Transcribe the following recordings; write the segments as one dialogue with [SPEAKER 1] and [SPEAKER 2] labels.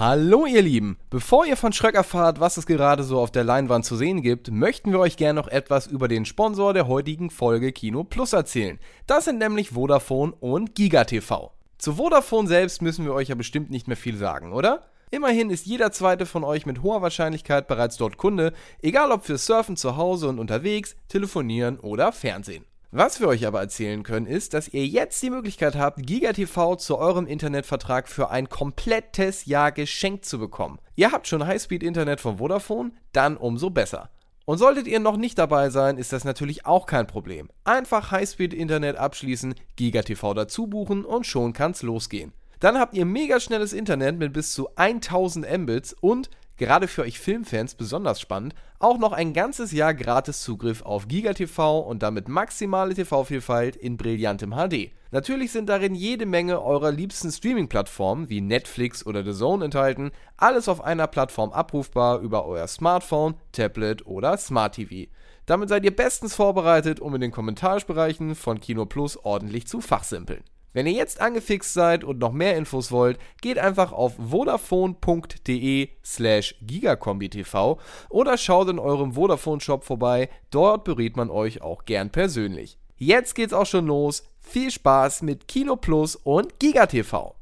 [SPEAKER 1] Hallo ihr Lieben, bevor ihr von Schröck erfahrt, was es gerade so auf der Leinwand zu sehen gibt, möchten wir euch gerne noch etwas über den Sponsor der heutigen Folge Kino Plus erzählen. Das sind nämlich Vodafone und GigaTV. Zu Vodafone selbst müssen wir euch ja bestimmt nicht mehr viel sagen, oder? Immerhin ist jeder zweite von euch mit hoher Wahrscheinlichkeit bereits dort Kunde, egal ob für Surfen zu Hause und unterwegs, Telefonieren oder Fernsehen. Was wir euch aber erzählen können, ist, dass ihr jetzt die Möglichkeit habt, GigaTV zu eurem Internetvertrag für ein komplettes Jahr geschenkt zu bekommen. Ihr habt schon Highspeed-Internet von Vodafone? Dann umso besser. Und solltet ihr noch nicht dabei sein, ist das natürlich auch kein Problem. Einfach Highspeed-Internet abschließen, GigaTV dazu buchen und schon kann's losgehen. Dann habt ihr mega schnelles Internet mit bis zu 1000 Mbits und gerade für euch Filmfans besonders spannend, auch noch ein ganzes Jahr gratis Zugriff auf GigaTV und damit maximale TV-Vielfalt in brillantem HD. Natürlich sind darin jede Menge eurer liebsten Streaming-Plattformen wie Netflix oder The Zone enthalten, alles auf einer Plattform abrufbar über euer Smartphone, Tablet oder Smart TV. Damit seid ihr bestens vorbereitet, um in den Kommentarbereichen von Kino Plus ordentlich zu fachsimpeln. Wenn ihr jetzt angefixt seid und noch mehr Infos wollt, geht einfach auf vodafone.de slash gigakombitv oder schaut in eurem Vodafone-Shop vorbei, dort berät man euch auch gern persönlich. Jetzt geht's auch schon los, viel Spaß mit Kino Plus und GigaTV.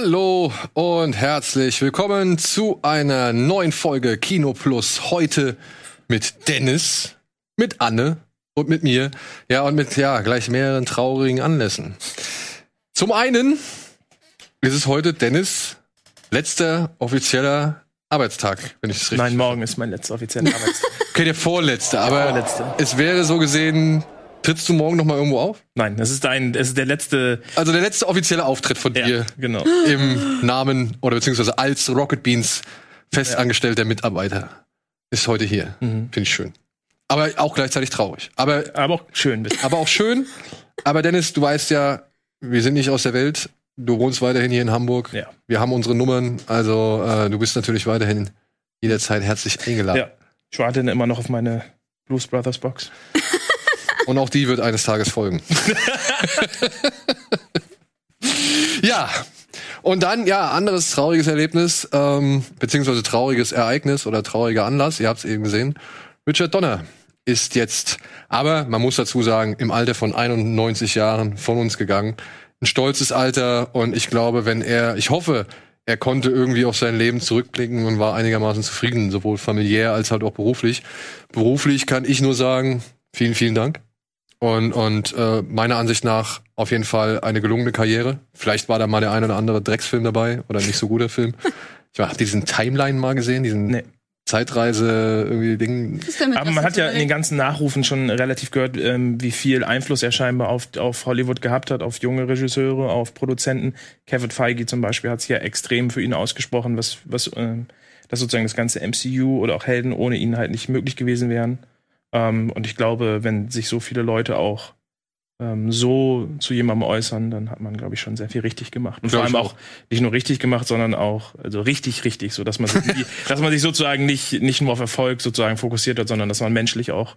[SPEAKER 2] Hallo und herzlich willkommen zu einer neuen Folge Kino Plus. Heute mit Dennis, mit Anne und mit mir. Ja, und mit, ja, gleich mehreren traurigen Anlässen. Zum einen ist es heute Dennis letzter offizieller Arbeitstag, wenn ich es richtig
[SPEAKER 3] Nein, morgen ist mein letzter offizieller Arbeitstag.
[SPEAKER 2] Okay, der vorletzte, aber
[SPEAKER 3] vorletzte.
[SPEAKER 2] es wäre so gesehen, trittst du morgen noch mal irgendwo auf?
[SPEAKER 3] Nein, das ist ein, es ist der letzte.
[SPEAKER 2] Also der letzte offizielle Auftritt von
[SPEAKER 3] Ja,
[SPEAKER 2] dir
[SPEAKER 3] genau.
[SPEAKER 2] im Namen oder beziehungsweise als Rocket Beans festangestellter Mitarbeiter ist heute hier.
[SPEAKER 3] Mhm.
[SPEAKER 2] Finde ich schön. Aber auch gleichzeitig traurig. Aber,
[SPEAKER 3] Aber auch schön. bisschen.
[SPEAKER 2] aber auch schön. Aber Dennis, du weißt ja, wir sind nicht aus der Welt. Du wohnst weiterhin hier in Hamburg.
[SPEAKER 3] Ja.
[SPEAKER 2] Wir haben unsere Nummern. Also äh, du bist natürlich weiterhin jederzeit herzlich eingeladen.
[SPEAKER 3] Ja. Ich warte immer noch auf meine Blues Brothers Box.
[SPEAKER 2] Und auch die wird eines Tages folgen. ja. Und dann, ja, anderes trauriges Erlebnis, ähm, beziehungsweise trauriges Ereignis oder trauriger Anlass, ihr habt es eben gesehen. Richard Donner ist jetzt, aber man muss dazu sagen, im Alter von 91 Jahren von uns gegangen. Ein stolzes Alter und ich glaube, wenn er, ich hoffe, er konnte irgendwie auf sein Leben zurückblicken und war einigermaßen zufrieden, sowohl familiär als halt auch beruflich. Beruflich kann ich nur sagen, vielen, vielen Dank. Und, und äh, meiner Ansicht nach auf jeden Fall eine gelungene Karriere. Vielleicht war da mal der ein oder andere Drecksfilm dabei oder nicht so guter Film. Ich habe diesen Timeline mal gesehen, diesen
[SPEAKER 3] Nee.
[SPEAKER 2] Zeitreise irgendwie Ding.
[SPEAKER 3] Aber man hat ja in den ganzen Nachrufen schon relativ gehört, ähm, wie viel Einfluss er scheinbar auf, auf Hollywood gehabt hat, auf junge Regisseure, auf Produzenten. Kevin Feige zum Beispiel hat sich ja extrem für ihn ausgesprochen, was, was ähm, dass sozusagen das ganze MCU oder auch Helden ohne ihn halt nicht möglich gewesen wären. Ähm, und ich glaube, wenn sich so viele Leute auch ähm, so zu jemandem äußern, dann hat man, glaube ich, schon sehr viel richtig gemacht. Und vor allem auch nicht nur richtig gemacht, sondern auch also richtig, richtig, so dass man sich, nie- dass man sich sozusagen nicht nicht nur auf Erfolg sozusagen fokussiert hat, sondern dass man menschlich auch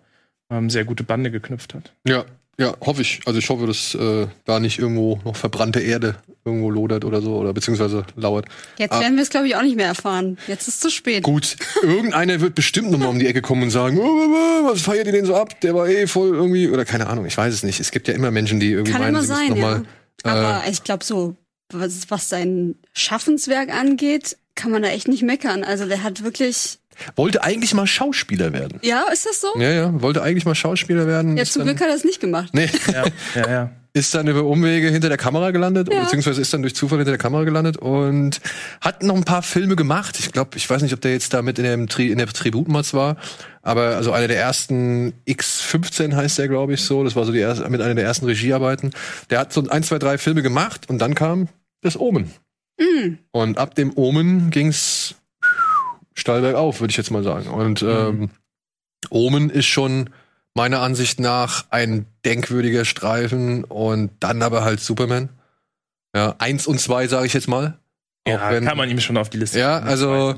[SPEAKER 3] ähm, sehr gute Bande geknüpft hat.
[SPEAKER 2] Ja, ja, hoffe ich. Also ich hoffe, dass äh, da nicht irgendwo noch verbrannte Erde irgendwo lodert oder so oder beziehungsweise lauert.
[SPEAKER 4] Jetzt
[SPEAKER 2] Ah.
[SPEAKER 4] werden wir es, glaube ich, auch nicht mehr erfahren. Jetzt ist es zu spät.
[SPEAKER 2] Gut, irgendeiner wird bestimmt nochmal um die Ecke kommen und sagen, oh, oh, oh, was feiert ihr den so ab? Der war eh voll irgendwie oder keine Ahnung, ich weiß es nicht. Es gibt ja immer Menschen, die irgendwie
[SPEAKER 4] Kann
[SPEAKER 2] meinen,
[SPEAKER 4] immer sein,
[SPEAKER 2] noch
[SPEAKER 4] ja. Aber ich glaube, so, was, was sein Schaffenswerk angeht, kann man da echt nicht meckern. Also der hat wirklich.
[SPEAKER 2] Wollte eigentlich mal Schauspieler werden.
[SPEAKER 4] Ja, ist das so?
[SPEAKER 2] Ja, ja, wollte eigentlich mal Schauspieler werden.
[SPEAKER 4] Ja, zum Glück hat er es nicht gemacht.
[SPEAKER 2] Nee,
[SPEAKER 3] Ja, ja, ja.
[SPEAKER 2] ist dann über Umwege hinter der Kamera gelandet,
[SPEAKER 4] Ja.
[SPEAKER 2] beziehungsweise ist dann durch Zufall hinter der Kamera gelandet und hat noch ein paar Filme gemacht. Ich glaube, ich weiß nicht, ob der jetzt da mit in, dem Tri in der Tributmatz war, aber also einer der ersten X15 heißt der, glaube ich, so. Das war so die erste, mit einer der ersten Regiearbeiten. Der hat so ein, zwei, drei Filme gemacht und dann kam das Omen.
[SPEAKER 4] Mm.
[SPEAKER 2] Und ab dem Omen ging's steil bergauf, würde ich jetzt mal sagen. Und ähm, Omen ist schon meiner Ansicht nach ein denkwürdiger Streifen und dann aber halt Superman. Ja, eins und zwei sage ich jetzt mal.
[SPEAKER 3] ja
[SPEAKER 2] wenn-
[SPEAKER 3] kann man ihm schon auf die Liste.
[SPEAKER 2] Ja, also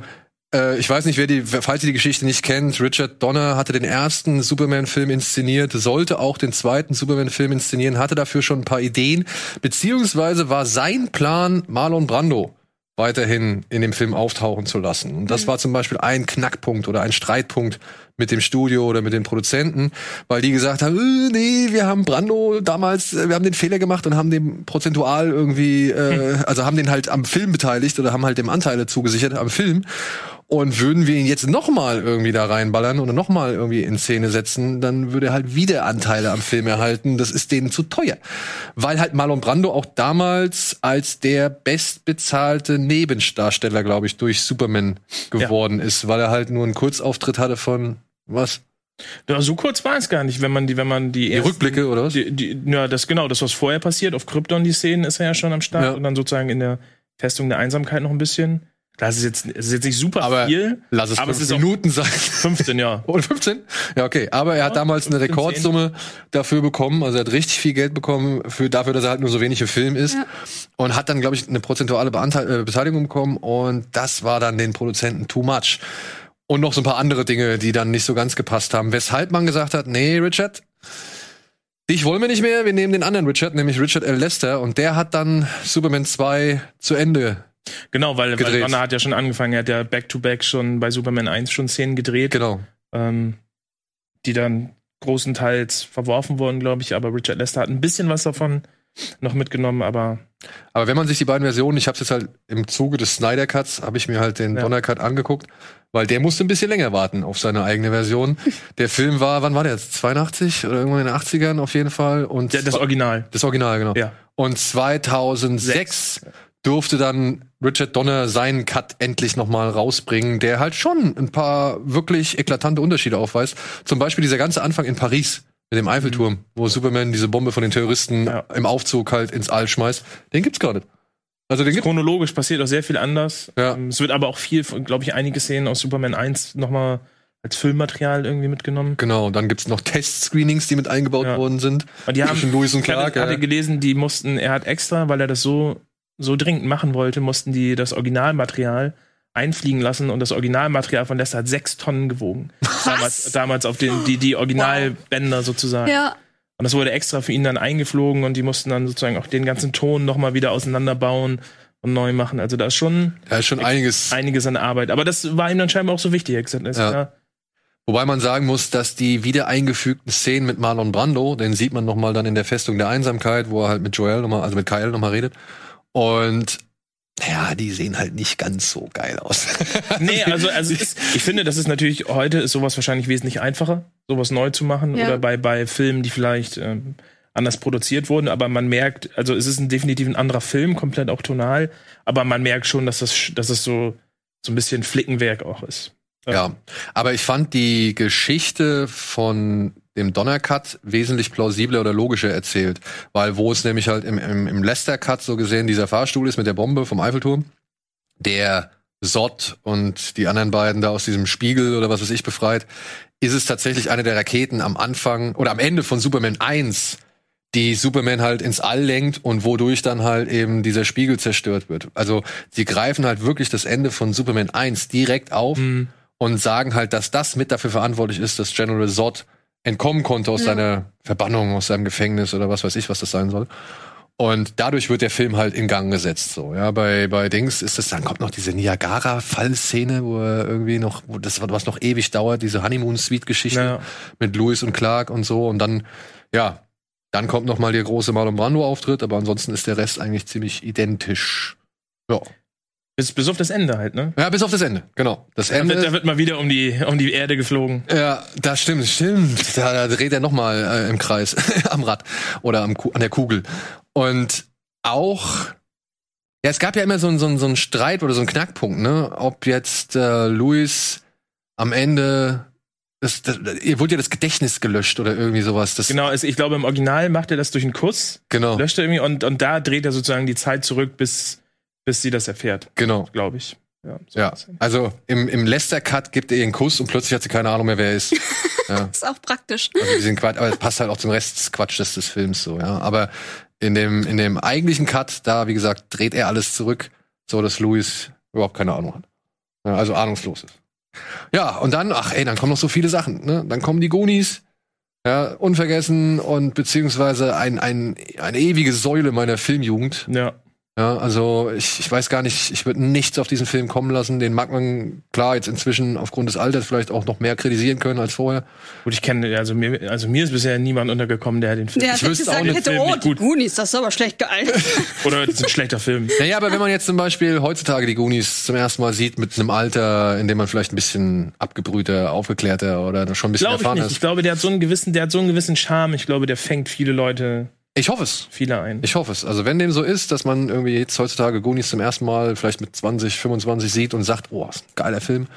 [SPEAKER 2] äh, ich weiß nicht, wer die, falls ihr die Geschichte nicht kennt, Richard Donner hatte den ersten Superman-Film inszeniert, sollte auch den zweiten Superman-Film inszenieren, hatte dafür schon ein paar Ideen, beziehungsweise war sein Plan, Marlon Brando weiterhin in dem Film auftauchen zu lassen. Und das war zum Beispiel ein Knackpunkt oder ein Streitpunkt mit dem Studio oder mit den Produzenten, weil die gesagt haben, äh, nee, wir haben Brando damals, äh, wir haben den Fehler gemacht und haben dem prozentual irgendwie, äh, also haben den halt am Film beteiligt oder haben halt dem Anteile zugesichert am Film. Und würden wir ihn jetzt nochmal irgendwie da reinballern oder nochmal irgendwie in Szene setzen, dann würde er halt wieder Anteile am Film erhalten. Das ist denen zu teuer. Weil halt Marlon Brando auch damals als der bestbezahlte Nebendarsteller, glaube ich, durch Superman geworden ist, weil er halt nur einen Kurzauftritt hatte von was?
[SPEAKER 3] Ja, so kurz war es gar nicht, wenn man die, wenn man die,
[SPEAKER 2] Die
[SPEAKER 3] ersten-
[SPEAKER 2] Rückblicke oder was?
[SPEAKER 3] Die, die, ja, das genau, das was vorher passiert. Auf Krypton die Szenen ist er ja schon am Start
[SPEAKER 2] Ja.
[SPEAKER 3] und dann sozusagen in der Festung der Einsamkeit noch ein bisschen. Es ist jetzt, es ist jetzt nicht super
[SPEAKER 2] Aber
[SPEAKER 3] viel.
[SPEAKER 2] Lass es
[SPEAKER 3] aber
[SPEAKER 2] fünf
[SPEAKER 3] es ist
[SPEAKER 2] Minuten sein.
[SPEAKER 3] 15, ja.
[SPEAKER 2] Oder 15? Ja, okay. Aber er hat
[SPEAKER 3] Ja,
[SPEAKER 2] damals eine
[SPEAKER 3] 15,
[SPEAKER 2] Rekordsumme dafür bekommen. Also er hat richtig viel Geld bekommen für, dafür, dass er halt nur so wenig im Film ist.
[SPEAKER 4] Ja.
[SPEAKER 2] Und hat dann, glaube ich, eine prozentuale Beanteil äh, Beteiligung bekommen. Und das war dann den Produzenten too much. Und noch so ein paar andere Dinge, die dann nicht so ganz gepasst haben. Weshalb man gesagt hat, nee, Richard, dich wollen wir nicht mehr. Wir nehmen den anderen Richard, nämlich Richard L. Lester. Und der hat dann Superman 2 zu Ende.
[SPEAKER 3] Genau, weil, weil
[SPEAKER 2] Gedreht.
[SPEAKER 3] Donner hat ja schon angefangen, er hat ja Back-to-Back schon bei Superman 1 schon Szenen gedreht,
[SPEAKER 2] Genau.
[SPEAKER 3] ähm, die dann großenteils verworfen wurden, glaube ich, aber Richard Lester hat ein bisschen was davon noch mitgenommen, aber
[SPEAKER 2] Aber wenn man sich die beiden Versionen, ich habe jetzt halt im Zuge des Snyder Cuts, habe ich mir halt den
[SPEAKER 3] Ja.
[SPEAKER 2] Donner Cut angeguckt, weil der musste ein bisschen länger warten auf seine eigene Version. der Film war, wann war der jetzt? 82 oder irgendwann in den 80ern auf jeden Fall und
[SPEAKER 3] der, das Original.
[SPEAKER 2] das Original genau.
[SPEAKER 3] Ja.
[SPEAKER 2] Und 2006 durfte dann Richard Donner seinen Cut endlich nochmal rausbringen, der halt schon ein paar wirklich eklatante Unterschiede aufweist. Zum Beispiel dieser ganze Anfang in Paris mit dem Eiffelturm, wo Superman diese Bombe von den Terroristen
[SPEAKER 3] Mhm. Ja.
[SPEAKER 2] im Aufzug halt ins All schmeißt. Den gibt's gar nicht. Also den gibt's
[SPEAKER 3] Chronologisch passiert auch sehr viel anders.
[SPEAKER 2] Ja.
[SPEAKER 3] Ähm, Es wird aber auch viel, glaube ich, einige Szenen aus Superman 1 nochmal als Filmmaterial irgendwie mitgenommen.
[SPEAKER 2] Genau, dann gibt's noch Test-Screenings, die mit eingebaut
[SPEAKER 3] Ja.
[SPEAKER 2] worden sind.
[SPEAKER 3] Und die haben,
[SPEAKER 2] Lewis und
[SPEAKER 3] ich hatte,
[SPEAKER 2] Clark.
[SPEAKER 3] hatte gelesen, die mussten, er hat extra, weil er das so, so dringend machen wollte, mussten die das Originalmaterial einfliegen lassen und das Originalmaterial von Lester hat sechs Tonnen gewogen. Damals, damals auf den, die, die Originalbänder sozusagen.
[SPEAKER 4] Ja,
[SPEAKER 3] Und das wurde extra für ihn dann eingeflogen und die mussten dann sozusagen auch den ganzen Ton nochmal wieder auseinanderbauen und neu machen. Also da ist schon
[SPEAKER 2] Da ist schon einiges.
[SPEAKER 3] einiges an Arbeit. Aber das war ihm dann scheinbar auch so wichtig. Er gesagt,
[SPEAKER 2] Ja.
[SPEAKER 3] ja.
[SPEAKER 2] Wobei man sagen muss, dass die wieder eingefügten Szenen mit Marlon Brando, den sieht man noch mal dann in der Festung der Einsamkeit, wo er halt mit Joel noch mal, also mit Kyle noch mal redet. Und ja, die sehen halt nicht ganz so geil aus.
[SPEAKER 3] Nee, also, also ist, ich finde, das ist natürlich, heute ist sowas wahrscheinlich wesentlich einfacher, sowas neu zu machen.
[SPEAKER 4] Ja.
[SPEAKER 3] Oder bei, bei Filmen, die vielleicht ähm, anders produziert wurden, aber man merkt, also es ist ein definitiv ein anderer Film, komplett auch tonal, aber man merkt schon, dass das, dass es so, so ein bisschen Flickenwerk auch ist.
[SPEAKER 2] Ja, aber ich fand die Geschichte von dem Donner-Cut wesentlich plausibler oder logischer erzählt. Weil wo es nämlich halt im, im, im Lester-Cut so gesehen dieser Fahrstuhl ist mit der Bombe vom Eiffelturm, der Sott und die anderen beiden da aus diesem Spiegel oder was weiß ich befreit, ist es tatsächlich eine der Raketen am Anfang oder am Ende von Superman 1, die Superman halt ins All lenkt und wodurch dann halt eben dieser Spiegel zerstört wird. Also sie greifen halt wirklich das Ende von Superman 1 direkt auf
[SPEAKER 3] Mhm.
[SPEAKER 2] Und sagen halt, dass das mit dafür verantwortlich ist, dass General Zod entkommen konnte aus
[SPEAKER 4] Ja.
[SPEAKER 2] seiner Verbannung, aus seinem Gefängnis oder was weiß ich, was das sein soll. Und dadurch wird der Film halt in Gang gesetzt. So, ja, bei bei Dings ist das dann kommt noch diese Niagara-Fallszene, wo er irgendwie noch, wo das was noch ewig dauert, diese Honeymoon Suite-Geschichte
[SPEAKER 3] Ja.
[SPEAKER 2] mit Lewis und Clark und so. Und dann, ja, dann kommt noch mal der große Marlon Brando-Auftritt, aber ansonsten ist der Rest eigentlich ziemlich identisch. Ja.
[SPEAKER 3] Bis, bis auf das Ende halt, ne?
[SPEAKER 2] ja, bis auf das Ende, genau. Das
[SPEAKER 3] Da
[SPEAKER 2] Ende.
[SPEAKER 3] wird, da wird mal wieder um die, um die Erde geflogen.
[SPEAKER 2] Ja, das stimmt, stimmt. Da, da dreht er noch mal äh, im Kreis, am Rad oder am, an der Kugel. Und auch, ja, es gab ja immer so, einen- so, einen- so einen Streit oder so einen Knackpunkt, ne? Ob jetzt äh, Louis am Ende, das, das, ihr wurde ja das Gedächtnis gelöscht oder irgendwie sowas. Das,
[SPEAKER 3] Genau, ich glaube, im Original macht er das durch einen Kuss,
[SPEAKER 2] genau,
[SPEAKER 3] löscht er irgendwie und, und da dreht er sozusagen die Zeit zurück, bis, bis sie das erfährt,
[SPEAKER 2] genau.
[SPEAKER 3] glaube ich. Ja, so
[SPEAKER 2] Ja, also im, im Lester-Cut gibt er ihr einen Kuss und plötzlich hat sie keine Ahnung mehr, wer er ist. ja.
[SPEAKER 4] Ist auch praktisch.
[SPEAKER 2] Also die sind Quatsch, aber es passt halt auch zum Rest des Quatsches des Films so, ja. Aber in dem, in dem eigentlichen Cut, da, wie gesagt, dreht er alles zurück, so dass Louis überhaupt keine Ahnung hat. Ja, also ahnungslos ist. Ja, und dann, ach ey, dann kommen noch so viele Sachen, ne? Dann kommen die Goonies, ja, unvergessen und beziehungsweise ein, ein, eine ewige Säule meiner Filmjugend.
[SPEAKER 3] Ja.
[SPEAKER 2] Ja, also ich, ich weiß gar nicht, ich würde nichts auf diesen Film kommen lassen. Den mag man klar jetzt inzwischen aufgrund des Alters vielleicht auch noch mehr kritisieren können als vorher.
[SPEAKER 3] Gut, ich kenne, also mir, also mir ist bisher niemand untergekommen, der den Film.
[SPEAKER 4] Der
[SPEAKER 2] Ich wüsste auch
[SPEAKER 4] gesagt
[SPEAKER 2] nicht,
[SPEAKER 4] hätte,
[SPEAKER 3] Film
[SPEAKER 4] oh,
[SPEAKER 3] nicht
[SPEAKER 4] die
[SPEAKER 3] gut.
[SPEAKER 4] Goonies, das ist aber schlecht gealtert.
[SPEAKER 3] Oder das ist ein schlechter Film.
[SPEAKER 2] Naja, aber wenn man jetzt zum Beispiel heutzutage die Goonies zum ersten Mal sieht mit einem Alter, in dem man vielleicht ein bisschen abgebrühter, aufgeklärter oder schon ein bisschen
[SPEAKER 3] Glaube ich
[SPEAKER 2] erfahren
[SPEAKER 3] nicht. Ich
[SPEAKER 2] ist.
[SPEAKER 3] glaube, der hat so einen gewissen, der hat so einen gewissen Charme. Ich glaube, der fängt viele Leute,
[SPEAKER 2] Ich hoffe es.
[SPEAKER 3] viele ein.
[SPEAKER 2] Ich hoffe es. Also wenn dem so ist, dass man irgendwie jetzt heutzutage Goonies zum ersten Mal vielleicht mit 20, 25 sieht und sagt, oh, ist ein geiler Film,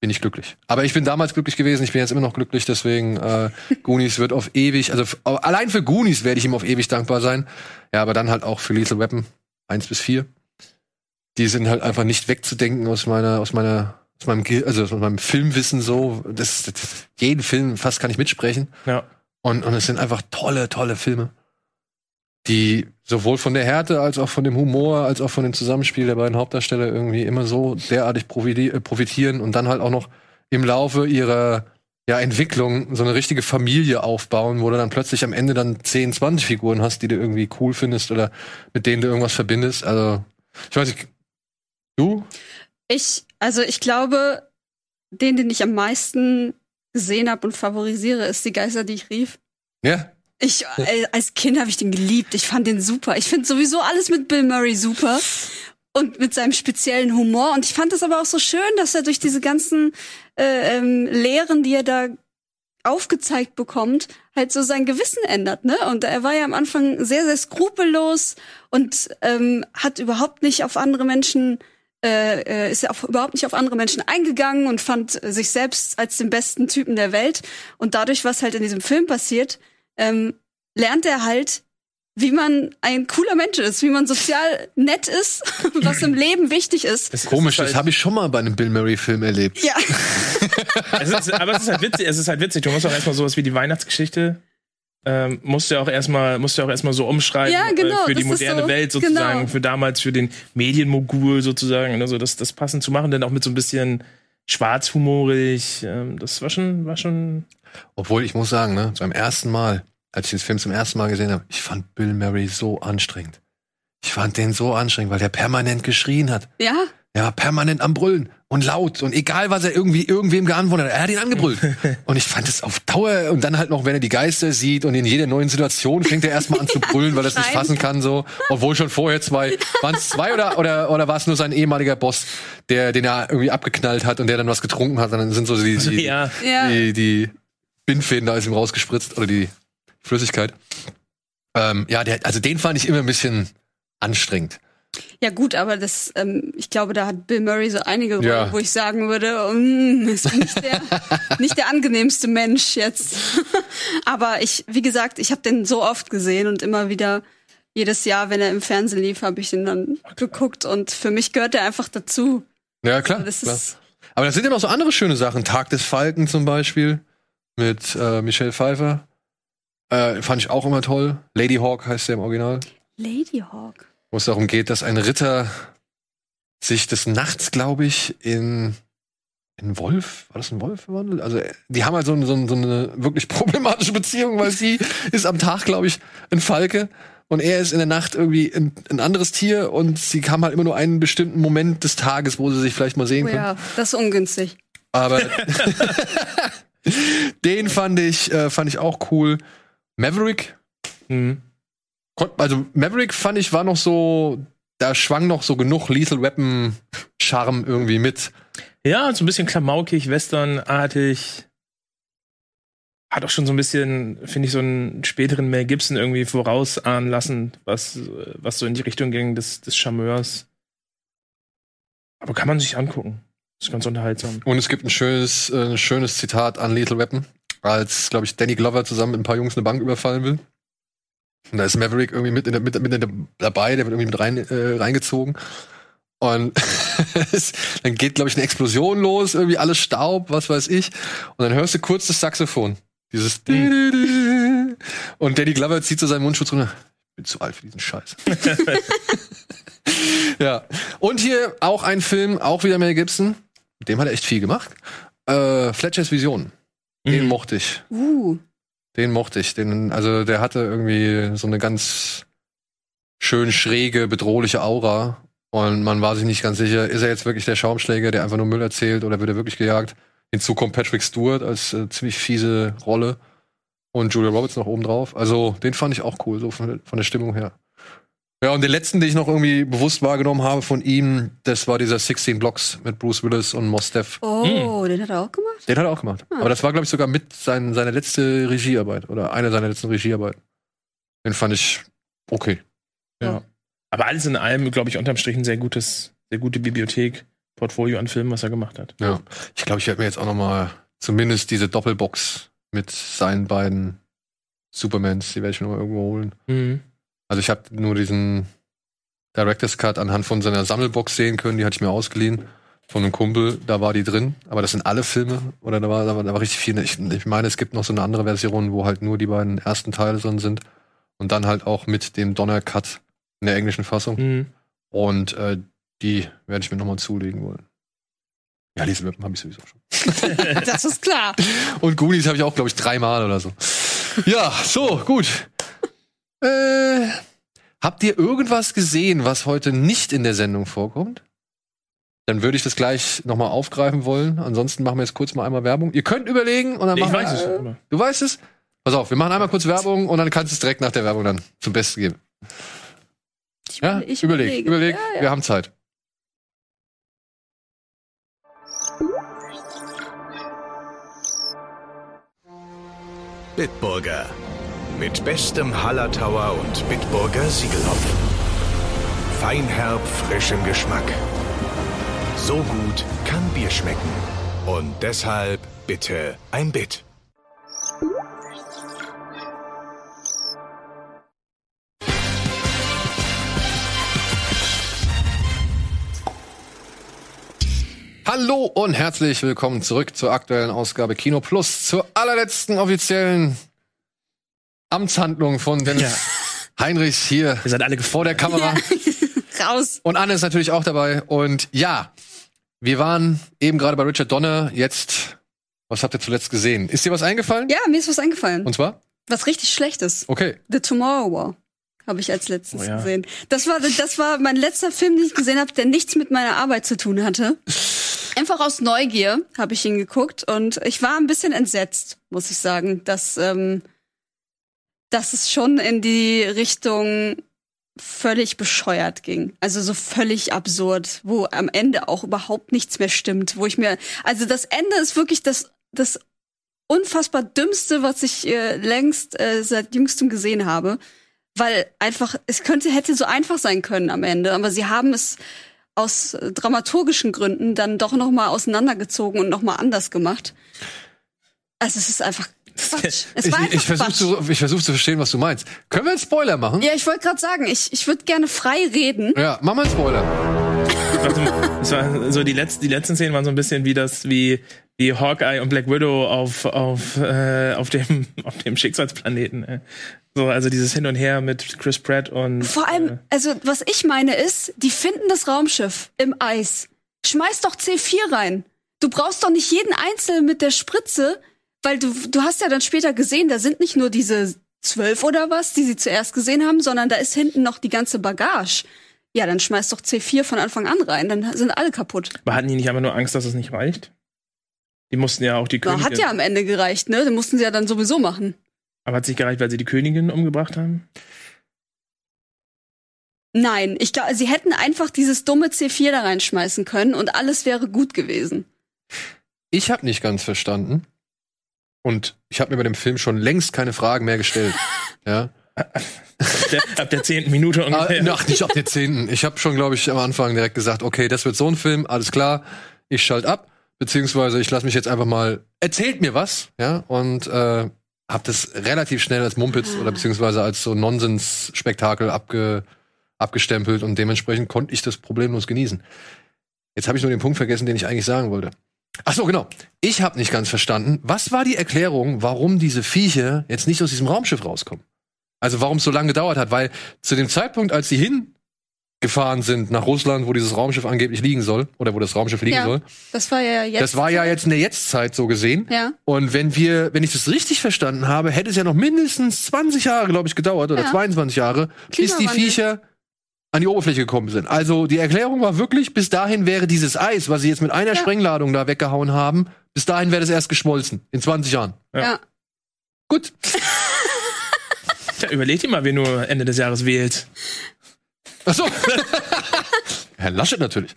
[SPEAKER 2] bin ich glücklich. Aber ich bin damals glücklich gewesen, ich bin jetzt immer noch glücklich, deswegen äh, Goonies wird auf ewig, also allein für Goonies werde ich ihm auf ewig dankbar sein. Ja, aber dann halt auch für Lethal Weapon 1 bis 4. Die sind halt einfach nicht wegzudenken aus meiner, aus meiner, aus meinem, also aus meinem Filmwissen so. Das, das, jeden Film fast kann ich mitsprechen.
[SPEAKER 3] Ja.
[SPEAKER 2] Und, und es sind einfach tolle, tolle Filme, die sowohl von der Härte als auch von dem Humor, als auch von dem Zusammenspiel der beiden Hauptdarsteller irgendwie immer so derartig äh, profitieren und dann halt auch noch im Laufe ihrer ja, Entwicklung so eine richtige Familie aufbauen, wo du dann plötzlich am Ende dann 10, 20 Figuren hast, die du irgendwie cool findest oder mit denen du irgendwas verbindest. Also, ich weiß nicht, du?
[SPEAKER 4] Ich, also ich glaube, den, den ich am meisten gesehen habe und favorisiere, ist die Geister, die ich rief.
[SPEAKER 2] Ja?
[SPEAKER 4] Ich, äh, als Kind habe ich den geliebt. Ich fand den super. Ich finde sowieso alles mit Bill Murray super. Und mit seinem speziellen Humor. Und ich fand es aber auch so schön, dass er durch diese ganzen äh, ähm, Lehren, die er da aufgezeigt bekommt, halt so sein Gewissen ändert, ne? Und er war ja am Anfang sehr, sehr skrupellos und ähm, hat überhaupt nicht auf andere Menschen äh, äh, ist ja auf, überhaupt nicht auf andere Menschen eingegangen und fand sich selbst als den besten Typen der Welt. Und dadurch, was halt in diesem Film passiert, ähm, lernt er halt, wie man ein cooler Mensch ist, wie man sozial nett ist, was im Leben wichtig ist.
[SPEAKER 3] Es ist
[SPEAKER 2] Komisch,
[SPEAKER 3] halt-
[SPEAKER 2] das habe ich schon mal bei einem Bill Murray-Film erlebt.
[SPEAKER 4] Ja,
[SPEAKER 3] es ist, aber es ist halt witzig, es ist halt witzig. Du musst auch erstmal sowas wie die Weihnachtsgeschichte, ähm, musst du ja auch erstmal, musst du ja auch erstmal so umschreiben
[SPEAKER 4] Ja, genau,
[SPEAKER 3] äh, für die
[SPEAKER 4] das
[SPEAKER 3] moderne
[SPEAKER 4] so,
[SPEAKER 3] Welt sozusagen,
[SPEAKER 4] genau.
[SPEAKER 3] für damals, für den Medienmogul sozusagen, also das, das passend zu machen, dann auch mit so ein bisschen schwarzhumorig. Ähm, das war schon, war schon.
[SPEAKER 2] Obwohl, ich muss sagen, ne, beim ersten Mal, als ich den Film zum ersten Mal gesehen habe, ich fand Bill Murray so anstrengend. Ich fand den so anstrengend, weil der permanent geschrien hat.
[SPEAKER 4] ja,
[SPEAKER 2] Ja, permanent am Brüllen und laut und egal, was er irgendwie irgendwem geantwortet hat, er hat ihn angebrüllt. und ich fand es auf Dauer und dann halt noch, wenn er die Geister sieht und in jeder neuen Situation fängt er erstmal an zu brüllen, weil er es nicht fassen kann so, obwohl schon vorher zwei, waren es zwei oder oder oder war es nur sein ehemaliger Boss, der den er irgendwie abgeknallt hat und der dann was getrunken hat, und dann sind so die, die
[SPEAKER 3] Ja.
[SPEAKER 4] ja.
[SPEAKER 2] die, die Bindfäden da ist ihm rausgespritzt oder die Flüssigkeit. Ähm, ja, der, also den fand ich immer ein bisschen anstrengend.
[SPEAKER 4] Ja gut, aber das, ähm, ich glaube, da hat Bill Murray so einige Rollen,
[SPEAKER 2] Ja.
[SPEAKER 4] wo ich sagen würde, mm, ist nicht der, nicht der angenehmste Mensch jetzt. aber ich, wie gesagt, ich habe den so oft gesehen und immer wieder jedes Jahr, wenn er im Fernsehen lief, habe ich ihn dann geguckt und für mich gehört er einfach dazu.
[SPEAKER 2] Ja, klar.
[SPEAKER 4] Das
[SPEAKER 2] klar.
[SPEAKER 4] ist
[SPEAKER 2] Aber da sind ja noch so andere schöne Sachen. Tag des Falken zum Beispiel mit äh, Michelle Pfeiffer. Äh, fand ich auch immer toll. Lady Hawk heißt der im Original.
[SPEAKER 4] Lady Hawk.
[SPEAKER 2] Wo es darum geht, dass ein Ritter sich des Nachts, glaube ich, in in Wolf, war das ein Wolf verwandelt? Also, die haben halt so, so, so eine wirklich problematische Beziehung, weil sie ist am Tag, glaube ich, ein Falke und er ist in der Nacht irgendwie ein, ein, anderes Tier und sie haben halt immer nur einen bestimmten Moment des Tages, wo sie sich vielleicht mal sehen
[SPEAKER 4] Oh
[SPEAKER 2] können.
[SPEAKER 4] ja, das ist ungünstig.
[SPEAKER 2] Aber den fand ich, äh, fand ich auch cool. Maverick,
[SPEAKER 3] Mhm.
[SPEAKER 2] also Maverick fand ich war noch so, da schwang noch so genug Lethal Weapon Charme irgendwie mit.
[SPEAKER 3] Ja, so ein bisschen klamaukig, westernartig. Hat auch schon so ein bisschen, finde ich, so einen späteren Mel Gibson irgendwie vorausahnen lassen, was, was so in die Richtung ging des, des Charmeurs. Aber kann man sich angucken. Ist ganz unterhaltsam.
[SPEAKER 2] Und es gibt ein schönes, äh, schönes Zitat an Lethal Weapon, als, glaube ich, Danny Glover zusammen mit ein paar Jungs eine Bank überfallen will. Und da ist Maverick irgendwie mit, in der, mit, mit in der, dabei, der wird irgendwie mit rein, äh, reingezogen. Und dann geht, glaube ich, eine Explosion los, irgendwie alles Staub, was weiß ich. Und dann hörst du kurz das Saxophon. Dieses Und Danny Glover zieht so seinen Mundschutz runter. Ich bin zu alt für diesen Scheiß. ja. Und hier auch ein Film, auch wieder Mel Gibson. Mit Dem hat er echt viel gemacht. Äh, Fletchers Vision. Den
[SPEAKER 3] Mhm.
[SPEAKER 2] mochte ich.
[SPEAKER 4] Uh,
[SPEAKER 2] Den mochte ich. Den, also der hatte irgendwie so eine ganz schön schräge, bedrohliche Aura. Und man war sich nicht ganz sicher, ist er jetzt wirklich der Schaumschläger, der einfach nur Müll erzählt oder wird er wirklich gejagt? Hinzu kommt Patrick Stewart als äh, ziemlich fiese Rolle und Julia Roberts noch oben drauf. Also den fand ich auch cool, so von, von der Stimmung her. Ja, und den letzten, den ich noch irgendwie bewusst wahrgenommen habe von ihm, das war dieser 16 Blocks mit Bruce Willis und Mos Def.
[SPEAKER 4] oh, den hat er auch gemacht?
[SPEAKER 2] Den hat er auch gemacht. Aber das war, glaube ich, sogar mit sein, seine letzte Regiearbeit oder eine seiner letzten Regiearbeiten. Den fand ich okay.
[SPEAKER 3] Ja. Aber alles in allem, glaube ich, unterm Strich ein sehr gutes, sehr gute Bibliothek, Portfolio an Filmen, was er gemacht hat.
[SPEAKER 2] Ja. Ich glaube, ich werde mir jetzt auch noch mal zumindest diese Doppelbox mit seinen beiden Supermans, die werde ich mir noch mal irgendwo holen.
[SPEAKER 3] Mhm.
[SPEAKER 2] Also ich habe nur diesen Director's Cut anhand von seiner Sammelbox sehen können, die hatte ich mir ausgeliehen von einem Kumpel, da war die drin, aber das sind alle Filme oder da war, da war, da war richtig viel. Ich, ich meine, es gibt noch so eine andere Version, wo halt nur die beiden ersten Teile drin sind und dann halt auch mit dem Donner Cut in der englischen Fassung
[SPEAKER 3] Mhm.
[SPEAKER 2] und äh, die werde ich mir noch mal zulegen wollen. Ja, Lesen habe ich sowieso schon.
[SPEAKER 4] Das ist klar.
[SPEAKER 2] Und Goonies habe ich auch, glaube ich, dreimal oder so. Ja, so, gut. Äh, habt ihr irgendwas gesehen, was heute nicht in der Sendung vorkommt? Dann würde ich das gleich nochmal aufgreifen wollen. Ansonsten machen wir jetzt kurz mal einmal Werbung. Ihr könnt überlegen und dann
[SPEAKER 3] Ich
[SPEAKER 2] machen
[SPEAKER 3] weiß
[SPEAKER 2] wir,
[SPEAKER 3] es. aber-
[SPEAKER 2] Du weißt es? Pass auf, wir machen einmal kurz Werbung und dann kannst du es direkt nach der Werbung dann zum Besten geben.
[SPEAKER 4] Ich,
[SPEAKER 2] Ja?
[SPEAKER 4] ich
[SPEAKER 2] überleg,
[SPEAKER 4] überlege.
[SPEAKER 2] überleg.
[SPEAKER 4] Ja, ja.
[SPEAKER 2] Wir haben Zeit.
[SPEAKER 5] Bitburger. Mit bestem Hallertauer und Bitburger Siegelhopfen. Feinherb, frischem Geschmack. So gut kann Bier schmecken. Und deshalb bitte ein Bit.
[SPEAKER 2] Hallo und herzlich willkommen zurück zur aktuellen Ausgabe Kino Plus, zur allerletzten offiziellen Amtshandlung von Dennis Heinrichs hier
[SPEAKER 3] Ihr seid alle
[SPEAKER 2] vor der Kamera.
[SPEAKER 4] Raus.
[SPEAKER 2] Und Anne ist natürlich auch dabei. Und ja, wir waren eben gerade bei Richard Donner. Jetzt, was habt ihr zuletzt gesehen? Ist dir was eingefallen?
[SPEAKER 4] Ja, mir ist was eingefallen.
[SPEAKER 2] Und zwar?
[SPEAKER 4] was richtig Schlechtes.
[SPEAKER 2] Okay.
[SPEAKER 4] The Tomorrow War. Habe ich als letztes
[SPEAKER 3] Oh ja.
[SPEAKER 4] gesehen. Das war, das war mein letzter Film, den ich gesehen habe, der nichts mit meiner Arbeit zu tun hatte. Einfach aus Neugier habe ich ihn geguckt und ich war ein bisschen entsetzt, muss ich sagen, dass, ähm, dass es schon in die Richtung völlig bescheuert ging. Also so völlig absurd, wo am Ende auch überhaupt nichts mehr stimmt, wo ich mir, also das Ende ist wirklich das, das unfassbar dümmste, was ich äh, längst äh, seit jüngstem gesehen habe, weil einfach es könnte hätte so einfach sein können am Ende, aber sie haben es aus dramaturgischen Gründen dann doch noch mal auseinandergezogen und noch mal anders gemacht. Also es ist einfach Quatsch. Es
[SPEAKER 2] Ich,
[SPEAKER 4] war
[SPEAKER 2] ich, versuche zu, ich versuch zu verstehen, was du meinst. Können wir einen Spoiler machen?
[SPEAKER 4] Ja, ich wollte gerade sagen, ich, ich würde gerne frei reden.
[SPEAKER 2] Ja, mach mal einen Spoiler.
[SPEAKER 3] Das war so die letzten, die letzten Szenen waren so ein bisschen wie das, wie, wie Hawkeye und Black Widow auf, auf, äh, auf dem, auf dem Schicksalsplaneten. Äh. So, also dieses Hin und Her mit Chris Pratt und.
[SPEAKER 4] Vor allem, also was ich meine ist, die finden das Raumschiff im Eis. Schmeiß doch C4 rein. Du brauchst doch nicht jeden Einzelnen mit der Spritze, weil du, du hast ja dann später gesehen, da sind nicht nur diese zwölf oder was, die sie zuerst gesehen haben, sondern da ist hinten noch die ganze Bagage. Ja, dann schmeiß doch C4 von Anfang an rein, dann sind alle kaputt.
[SPEAKER 3] Aber hatten die nicht einfach nur Angst, dass es nicht reicht? Die mussten ja auch die Königin.
[SPEAKER 4] hat ja am Ende gereicht, ne? Den mussten sie ja dann sowieso machen.
[SPEAKER 3] Aber hat es nicht gereicht, weil sie die Königin umgebracht haben?
[SPEAKER 4] Nein, ich glaube, sie hätten einfach dieses dumme C4 da reinschmeißen können und alles wäre gut gewesen.
[SPEAKER 2] Ich habe nicht ganz verstanden. Und ich habe mir bei dem Film schon längst keine Fragen mehr gestellt. ja.
[SPEAKER 3] Ab der, ab der zehnten Minute
[SPEAKER 2] Ah,
[SPEAKER 3] ungefähr.
[SPEAKER 2] ach, nicht ab der zehnten. Ich habe schon, glaube ich, am Anfang direkt gesagt, okay, das wird so ein Film, alles klar, ich schalte ab, beziehungsweise ich lasse mich jetzt einfach mal, erzählt mir was, ja, und äh, habe das relativ schnell als Mumpitz oder beziehungsweise als so Nonsens-Spektakel abge, abgestempelt und dementsprechend konnte ich das problemlos genießen. Jetzt habe ich nur den Punkt vergessen, den ich eigentlich sagen wollte. Ach so, genau. Ich habe nicht ganz verstanden, was war die Erklärung, warum diese Viecher jetzt nicht aus diesem Raumschiff rauskommen? Also warum es so lange gedauert hat, weil zu dem Zeitpunkt, als sie hingefahren sind nach Russland, wo dieses Raumschiff angeblich liegen soll, oder wo das Raumschiff liegen
[SPEAKER 4] Ja,
[SPEAKER 2] soll,
[SPEAKER 4] Das war ja jetzt.
[SPEAKER 2] das war ja jetzt in der Jetztzeit so gesehen.
[SPEAKER 4] Ja.
[SPEAKER 2] Und wenn wir, wenn ich das richtig verstanden habe, hätte es ja noch mindestens 20 Jahre, glaube ich, gedauert, oder
[SPEAKER 4] Ja.
[SPEAKER 2] 22 Jahre, bis die. Viecher an die Oberfläche gekommen sind. Also die Erklärung war wirklich, bis dahin wäre dieses Eis, was sie jetzt mit einer
[SPEAKER 4] Ja.
[SPEAKER 2] Sprengladung da weggehauen haben, bis dahin wäre das erst geschmolzen. In 20 Jahren.
[SPEAKER 4] Ja.
[SPEAKER 2] Gut.
[SPEAKER 3] Tja, überlegt ihr mal, wer nur Ende des Jahres wählt.
[SPEAKER 2] Achso. Herr Laschet natürlich.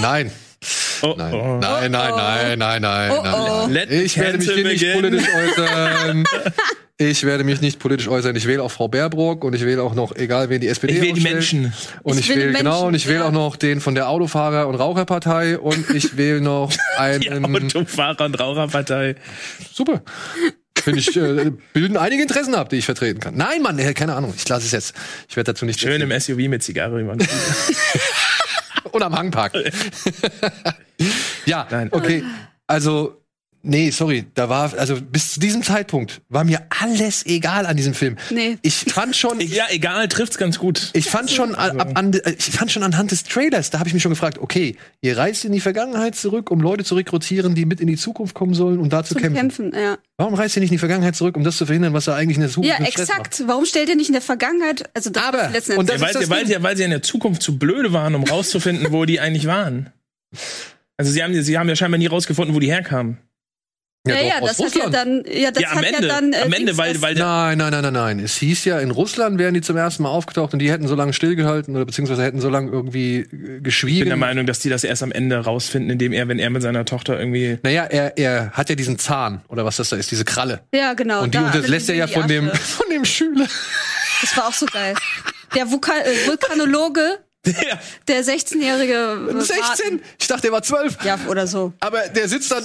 [SPEAKER 2] Nein.
[SPEAKER 3] Oh,
[SPEAKER 2] Nein,
[SPEAKER 3] oh.
[SPEAKER 2] nein, nein, nein, nein, nein,
[SPEAKER 4] Oh,
[SPEAKER 2] nein,
[SPEAKER 4] oh.
[SPEAKER 2] nein.
[SPEAKER 3] Let the
[SPEAKER 2] Ich werde mich hier nicht
[SPEAKER 3] begin.
[SPEAKER 2] politisch äußern. Ich werde mich nicht politisch äußern. Ich wähle auch Frau Baerbrock und ich wähle auch noch, egal wen die SPD
[SPEAKER 3] Ich will die. Menschen.
[SPEAKER 2] Und
[SPEAKER 4] Ich
[SPEAKER 2] ich,
[SPEAKER 4] will die
[SPEAKER 2] wähle, genau,
[SPEAKER 4] Menschen,
[SPEAKER 2] und ich wähle
[SPEAKER 4] ja.
[SPEAKER 2] auch noch den von der Autofahrer- und Raucherpartei und ich wähle noch
[SPEAKER 3] Die
[SPEAKER 2] einen.
[SPEAKER 3] Autofahrer- und Raucherpartei.
[SPEAKER 2] Super. Finde ich, äh, bilden einige Interessen ab, die ich vertreten kann. Nein, Mann, äh, keine Ahnung. Ich lasse es jetzt. Ich werde dazu nicht
[SPEAKER 3] Schön im SUV mit Zigarre über.
[SPEAKER 2] Und am Hangpark. ja,
[SPEAKER 3] Nein.
[SPEAKER 2] okay. Also, nee, sorry, da war, also bis zu diesem Zeitpunkt war mir alles egal an diesem Film.
[SPEAKER 4] Nee.
[SPEAKER 2] Ich fand schon,
[SPEAKER 3] ja, egal, trifft's ganz gut.
[SPEAKER 2] ich fand schon ab, an, ich fand schon anhand des Trailers, da habe ich mich schon gefragt, okay, ihr reist in die Vergangenheit zurück, um Leute zu rekrutieren, die mit in die Zukunft kommen sollen und da zu kämpfen.
[SPEAKER 4] Kämpfen, ja.
[SPEAKER 2] Warum reist ihr nicht in die Vergangenheit zurück, um das zu verhindern, was da eigentlich in der Zukunft
[SPEAKER 4] Ja, exakt. Warum stellt ihr nicht in der Vergangenheit, also das
[SPEAKER 2] Aber,
[SPEAKER 4] letzten
[SPEAKER 2] und
[SPEAKER 4] Endes-
[SPEAKER 2] das
[SPEAKER 3] Ja,
[SPEAKER 2] ist
[SPEAKER 3] weil,
[SPEAKER 2] das
[SPEAKER 3] sie, weil, sie, weil sie in der Zukunft zu blöde waren, um rauszufinden, wo die eigentlich waren. Also sie haben, sie haben ja scheinbar nie rausgefunden, wo die herkamen.
[SPEAKER 4] Ja,
[SPEAKER 2] doch,
[SPEAKER 4] ja,
[SPEAKER 2] aus
[SPEAKER 4] das hat ja
[SPEAKER 2] Russland.
[SPEAKER 4] dann, ja, das
[SPEAKER 3] ja, am
[SPEAKER 4] hat
[SPEAKER 3] Ende.
[SPEAKER 4] ja dann, äh,
[SPEAKER 3] am Ende, weil, weil der,
[SPEAKER 2] Nein, nein, nein, nein, nein. Es hieß ja, in Russland wären die zum ersten Mal aufgetaucht und die hätten so lange stillgehalten oder beziehungsweise hätten so lange irgendwie äh,
[SPEAKER 3] ich bin der
[SPEAKER 2] geschwiegen.
[SPEAKER 3] Meinung, dass die das erst am Ende rausfinden, indem er, wenn er mit seiner Tochter irgendwie.
[SPEAKER 2] Naja, er, er hat ja diesen Zahn oder was das da ist, diese Kralle.
[SPEAKER 4] ja, genau.
[SPEAKER 2] und die
[SPEAKER 4] da
[SPEAKER 2] unterlässt er ja von dem, von dem Schüler.
[SPEAKER 4] Das war auch so geil. Der Vulkan äh, Vulkanologe,
[SPEAKER 3] Ja.
[SPEAKER 4] der 16-jährige. äh,
[SPEAKER 2] 16? Ich dachte, er war 12.
[SPEAKER 4] Ja, oder so.
[SPEAKER 2] Aber der sitzt dann.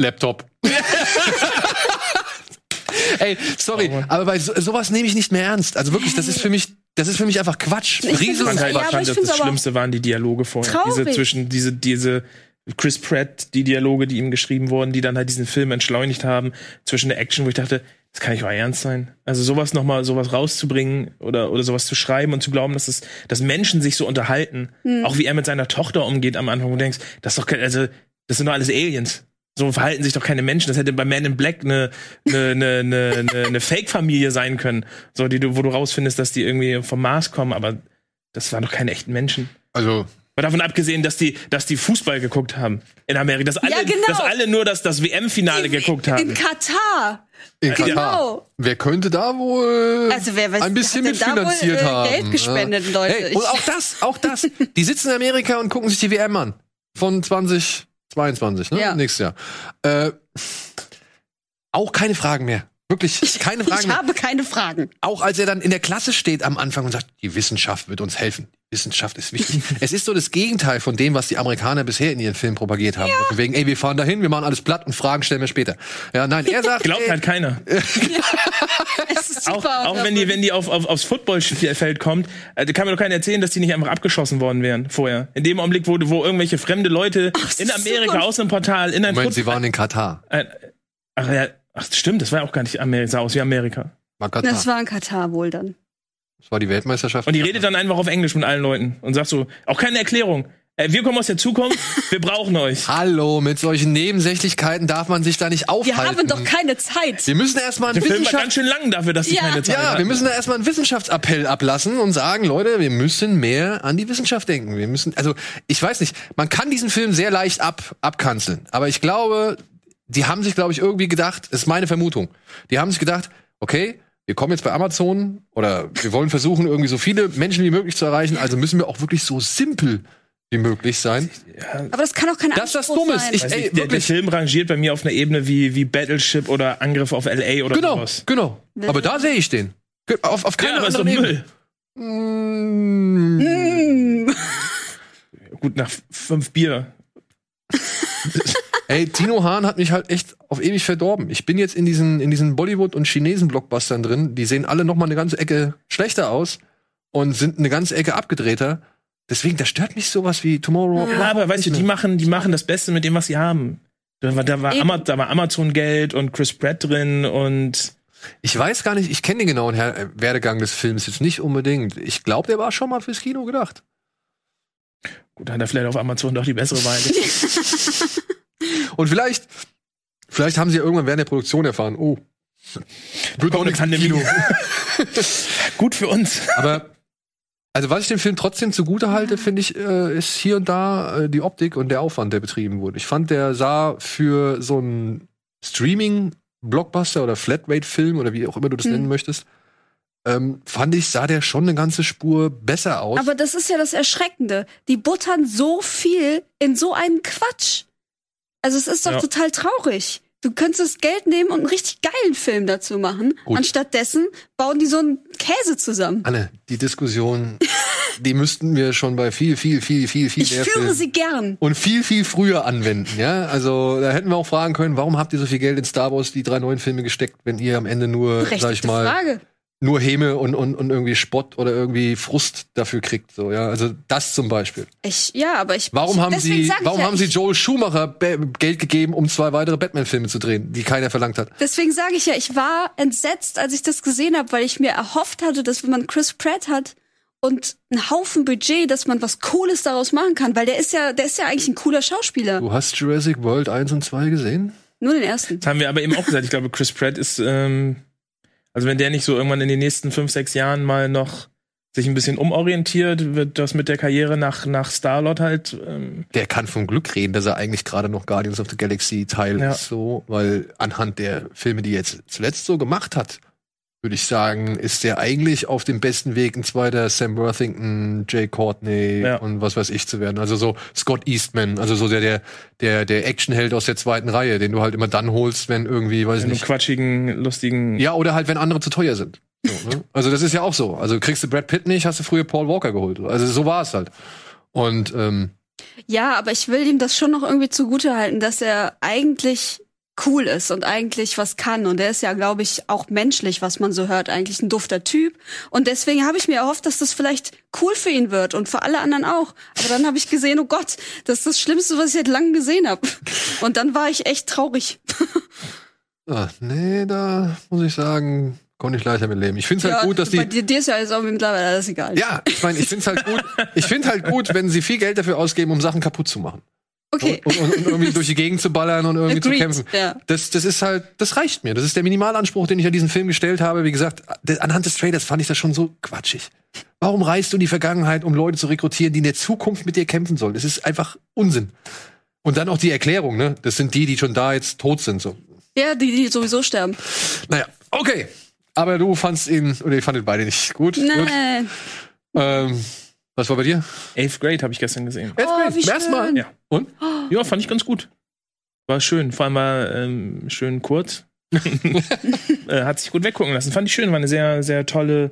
[SPEAKER 2] Laptop. Ey, sorry, aber bei so, sowas nehme ich nicht mehr ernst. Also wirklich, das ist für mich, das ist für mich einfach Quatsch.
[SPEAKER 4] Ich
[SPEAKER 2] Riesen
[SPEAKER 3] fand halt,
[SPEAKER 4] Ja,
[SPEAKER 3] ich
[SPEAKER 4] aber
[SPEAKER 3] fand,
[SPEAKER 4] ich
[SPEAKER 3] dass das Schlimmste waren die Dialoge vorher.
[SPEAKER 4] Traurig.
[SPEAKER 3] Diese zwischen, diese, diese Chris Pratt, die Dialoge, die ihm geschrieben wurden, die dann halt diesen Film entschleunigt haben, zwischen der Action, wo ich dachte, das kann nicht euer Ernst sein. Also sowas nochmal, sowas rauszubringen oder, oder sowas zu schreiben und zu glauben, dass es, dass Menschen sich so unterhalten.
[SPEAKER 4] Hm.
[SPEAKER 3] Auch wie er mit seiner Tochter umgeht am Anfang, wo du denkst, das ist doch kein, also, das sind doch alles Aliens. So verhalten sich doch keine Menschen. Das hätte bei Man in Black eine, eine, eine, eine, eine, eine Fake-Familie sein können. So, die du, wo du rausfindest, dass die irgendwie vom Mars kommen, aber das waren doch keine echten Menschen.
[SPEAKER 2] Also,
[SPEAKER 3] Mal davon abgesehen, dass die, dass die Fußball geguckt haben in Amerika, dass alle,
[SPEAKER 4] Ja, genau.
[SPEAKER 3] dass alle nur das, das WM-Finale geguckt
[SPEAKER 4] In
[SPEAKER 3] haben.
[SPEAKER 4] Katar.
[SPEAKER 2] in Katar.
[SPEAKER 4] Genau.
[SPEAKER 2] Wer könnte da wohl
[SPEAKER 4] Also wer weiß,
[SPEAKER 2] ein bisschen
[SPEAKER 4] da wohl,
[SPEAKER 2] mitfinanziert
[SPEAKER 4] äh,
[SPEAKER 2] haben?
[SPEAKER 4] Geld gespendet,
[SPEAKER 2] ja.
[SPEAKER 4] Leute.
[SPEAKER 2] Hey, und auch das, auch das. Die sitzen in Amerika und gucken sich die WM an. Von 2022, ne?
[SPEAKER 4] Ja.
[SPEAKER 2] Nächstes Jahr. Äh, auch keine Fragen mehr. Wirklich, keine Fragen
[SPEAKER 4] Ich habe keine Fragen.
[SPEAKER 2] Auch als er dann in der Klasse steht am Anfang und sagt, die Wissenschaft wird uns helfen. Wissenschaft ist wichtig. es ist so das Gegenteil von dem, was die Amerikaner bisher in ihren Filmen propagiert haben. Von Wegen, ey, wir fahren dahin, wir machen alles platt und Fragen stellen wir später. Ja, nein, er sagt,
[SPEAKER 3] Glaubt
[SPEAKER 2] ey,
[SPEAKER 3] halt keiner.
[SPEAKER 4] Es ist
[SPEAKER 3] Auch,
[SPEAKER 4] super.
[SPEAKER 3] auch wenn die, wenn die auf, auf, aufs Footballfeld kommt, äh, da kann mir doch keiner erzählen, dass die nicht einfach abgeschossen worden wären vorher. In dem Augenblick, wo, wo irgendwelche fremde Leute
[SPEAKER 4] das
[SPEAKER 3] in Amerika
[SPEAKER 4] super.
[SPEAKER 3] aus einem Portal in ein
[SPEAKER 2] Moment, sie
[SPEAKER 3] Football-
[SPEAKER 2] waren in Katar.
[SPEAKER 3] Äh, ach ja, ach stimmt, das war auch gar nicht Amerika, sah aus wie Amerika.
[SPEAKER 2] War Katar.
[SPEAKER 4] das war in Katar wohl dann.
[SPEAKER 2] Das war die Weltmeisterschaft.
[SPEAKER 3] Und die redet dann einfach auf Englisch mit allen Leuten und sagt so, auch keine Erklärung. Äh, wir kommen aus der Zukunft, wir brauchen euch.
[SPEAKER 2] Hallo, mit solchen Nebensächlichkeiten darf man sich da nicht
[SPEAKER 4] Wir
[SPEAKER 2] aufhalten.
[SPEAKER 4] haben doch keine Zeit.
[SPEAKER 2] wir müssen erstmal einen
[SPEAKER 3] Der Film war
[SPEAKER 2] Wissenschaft
[SPEAKER 3] ganz schön lang dafür, dass die
[SPEAKER 4] Ja.
[SPEAKER 3] keine Zeit
[SPEAKER 2] Ja, wir
[SPEAKER 3] hatten.
[SPEAKER 2] müssen da erstmal einen Wissenschaftsappell ablassen und sagen, Leute, wir müssen mehr an die Wissenschaft denken. Wir müssen, also ich weiß nicht, man kann diesen Film sehr leicht ab, abkanzeln, aber ich glaube, die haben sich, glaube ich, irgendwie gedacht, das ist meine Vermutung, die haben sich gedacht, okay, wir kommen jetzt bei Amazon oder wir wollen versuchen, irgendwie so viele Menschen wie möglich zu erreichen, also müssen wir auch wirklich so simpel wie möglich sein.
[SPEAKER 4] Aber das kann auch kein
[SPEAKER 2] Das ist das Dumme.
[SPEAKER 4] sein.
[SPEAKER 2] Ich- ey,
[SPEAKER 3] der, der
[SPEAKER 2] wirklich.
[SPEAKER 3] Film rangiert bei mir auf einer Ebene wie, wie Battleship oder Angriff auf LA oder
[SPEAKER 2] Genau,
[SPEAKER 3] sowas.
[SPEAKER 2] genau. Aber da sehe ich den. Auf, auf
[SPEAKER 3] Ja,
[SPEAKER 2] keiner
[SPEAKER 3] aber ist doch
[SPEAKER 2] anderen Ebene.
[SPEAKER 3] Müll.
[SPEAKER 2] Mm.
[SPEAKER 4] Mm.
[SPEAKER 3] Gut, nach fünf Bier.
[SPEAKER 2] Ey, Tino Hahn hat mich halt echt auf ewig verdorben. Ich bin jetzt in diesen, in diesen Bollywood- und Chinesen-Blockbustern drin. Die sehen alle noch mal eine ganze Ecke schlechter aus und sind eine ganze Ecke abgedrehter. Deswegen, da stört mich sowas wie Tomorrow.
[SPEAKER 3] Ja, aber weißt du, die machen, die machen das Beste mit dem, was sie haben. Da war, da war,
[SPEAKER 4] Eben.
[SPEAKER 3] Ama da war Amazon-Geld und Chris Pratt drin und
[SPEAKER 2] Ich weiß gar nicht, ich kenne den genauen Her Werdegang des Films jetzt nicht unbedingt. Ich glaube, der war schon mal fürs Kino gedacht.
[SPEAKER 3] gut, da hat er vielleicht auf Amazon doch die bessere Wahl.
[SPEAKER 2] Und vielleicht, vielleicht haben sie ja irgendwann während der Produktion erfahren, oh, wird
[SPEAKER 3] Kommt
[SPEAKER 2] nichts.
[SPEAKER 3] Pandemie. Gut für uns.
[SPEAKER 2] Aber also was ich dem Film trotzdem zugute halte, finde ich, äh, ist hier und da äh, die Optik und der Aufwand, der betrieben wurde. Ich fand, der sah für so einen Streaming-Blockbuster oder Flatrate-Film oder wie auch immer du das
[SPEAKER 4] Hm.
[SPEAKER 2] nennen möchtest, ähm, fand ich, sah der schon eine ganze Spur besser aus.
[SPEAKER 4] Aber das ist ja das Erschreckende. Die buttern so viel in so einen Quatsch. Also es ist doch
[SPEAKER 3] Ja.
[SPEAKER 4] total traurig. Du könntest das Geld nehmen und einen richtig geilen Film dazu machen.
[SPEAKER 2] Gut.
[SPEAKER 4] Anstattdessen bauen die so einen Käse zusammen.
[SPEAKER 2] Anne, die Diskussion, die müssten wir schon bei viel, viel, viel, viel, viel
[SPEAKER 4] Ich
[SPEAKER 2] mehr
[SPEAKER 4] führe sie gern.
[SPEAKER 2] und viel, viel früher anwenden. Ja, also da hätten wir auch fragen können, warum habt ihr so viel Geld in Star Wars, die drei neuen Filme gesteckt, wenn ihr am Ende nur, sag ich
[SPEAKER 4] Berechtigte
[SPEAKER 2] mal,
[SPEAKER 4] Frage.
[SPEAKER 2] Nur Häme und, und, und irgendwie Spott oder irgendwie Frust dafür kriegt. So, ja, also das zum Beispiel.
[SPEAKER 4] Ich, ja, aber ich.
[SPEAKER 2] Warum
[SPEAKER 4] ich,
[SPEAKER 2] haben sie, warum
[SPEAKER 4] ja,
[SPEAKER 2] haben sie Joel Schumacher Be Geld gegeben, um zwei weitere Batman-Filme zu drehen, die keiner verlangt hat?
[SPEAKER 4] Deswegen sage ich ja, ich war entsetzt, als ich das gesehen habe, weil ich mir erhofft hatte, dass wenn man Chris Pratt hat und einen Haufen Budget, dass man was Cooles daraus machen kann, weil der ist ja, der ist ja eigentlich ein cooler Schauspieler.
[SPEAKER 2] Du hast Jurassic World 1 und 2 gesehen?
[SPEAKER 4] Nur den ersten.
[SPEAKER 3] Das haben wir aber eben auch gesagt. Ich glaube, Chris Pratt ist, ähm, also wenn der nicht so irgendwann in den nächsten fünf, sechs Jahren mal noch sich ein bisschen umorientiert, wird das mit der Karriere nach, nach Star-Lord halt, ähm,
[SPEAKER 2] Der kann vom Glück reden, dass er eigentlich gerade noch Guardians of the Galaxy Teil
[SPEAKER 3] Ja.
[SPEAKER 2] ist, so, weil anhand der Filme, die er jetzt zuletzt so gemacht hat, würde ich sagen, ist der eigentlich auf dem besten Weg, ein zweiter Sam Worthington, Jay Courtney
[SPEAKER 3] Ja.
[SPEAKER 2] und was weiß ich zu werden. Also so Scott Eastman, also so der, der, der, der Actionheld aus der zweiten Reihe, den du halt immer dann holst, wenn irgendwie, weiß
[SPEAKER 3] einem
[SPEAKER 2] nicht.
[SPEAKER 3] quatschigen, lustigen.
[SPEAKER 2] Ja, oder halt, wenn andere zu teuer sind. So, ne? Also das ist ja auch so. Also kriegst du Brad Pitt nicht, hast du früher Paul Walker geholt. Also so war es halt. Und ähm,
[SPEAKER 4] Ja, aber ich will ihm das schon noch irgendwie zugute halten, dass er eigentlich cool ist und eigentlich was kann. Und er ist ja, glaube ich, auch menschlich, was man so hört, eigentlich ein dufter Typ. Und deswegen habe ich mir erhofft, dass das vielleicht cool für ihn wird und für alle anderen auch. Aber dann habe ich gesehen, oh Gott, das ist das Schlimmste, was ich seit langem gesehen habe. Und dann war ich echt traurig.
[SPEAKER 2] ah, nee, da muss ich sagen, konnte ich leichter mit leben. Ich finde es halt gut, dass
[SPEAKER 4] bei
[SPEAKER 2] die.
[SPEAKER 4] dir, dir ist ja jetzt auch mittlerweile alles egal.
[SPEAKER 2] Ja, ich meine, ich finde es halt gut. Ich finde halt gut, wenn sie viel Geld dafür ausgeben, um Sachen kaputt zu machen.
[SPEAKER 4] Okay.
[SPEAKER 2] Und, und, und irgendwie durch die Gegend zu ballern und irgendwie zu
[SPEAKER 4] Agreed,
[SPEAKER 2] kämpfen.
[SPEAKER 4] ja.
[SPEAKER 2] Das, das ist halt, das reicht mir. Das ist der Minimalanspruch, den ich an diesen Film gestellt habe. Wie gesagt, anhand des Trailers fand ich das schon so quatschig. Warum reist du in die Vergangenheit, um Leute zu rekrutieren, die in der Zukunft mit dir kämpfen sollen? Das ist einfach Unsinn. Und dann auch die Erklärung, ne? Das sind die, die schon da jetzt tot sind. So.
[SPEAKER 4] Ja, die, die sowieso sterben.
[SPEAKER 2] Naja, okay. Aber du fandst ihn, oder ihr fandet beide nicht gut. gut.
[SPEAKER 4] Nein.
[SPEAKER 2] Ähm, was war bei dir?
[SPEAKER 3] Eighth Grade habe ich gestern gesehen.
[SPEAKER 2] Jetzt
[SPEAKER 4] Oh,
[SPEAKER 2] geht's.
[SPEAKER 4] wie
[SPEAKER 2] Zum ersten Mal.
[SPEAKER 4] schön.
[SPEAKER 3] Ja.
[SPEAKER 2] Und?
[SPEAKER 3] Ja, fand ich ganz gut. War schön. Vor allem war ähm, schön kurz. äh, hat sich gut weggucken lassen. Fand ich schön. War eine sehr, sehr tolle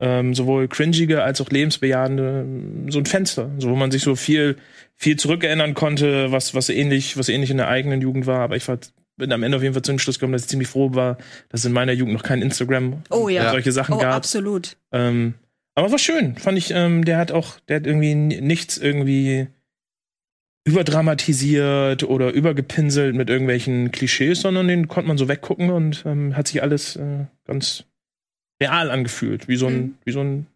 [SPEAKER 3] ähm, sowohl cringige als auch lebensbejahende, so ein Fenster, so wo man sich so viel, viel zurückerinnern konnte, was, was ähnlich, was ähnlich in der eigenen Jugend war. Aber ich war, bin am Ende auf jeden Fall zu dem Schluss gekommen, dass ich ziemlich froh war, dass es in meiner Jugend noch kein Instagram
[SPEAKER 4] Oh ja.
[SPEAKER 3] und solche Sachen
[SPEAKER 4] Oh,
[SPEAKER 3] gab.
[SPEAKER 4] absolut.
[SPEAKER 3] Ähm, aber war schön, fand ich. Ähm, der hat auch, der hat irgendwie nichts irgendwie überdramatisiert oder übergepinselt mit irgendwelchen Klischees, sondern den konnte man so weggucken und ähm, hat sich alles äh, ganz real angefühlt, wie so ein,
[SPEAKER 4] Mhm.
[SPEAKER 3] wie so ein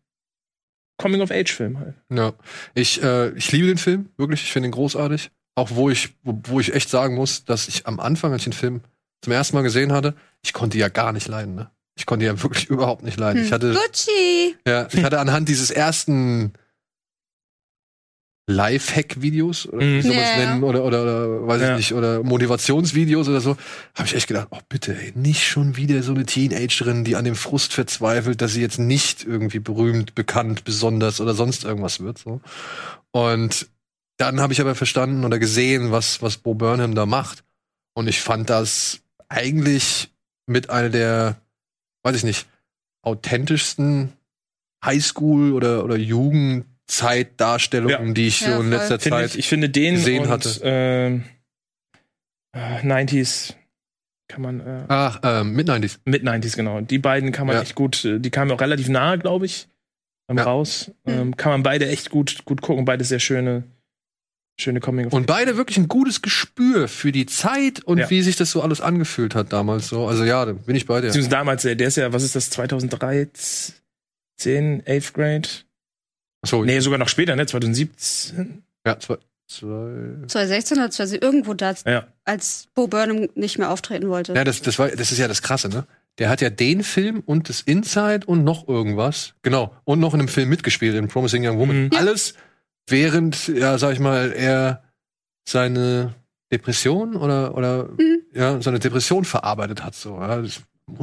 [SPEAKER 3] Coming-of-Age-Film halt.
[SPEAKER 2] Ja, ich, äh, ich liebe den Film, wirklich. Ich finde ihn großartig. Auch wo ich, wo, wo ich echt sagen muss, dass ich am Anfang, als ich den Film zum ersten Mal gesehen hatte, ich konnte ja gar nicht leiden, ne? Ich konnte ja wirklich überhaupt nicht leiden. Ich hatte,
[SPEAKER 4] Gucci!
[SPEAKER 2] ja, ich hatte anhand dieses ersten Lifehack-Videos, oder wie
[SPEAKER 3] Mhm.
[SPEAKER 2] soll man es nennen, oder, oder, oder weiß
[SPEAKER 3] Ja.
[SPEAKER 2] ich nicht, oder Motivationsvideos oder so, habe ich echt gedacht, oh bitte, ey, nicht schon wieder so eine Teenagerin, die an dem Frust verzweifelt, dass sie jetzt nicht irgendwie berühmt, bekannt, besonders oder sonst irgendwas wird. So. Und dann habe ich aber verstanden oder gesehen, was, was Bo Burnham da macht. Und ich fand das eigentlich mit einer der, weiß ich nicht, authentischsten Highschool- oder, oder Jugendzeitdarstellungen,
[SPEAKER 3] Ja.
[SPEAKER 2] die ich
[SPEAKER 4] Ja,
[SPEAKER 2] so in
[SPEAKER 4] voll.
[SPEAKER 2] letzter Zeit.
[SPEAKER 3] ich, ich finde den
[SPEAKER 2] gesehen
[SPEAKER 3] und
[SPEAKER 2] hatte.
[SPEAKER 3] ähm, äh, 90s kann man äh,
[SPEAKER 2] Ach, ähm, mit 90s.
[SPEAKER 3] mit 90s genau. Die beiden kann man
[SPEAKER 2] Ja.
[SPEAKER 3] echt gut, äh, die kamen auch relativ nahe, glaube ich, ähm,
[SPEAKER 2] Ja.
[SPEAKER 3] raus. Ähm, kann man beide echt gut gut gucken, beide sehr schöne schöne Coming of
[SPEAKER 2] Und beide wirklich ein gutes Gespür für die Zeit und
[SPEAKER 3] Ja.
[SPEAKER 2] wie sich das so alles angefühlt hat damals so. Also ja, da bin ich bei dir.
[SPEAKER 3] Beziehungsweise damals, äh, der ist ja, was ist das, 2013, 8th Grade?
[SPEAKER 2] Achso,
[SPEAKER 3] Nee, sogar noch später, ne? 2017.
[SPEAKER 2] ja, zwei, zwei.
[SPEAKER 4] 2016 oder 20, irgendwo da,
[SPEAKER 3] Ja.
[SPEAKER 4] als Bo Burnham nicht mehr auftreten wollte.
[SPEAKER 2] Ja, das, das, war, das ist ja das Krasse, ne? Der hat ja den Film und das Inside und noch irgendwas. Genau. Und noch in einem Film mitgespielt, in Promising Young Woman.
[SPEAKER 3] Mhm.
[SPEAKER 2] Alles während, ja, sag ich mal, er seine Depression oder, oder
[SPEAKER 4] Mhm.
[SPEAKER 2] ja, seine Depression verarbeitet hat. So. Ja, das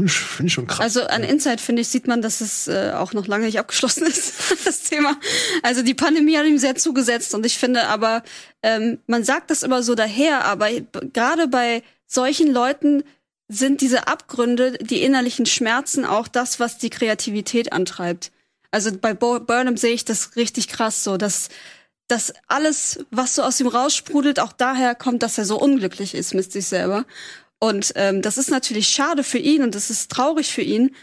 [SPEAKER 2] finde ich schon krass.
[SPEAKER 4] Also an Inside, finde ich, sieht man, dass es äh, auch noch lange nicht abgeschlossen ist, das Thema. Also die Pandemie hat ihm sehr zugesetzt und ich finde aber, ähm, man sagt das immer so daher, aber gerade bei solchen Leuten sind diese Abgründe, die innerlichen Schmerzen auch das, was die Kreativität antreibt. Also bei Bo Burnham sehe ich das richtig krass so, dass dass alles, was so aus ihm raussprudelt, auch daher kommt, dass er so unglücklich ist mit sich selber. Und ähm, das ist natürlich schade für ihn und das ist traurig für ihn,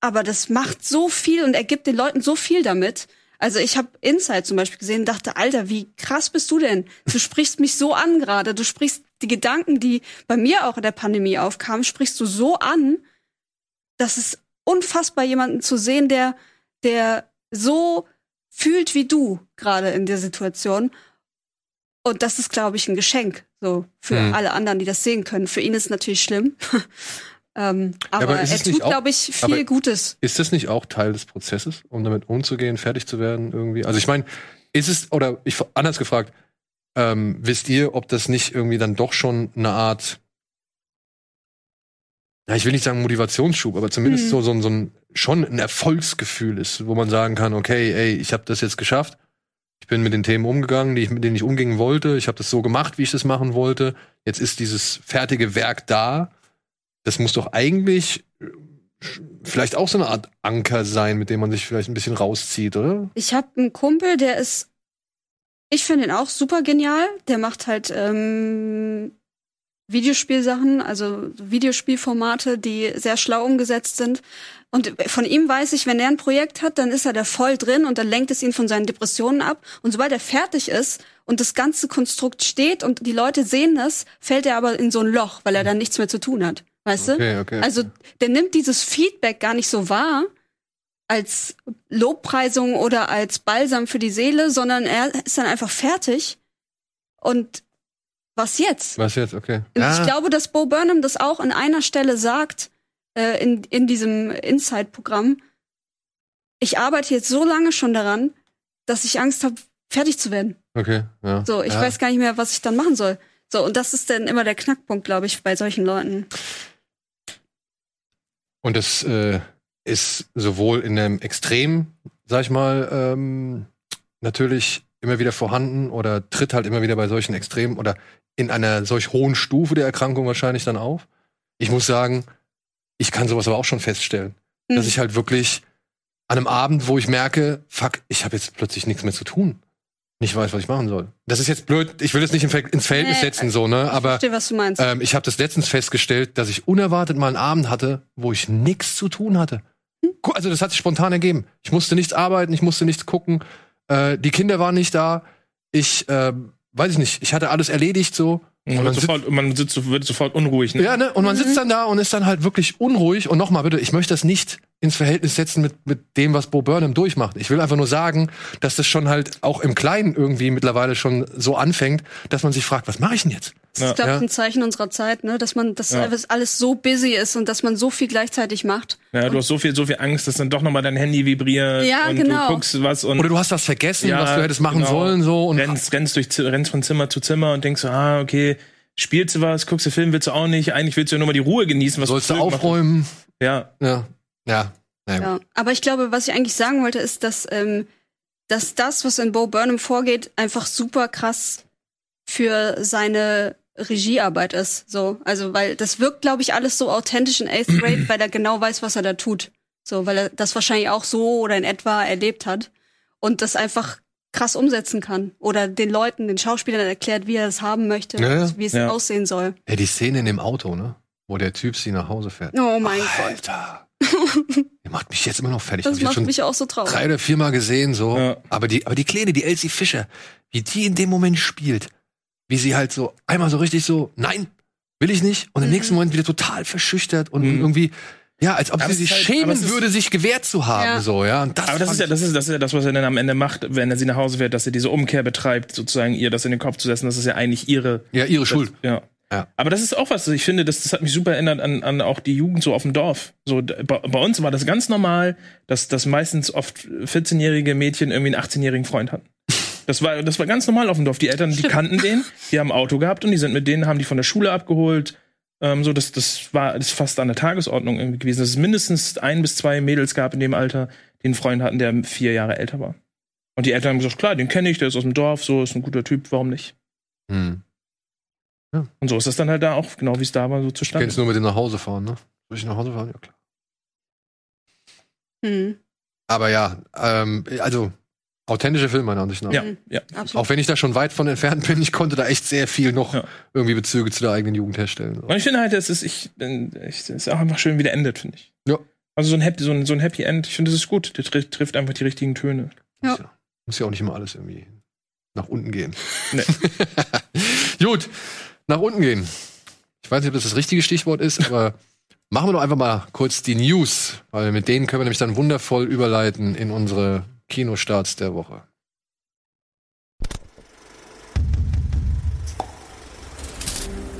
[SPEAKER 4] aber das macht so viel und er gibt den Leuten so viel damit. Also ich habe Inside zum Beispiel gesehen und dachte, Alter, wie krass bist du denn? Du sprichst mich so an gerade. Du sprichst die Gedanken, die bei mir auch in der Pandemie aufkamen, sprichst du so an. Das ist unfassbar, jemanden zu sehen, der, der so fühlt wie du gerade in der Situation. Und das ist, glaube ich, ein Geschenk so für
[SPEAKER 2] Hm.
[SPEAKER 4] alle anderen, die das sehen können. Für ihn ist es natürlich schlimm. ähm, aber,
[SPEAKER 2] aber
[SPEAKER 4] er tut, glaube ich, viel Gutes.
[SPEAKER 2] Ist das nicht auch Teil des Prozesses, um damit umzugehen, fertig zu werden irgendwie? Also ich meine, ist es, oder ich anders gefragt, ähm, wisst ihr, ob das nicht irgendwie dann doch schon eine Art, ja, ich will nicht sagen Motivationsschub, aber zumindest
[SPEAKER 4] Mhm.
[SPEAKER 2] so, so, so ein schon ein Erfolgsgefühl ist, wo man sagen kann, okay, ey, ich habe das jetzt geschafft. Ich bin mit den Themen umgegangen, die ich, mit denen ich umgehen wollte. Ich habe das so gemacht, wie ich das machen wollte. Jetzt ist dieses fertige Werk da. Das muss doch eigentlich äh, vielleicht auch so eine Art Anker sein, mit dem man sich vielleicht ein bisschen rauszieht, oder?
[SPEAKER 4] Ich habe einen Kumpel, der ist, ich finde ihn auch super genial. Der macht halt ähm, Videospielsachen, also Videospielformate, die sehr schlau umgesetzt sind. Und von ihm weiß ich, wenn er ein Projekt hat, dann ist er da voll drin und dann lenkt es ihn von seinen Depressionen ab. Und sobald er fertig ist und das ganze Konstrukt steht und die Leute sehen das, fällt er aber in so ein Loch, weil er dann nichts mehr zu tun hat. Weißt du?
[SPEAKER 2] Okay, okay.
[SPEAKER 4] Also der nimmt dieses Feedback gar nicht so wahr als Lobpreisung oder als Balsam für die Seele, sondern er ist dann einfach fertig. Und was jetzt?
[SPEAKER 2] Was jetzt? Okay.
[SPEAKER 4] Und
[SPEAKER 2] Ah,
[SPEAKER 4] ich glaube, dass Bo Burnham das auch an einer Stelle sagt, äh, in, in diesem Inside-Programm. Ich arbeite jetzt so lange schon daran, dass ich Angst habe, fertig zu werden.
[SPEAKER 2] okay, ja.
[SPEAKER 4] So, ich
[SPEAKER 2] ja.
[SPEAKER 4] weiß gar nicht mehr, was ich dann machen soll. So, und das ist dann immer der Knackpunkt, glaube ich, bei solchen Leuten.
[SPEAKER 2] Und das äh, ist sowohl in einem Extrem, sag ich mal, ähm, natürlich immer wieder vorhanden oder tritt halt immer wieder bei solchen Extremen oder in einer solch hohen Stufe der Erkrankung wahrscheinlich dann auf. Ich muss sagen, ich kann sowas aber auch schon feststellen,
[SPEAKER 4] Hm.
[SPEAKER 2] dass ich halt wirklich an einem Abend, wo ich merke, fuck, ich habe jetzt plötzlich nichts mehr zu tun. Nicht weiß, was ich machen soll. Das ist jetzt blöd. Ich will das nicht ins Verhältnis
[SPEAKER 4] Nee,
[SPEAKER 2] setzen, so ne.
[SPEAKER 4] Ich
[SPEAKER 2] Aber
[SPEAKER 4] verstehe, meinst.
[SPEAKER 2] ähm, ich habe das letztens festgestellt, dass ich unerwartet mal einen Abend hatte, wo ich nichts zu tun hatte. Gu- Also das hat sich spontan ergeben. Ich musste nichts arbeiten, ich musste nichts gucken. Äh, die Kinder waren nicht da. Ich äh, weiß ich nicht. Ich hatte alles erledigt so.
[SPEAKER 3] Man,
[SPEAKER 2] man
[SPEAKER 3] wird
[SPEAKER 2] sitzt-
[SPEAKER 3] sofort, man sitzt, wird sofort unruhig. Ne?
[SPEAKER 2] Ja, ne? Und man sitzt dann da und ist dann halt wirklich unruhig. Und nochmal bitte, ich möchte das nicht ins Verhältnis setzen mit, mit dem, was Bo Burnham durchmacht. Ich will einfach nur sagen, dass das schon halt auch im Kleinen irgendwie mittlerweile schon so anfängt, dass man sich fragt, was mache ich denn jetzt?
[SPEAKER 4] Das ist, glaube ich,
[SPEAKER 2] Ja.
[SPEAKER 4] ein Zeichen unserer Zeit, ne? dass man, dass
[SPEAKER 3] Ja.
[SPEAKER 4] alles- so busy ist und dass man so viel gleichzeitig macht.
[SPEAKER 3] Ja, du hast so viel, so viel Angst, dass dann doch nochmal dein Handy vibriert
[SPEAKER 4] Ja,
[SPEAKER 3] und
[SPEAKER 4] genau.
[SPEAKER 3] du guckst was und
[SPEAKER 2] Oder du hast was vergessen,
[SPEAKER 3] Ja,
[SPEAKER 2] was du hättest machen
[SPEAKER 3] genau.
[SPEAKER 2] sollen, so. Und
[SPEAKER 3] rennst, rennst, durch, rennst von Zimmer zu Zimmer und denkst so, ah, okay, spielst du was, guckst du Film, willst du auch nicht, eigentlich willst du ja nur mal die Ruhe genießen, was
[SPEAKER 2] sollst du aufräumen.
[SPEAKER 3] Ja,
[SPEAKER 2] Ja. Ja.
[SPEAKER 4] Ja. Aber ich glaube, was ich eigentlich sagen wollte, ist, dass, ähm, dass das, was in Bo Burnham vorgeht, einfach super krass für seine Regiearbeit ist. So, also weil das wirkt, glaube ich, alles so authentisch in Eighth Grade, weil er genau weiß, was er da tut. So, weil er das wahrscheinlich auch so oder in etwa erlebt hat und das einfach krass umsetzen kann oder den Leuten, den Schauspielern erklärt, wie er es haben möchte,
[SPEAKER 2] Ja, ja.
[SPEAKER 4] wie es
[SPEAKER 3] Ja.
[SPEAKER 4] aussehen soll.
[SPEAKER 2] Ja, die Szene in dem Auto, ne? Wo der Typ sie nach Hause fährt.
[SPEAKER 4] Oh mein Gott,
[SPEAKER 2] Der macht mich jetzt immer noch fertig.
[SPEAKER 4] das
[SPEAKER 2] Hab
[SPEAKER 4] macht
[SPEAKER 2] schon
[SPEAKER 4] mich auch so traurig.
[SPEAKER 2] drei oder viermal gesehen, so.
[SPEAKER 3] Ja.
[SPEAKER 2] Aber die, aber die Kleine, die Elsie Fischer, wie die in dem Moment spielt, wie sie halt so einmal so richtig so, nein, will ich nicht, und im
[SPEAKER 4] Mhm.
[SPEAKER 2] nächsten Moment wieder total verschüchtert und,
[SPEAKER 3] Mhm.
[SPEAKER 2] irgendwie, ja, als ob
[SPEAKER 3] Aber
[SPEAKER 2] sie sich
[SPEAKER 3] halt-
[SPEAKER 2] schämen
[SPEAKER 3] ist-
[SPEAKER 2] würde, sich gewehrt zu haben,
[SPEAKER 4] Ja.
[SPEAKER 2] so, ja. Und das
[SPEAKER 3] aber das ist ja, das ist, das ist ja das, was er dann am Ende macht, wenn er sie nach Hause fährt, dass er diese Umkehr betreibt, sozusagen ihr das in den Kopf zu setzen, das ist ja eigentlich ihre
[SPEAKER 2] ja, ihre Schuld.
[SPEAKER 3] Ja.
[SPEAKER 2] Ja.
[SPEAKER 3] Aber das ist auch was, ich finde, das, das hat mich super erinnert an, an auch die Jugend so auf dem Dorf. So, bei, bei uns war das ganz normal, dass, dass meistens oft 14-jährige Mädchen irgendwie einen 18-jährigen Freund hatten. Das war, das war ganz normal auf dem Dorf. Die Eltern, die kannten den, die haben ein Auto gehabt und die sind mit denen, haben die von der Schule abgeholt. Ähm, so, das, das war das ist fast an der Tagesordnung irgendwie gewesen, dass es mindestens ein bis zwei Mädels gab in dem Alter, die einen Freund hatten, der vier Jahre älter war. Und die Eltern haben gesagt, klar, den kenne ich, der ist aus dem Dorf, so ist ein guter Typ, warum nicht?
[SPEAKER 2] Hm.
[SPEAKER 3] Und so ist das dann halt da auch, genau wie es da war, so
[SPEAKER 2] Ich
[SPEAKER 3] zustande.
[SPEAKER 2] kenn's nur mit dem nach Hause fahren, ne? Soll ich nach Hause fahren? Ja, klar.
[SPEAKER 4] Hm,
[SPEAKER 2] Aber ja, ähm, also, authentische Filme meiner Ansicht nach.
[SPEAKER 3] Ja,
[SPEAKER 4] Mhm.
[SPEAKER 3] ja.
[SPEAKER 4] absolut.
[SPEAKER 2] Auch wenn ich da schon weit von entfernt bin, ich konnte da echt sehr viel noch
[SPEAKER 3] Ja.
[SPEAKER 2] irgendwie Bezüge zu der eigenen Jugend herstellen.
[SPEAKER 3] Und ich finde halt, es ist, ich, es ist auch einfach schön, wie der endet, finde ich.
[SPEAKER 2] Ja.
[SPEAKER 3] Also so ein Happy, so ein, so ein Happy End, ich finde, das ist gut. Der trifft, trifft einfach die richtigen Töne.
[SPEAKER 4] Ja.
[SPEAKER 2] Muss, ja, muss ja auch nicht immer alles irgendwie nach unten gehen.
[SPEAKER 3] Nee.
[SPEAKER 2] Gut, nach unten gehen. Ich weiß nicht, ob das das richtige Stichwort ist, aber machen wir doch einfach mal kurz die News, weil mit denen können wir nämlich dann wundervoll überleiten in unsere Kinostarts der Woche.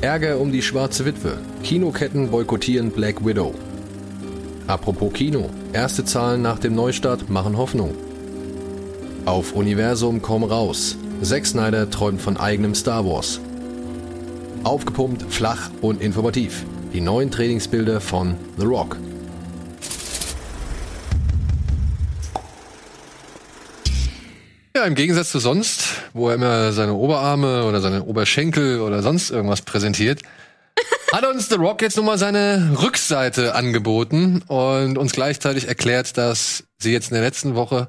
[SPEAKER 2] Ärger um die schwarze Witwe. Kinoketten boykottieren Black Widow. Apropos Kino. Erste Zahlen nach dem Neustart machen Hoffnung. Auf Universum komm raus. Zack Snyder träumt von eigenem Star Wars. Aufgepumpt, flach und informativ. Die neuen Trainingsbilder von The Rock. Ja, im Gegensatz zu sonst, wo er immer seine Oberarme oder seine Oberschenkel oder sonst irgendwas präsentiert, hat uns The Rock jetzt nun mal seine Rückseite angeboten und uns gleichzeitig erklärt, dass sie jetzt in der letzten Woche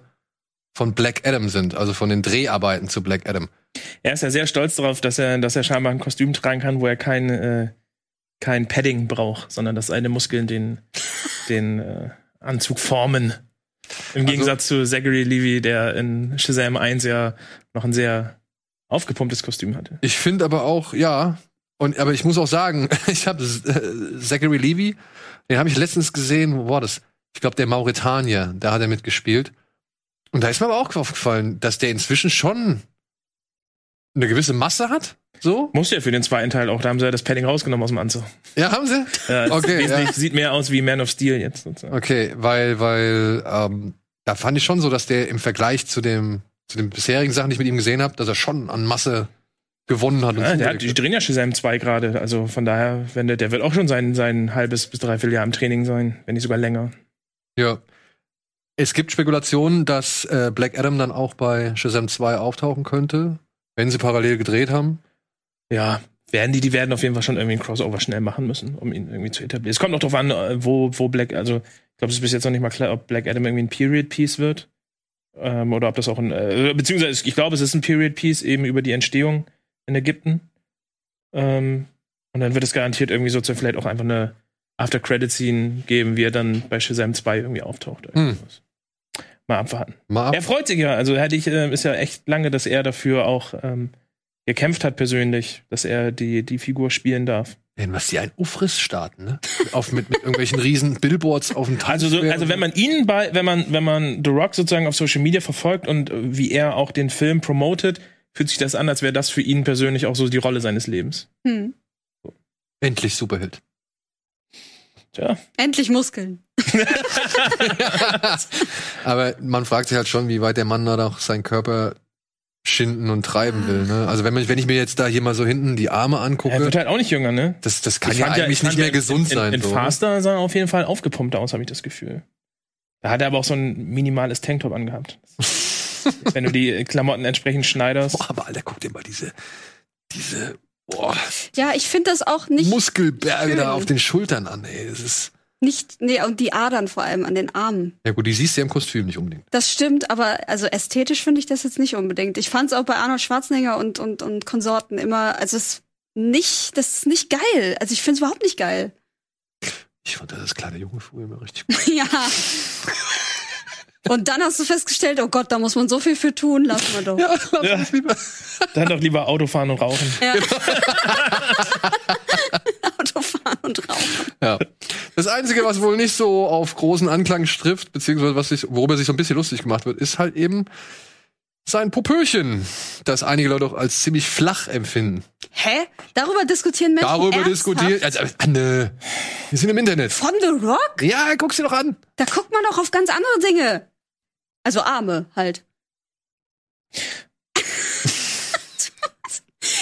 [SPEAKER 2] von Black Adam sind, also von den Dreharbeiten zu Black Adam.
[SPEAKER 3] Er ist ja sehr stolz darauf, dass er, dass er scheinbar ein Kostüm tragen kann, wo er kein, äh, kein Padding braucht, sondern dass seine Muskeln den, den äh, Anzug formen. Im
[SPEAKER 2] Also-
[SPEAKER 3] Gegensatz zu Zachary Levy, der in Shazam 1 ja noch ein sehr aufgepumptes Kostüm hatte.
[SPEAKER 2] Ich finde aber auch, ja, und aber ich muss auch sagen, ich habe äh, Zachary Levy, den habe ich letztens gesehen, wo war das? Ich glaube, der Mauretanier, da hat er mitgespielt. Und da ist mir aber auch aufgefallen, dass der inzwischen schon eine gewisse Masse hat. So?
[SPEAKER 3] Muss ja für den zweiten Teil auch, da haben sie ja das Padding rausgenommen aus dem Anzug.
[SPEAKER 2] Ja, haben sie?
[SPEAKER 3] Ja,
[SPEAKER 2] Okay, ja.
[SPEAKER 3] Sieht mehr aus wie Man of Steel jetzt. Sozusagen.
[SPEAKER 2] Okay, weil, weil, ähm, da fand ich schon so, dass der im Vergleich zu dem, zu den bisherigen Sachen, die ich mit ihm gesehen habe, dass er schon an Masse gewonnen hat. Und
[SPEAKER 3] Ja, der hat, die drehen ja Shazam 2 gerade, also von daher, wenn der, der wird auch schon sein, sein halbes bis dreiviertel Jahr im Training sein, wenn nicht sogar länger.
[SPEAKER 2] Ja. Es gibt Spekulationen, dass äh, Black Adam dann auch bei Shazam 2 auftauchen könnte, wenn sie parallel gedreht haben.
[SPEAKER 3] Ja, werden die, die werden auf jeden Fall schon irgendwie ein Crossover schnell machen müssen, um ihn irgendwie zu etablieren. Es kommt noch drauf an, äh, wo, wo Black, also ich glaube, es ist bis jetzt noch nicht mal klar, ob Black Adam irgendwie ein Period Piece wird. Ähm, oder ob das auch ein, äh, beziehungsweise ich glaube, es ist ein Period Piece eben über die Entstehung in Ägypten. Ähm, und dann wird es garantiert irgendwie sozusagen vielleicht auch einfach eine After-Credit-Scene geben, wie er dann bei Shazam 2 irgendwie auftaucht.
[SPEAKER 2] Hm.
[SPEAKER 3] Mal abwarten.
[SPEAKER 2] Mal ab.
[SPEAKER 3] Er freut sich ja. Also hätte ich, äh, ist ja echt lange, dass er dafür auch ähm, gekämpft hat persönlich, dass er die, die Figur spielen darf.
[SPEAKER 2] Ey, Was die ein Ufriss starten, ne? Auf, mit, mit irgendwelchen riesen Billboards auf dem
[SPEAKER 3] Also, so, also wenn man ihn bei, wenn man, wenn man The Rock sozusagen auf Social Media verfolgt und äh, wie er auch den Film promotet, fühlt sich das an, als wäre das für ihn persönlich auch so die Rolle seines Lebens.
[SPEAKER 4] Hm.
[SPEAKER 2] Endlich Superheld.
[SPEAKER 3] Tja.
[SPEAKER 4] Endlich Muskeln.
[SPEAKER 2] Aber man fragt sich halt schon, wie weit der Mann da doch seinen Körper schinden und treiben will. Ne? Also wenn, man, wenn ich mir jetzt da hier mal so hinten die Arme
[SPEAKER 3] Er
[SPEAKER 2] angucke,
[SPEAKER 3] wird halt auch nicht jünger, ne?
[SPEAKER 2] das, das kann
[SPEAKER 3] Ich
[SPEAKER 2] ja eigentlich
[SPEAKER 3] ich
[SPEAKER 2] nicht mehr
[SPEAKER 3] ja
[SPEAKER 2] gesund
[SPEAKER 3] in,
[SPEAKER 2] sein.
[SPEAKER 3] In, in
[SPEAKER 2] so.
[SPEAKER 3] Faster sah er auf jeden Fall aufgepumpt aus, habe ich das Gefühl. Da hat er aber auch so ein minimales Tanktop angehabt. Wenn du die Klamotten entsprechend schneiderst.
[SPEAKER 2] Boah, aber Alter, guck dir mal diese, diese boah,
[SPEAKER 4] Ja, ich finde das auch nicht,
[SPEAKER 2] Muskelberge
[SPEAKER 4] schön.
[SPEAKER 2] da auf den Schultern an. Ey. Das ist,
[SPEAKER 4] nicht, nee, und die Adern vor allem an den Armen.
[SPEAKER 2] ja gut, die siehst du ja im Kostüm nicht unbedingt.
[SPEAKER 4] Das stimmt, aber also ästhetisch finde ich das jetzt nicht unbedingt. Ich fand es auch bei Arnold Schwarzenegger und, und, und Konsorten immer, also es ist nicht, das ist nicht geil. Also ich finde es überhaupt nicht geil.
[SPEAKER 2] Ich fand das kleine Junge früher immer richtig gut.
[SPEAKER 4] ja. Und dann hast du festgestellt, oh Gott, da muss man so viel für tun, lass mal doch.
[SPEAKER 2] Ja, lass
[SPEAKER 3] Ja.
[SPEAKER 2] lieber.
[SPEAKER 3] Dann doch lieber Auto fahren und rauchen.
[SPEAKER 4] Ja. Autofahren und Rauchen.
[SPEAKER 2] Ja. Das Einzige, was wohl nicht so auf großen Anklang trifft, beziehungsweise was sich, worüber sich so ein bisschen lustig gemacht wird, ist halt eben sein Popöchen, das einige Leute auch als ziemlich flach empfinden.
[SPEAKER 4] Hä? Darüber diskutieren Menschen
[SPEAKER 2] Darüber
[SPEAKER 4] ernsthaft?
[SPEAKER 2] diskutieren. Also, Anne, wir sind im Internet.
[SPEAKER 4] Von The Rock?
[SPEAKER 2] Ja, guck's dir doch an.
[SPEAKER 4] Da guckt man doch auf ganz andere Dinge. Also Arme halt.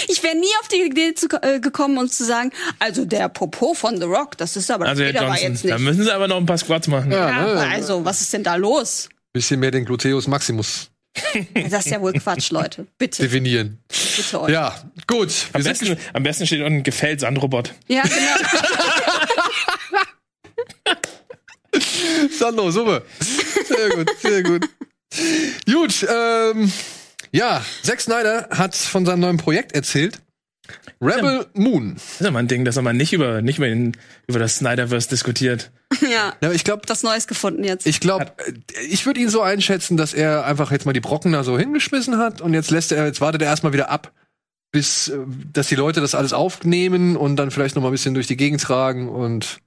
[SPEAKER 4] Ich wäre nie auf die Idee zu, äh, gekommen, uns zu sagen, also der Popo von The Rock, das ist aber,
[SPEAKER 3] Also
[SPEAKER 4] das
[SPEAKER 3] Herr
[SPEAKER 4] geht aber
[SPEAKER 3] Johnson,
[SPEAKER 4] jetzt
[SPEAKER 3] da
[SPEAKER 4] nicht.
[SPEAKER 3] müssen sie aber noch ein paar Squats machen.
[SPEAKER 2] Ja,
[SPEAKER 4] Ja,
[SPEAKER 2] ne?
[SPEAKER 4] also, was ist denn da los?
[SPEAKER 2] Bisschen mehr den Gluteus Maximus
[SPEAKER 4] Das ist ja wohl Quatsch, Leute. Bitte,
[SPEAKER 2] definieren.
[SPEAKER 4] bitte euch.
[SPEAKER 2] Ja, gut.
[SPEAKER 3] Am besten, am besten steht unten gefällt Sandrobot.
[SPEAKER 4] Ja, genau.
[SPEAKER 2] Sandro, super. Sehr gut, sehr gut. Gut, ähm, ja, Zack Snyder hat von seinem neuen Projekt erzählt. Rebel Moon.
[SPEAKER 3] Das ist ja mal ein Ding, dass er mal nicht über, nicht über, den, über das Snyderverse diskutiert.
[SPEAKER 4] ja,
[SPEAKER 2] Ja, aber ich glaube,
[SPEAKER 4] das Neues gefunden jetzt.
[SPEAKER 2] ich glaube, ich würde ihn so einschätzen, dass er einfach jetzt mal die Brocken da so hingeschmissen hat und jetzt lässt er, jetzt wartet er erstmal wieder ab, bis, äh, dass die Leute das alles aufnehmen und dann vielleicht noch mal ein bisschen durch die Gegend tragen und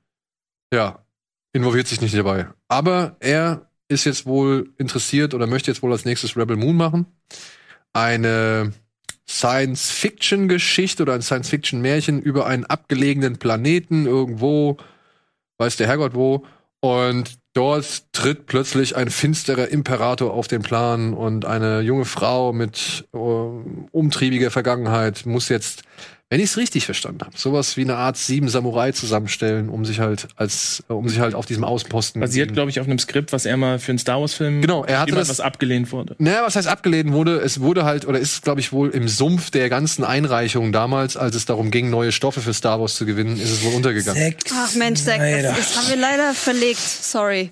[SPEAKER 2] ja, involviert sich nicht dabei. Aber er ist jetzt wohl interessiert oder möchte jetzt wohl als nächstes Rebel Moon machen. Eine Science-Fiction-Geschichte oder ein Science-Fiction-Märchen über einen abgelegenen Planeten irgendwo, weiß der Herrgott wo. Und dort tritt plötzlich ein finsterer Imperator auf den Plan und eine junge Frau mit äh, umtriebiger Vergangenheit muss jetzt, wenn ich es richtig verstanden habe, sowas wie eine Art sieben Samurai zusammenstellen, um sich halt als, äh, um sich halt auf diesem Außenposten.
[SPEAKER 3] Basiert, glaube ich, auf einem Skript, was er mal für einen Star Wars-Film
[SPEAKER 2] Genau, er hatte das-
[SPEAKER 3] was abgelehnt wurde.
[SPEAKER 2] Naja, was heißt abgelehnt wurde? Es wurde halt, oder ist, glaube ich, wohl im Sumpf der ganzen Einreichungen damals, als es darum ging, neue Stoffe für Star Wars zu gewinnen, ist es wohl untergegangen.
[SPEAKER 4] Ach Mensch, Zack, das, das haben wir leider verlegt. Sorry.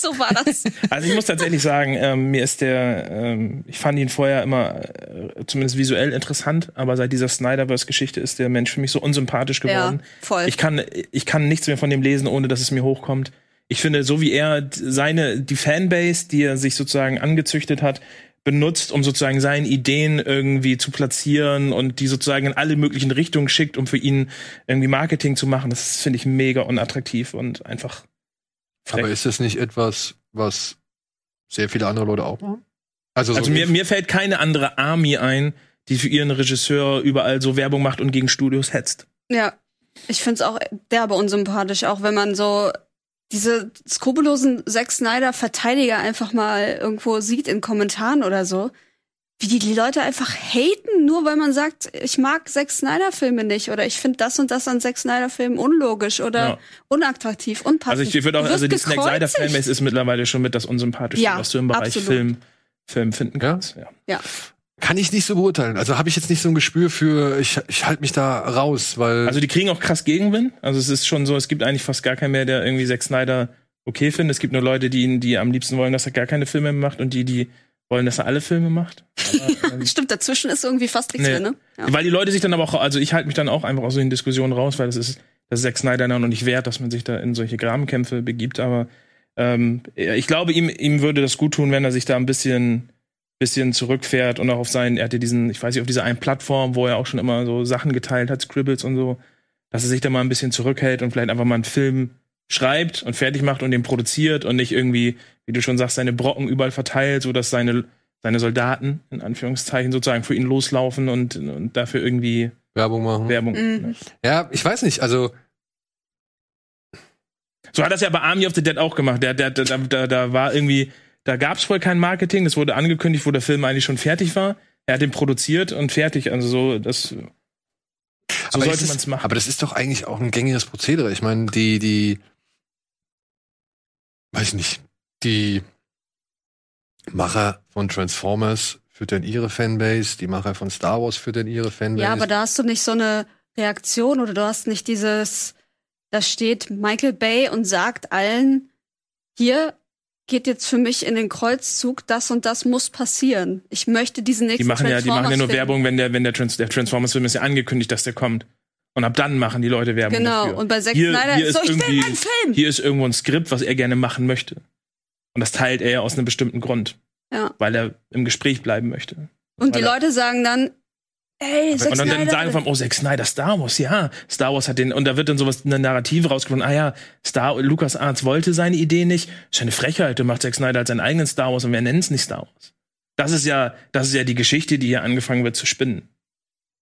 [SPEAKER 4] So war das.
[SPEAKER 3] Also ich muss tatsächlich sagen, ähm, mir ist der, ähm, ich fand ihn vorher immer äh, zumindest visuell interessant, aber seit dieser Snyderverse-Geschichte ist der Mensch für mich so unsympathisch geworden.
[SPEAKER 4] Ja, voll.
[SPEAKER 3] Ich kann, ich kann nichts mehr von dem lesen, ohne dass es mir hochkommt. Ich finde, so wie er seine, die Fanbase, die er sich sozusagen angezüchtet hat, benutzt, um sozusagen seine Ideen irgendwie zu platzieren und die sozusagen in alle möglichen Richtungen schickt, um für ihn irgendwie Marketing zu machen, das finde ich mega unattraktiv und einfach
[SPEAKER 2] Aber ist das nicht etwas, was sehr viele andere Leute auch machen? Also,
[SPEAKER 3] Also
[SPEAKER 2] so
[SPEAKER 3] mir, mir fällt keine andere Army ein, die für ihren Regisseur überall so Werbung macht und gegen Studios hetzt.
[SPEAKER 4] Ja, ich find's auch derbe unsympathisch, auch wenn man so diese skrupellosen Zack Snyder-Verteidiger einfach mal irgendwo sieht in Kommentaren oder so. Wie die, die Leute einfach haten, nur weil man sagt, ich mag Zack Snyder-Filme nicht oder ich finde das und das an Zack Snyder-Filmen unlogisch oder
[SPEAKER 3] Ja.
[SPEAKER 4] unattraktiv, unpassend.
[SPEAKER 3] Also ich würde auch, also die Snack Snyder. Fanbase ist mittlerweile schon mit das unsympathischste,
[SPEAKER 4] Ja,
[SPEAKER 3] was du im Bereich
[SPEAKER 4] absolut.
[SPEAKER 3] Film, Film finden kannst. Ja.
[SPEAKER 4] Ja.
[SPEAKER 2] kann ich nicht so beurteilen. Also habe ich jetzt nicht so ein Gespür für, ich, ich halte mich da raus, weil.
[SPEAKER 3] Also die kriegen auch krass Gegenwind. Also es ist schon so, es gibt eigentlich fast gar keinen mehr, der irgendwie Zack Snyder okay findet. Es gibt nur Leute, die ihn, die am liebsten wollen, dass er gar keine Filme mehr macht und die, die wollen, dass er alle Filme macht. Aber, ähm,
[SPEAKER 4] Stimmt, dazwischen ist irgendwie fast nichts
[SPEAKER 3] Nee.
[SPEAKER 4] mehr, ne? Ja.
[SPEAKER 3] Weil die Leute sich dann aber auch, also ich halte mich dann auch einfach aus solchen Diskussionen raus, weil das ist, das ist Zack Snyder noch nicht wert, dass man sich da in solche Grabenkämpfe begibt. Aber ähm, ich glaube, ihm, ihm würde das gut tun, wenn er sich da ein bisschen, bisschen zurückfährt und auch auf seinen, er hatte diesen, ich weiß nicht, auf dieser einen Plattform, wo er auch schon immer so Sachen geteilt hat, Scribbles und so, dass er sich da mal ein bisschen zurückhält und vielleicht einfach mal einen Film schreibt und fertig macht und den produziert und nicht irgendwie, wie du schon sagst, seine Brocken überall verteilt, so dass seine seine Soldaten in Anführungszeichen sozusagen für ihn loslaufen und, und dafür irgendwie
[SPEAKER 2] Werbung machen.
[SPEAKER 3] Werbung.
[SPEAKER 4] Mhm.
[SPEAKER 3] Ne?
[SPEAKER 2] Ja, ich weiß nicht. Also
[SPEAKER 3] So hat das ja bei Army of the Dead auch gemacht. Der, der, da, da, da war irgendwie, da gab es wohl kein Marketing. Das wurde angekündigt, wo der Film eigentlich schon fertig war. Er hat den produziert und fertig. Also so, das so
[SPEAKER 2] aber
[SPEAKER 3] sollte
[SPEAKER 2] es
[SPEAKER 3] man es machen.
[SPEAKER 2] Aber das ist doch eigentlich auch ein gängiges Prozedere. Ich meine, die, die, weiß ich nicht, die Macher von Transformers füttern ihre Fanbase, die Macher von Star Wars füttern ihre Fanbase.
[SPEAKER 4] Ja, aber da hast du nicht so eine Reaktion oder du hast nicht dieses, da steht Michael Bay und sagt allen, hier geht jetzt für mich in den Kreuzzug, das und das muss passieren. Ich möchte diesen nächsten
[SPEAKER 3] die machen ja, die machen ja nur. Werbung, wenn der, wenn der, Trans der Transformers-Film ist ja angekündigt, dass der kommt. Und ab dann machen die Leute Werbung
[SPEAKER 4] Genau,
[SPEAKER 3] dafür.
[SPEAKER 4] und bei Zack
[SPEAKER 3] Hier-
[SPEAKER 4] Snyder
[SPEAKER 3] hier
[SPEAKER 4] ist so, ich will einen Film.
[SPEAKER 3] Hier ist irgendwo ein Skript, was er gerne machen möchte. Und das teilt er aus einem bestimmten Grund.
[SPEAKER 4] Ja.
[SPEAKER 3] Weil er im Gespräch bleiben möchte.
[SPEAKER 4] Und die
[SPEAKER 3] Weil er-
[SPEAKER 4] Leute sagen dann, ey, Zack
[SPEAKER 3] und dann, dann
[SPEAKER 4] Snyder.
[SPEAKER 3] sagen von, oh, Zack Snyder, Star Wars, ja. Star Wars hat den, und da wird dann sowas, eine Narrative rausgefunden, ah ja, Star, Lucas Arts wollte seine Idee nicht. Das ist eine Frechheit, du machst Zack Snyder als seinen eigenen Star Wars und wir nennen es nicht Star Wars. Das ist ja, das ist ja die Geschichte, die hier angefangen wird zu spinnen.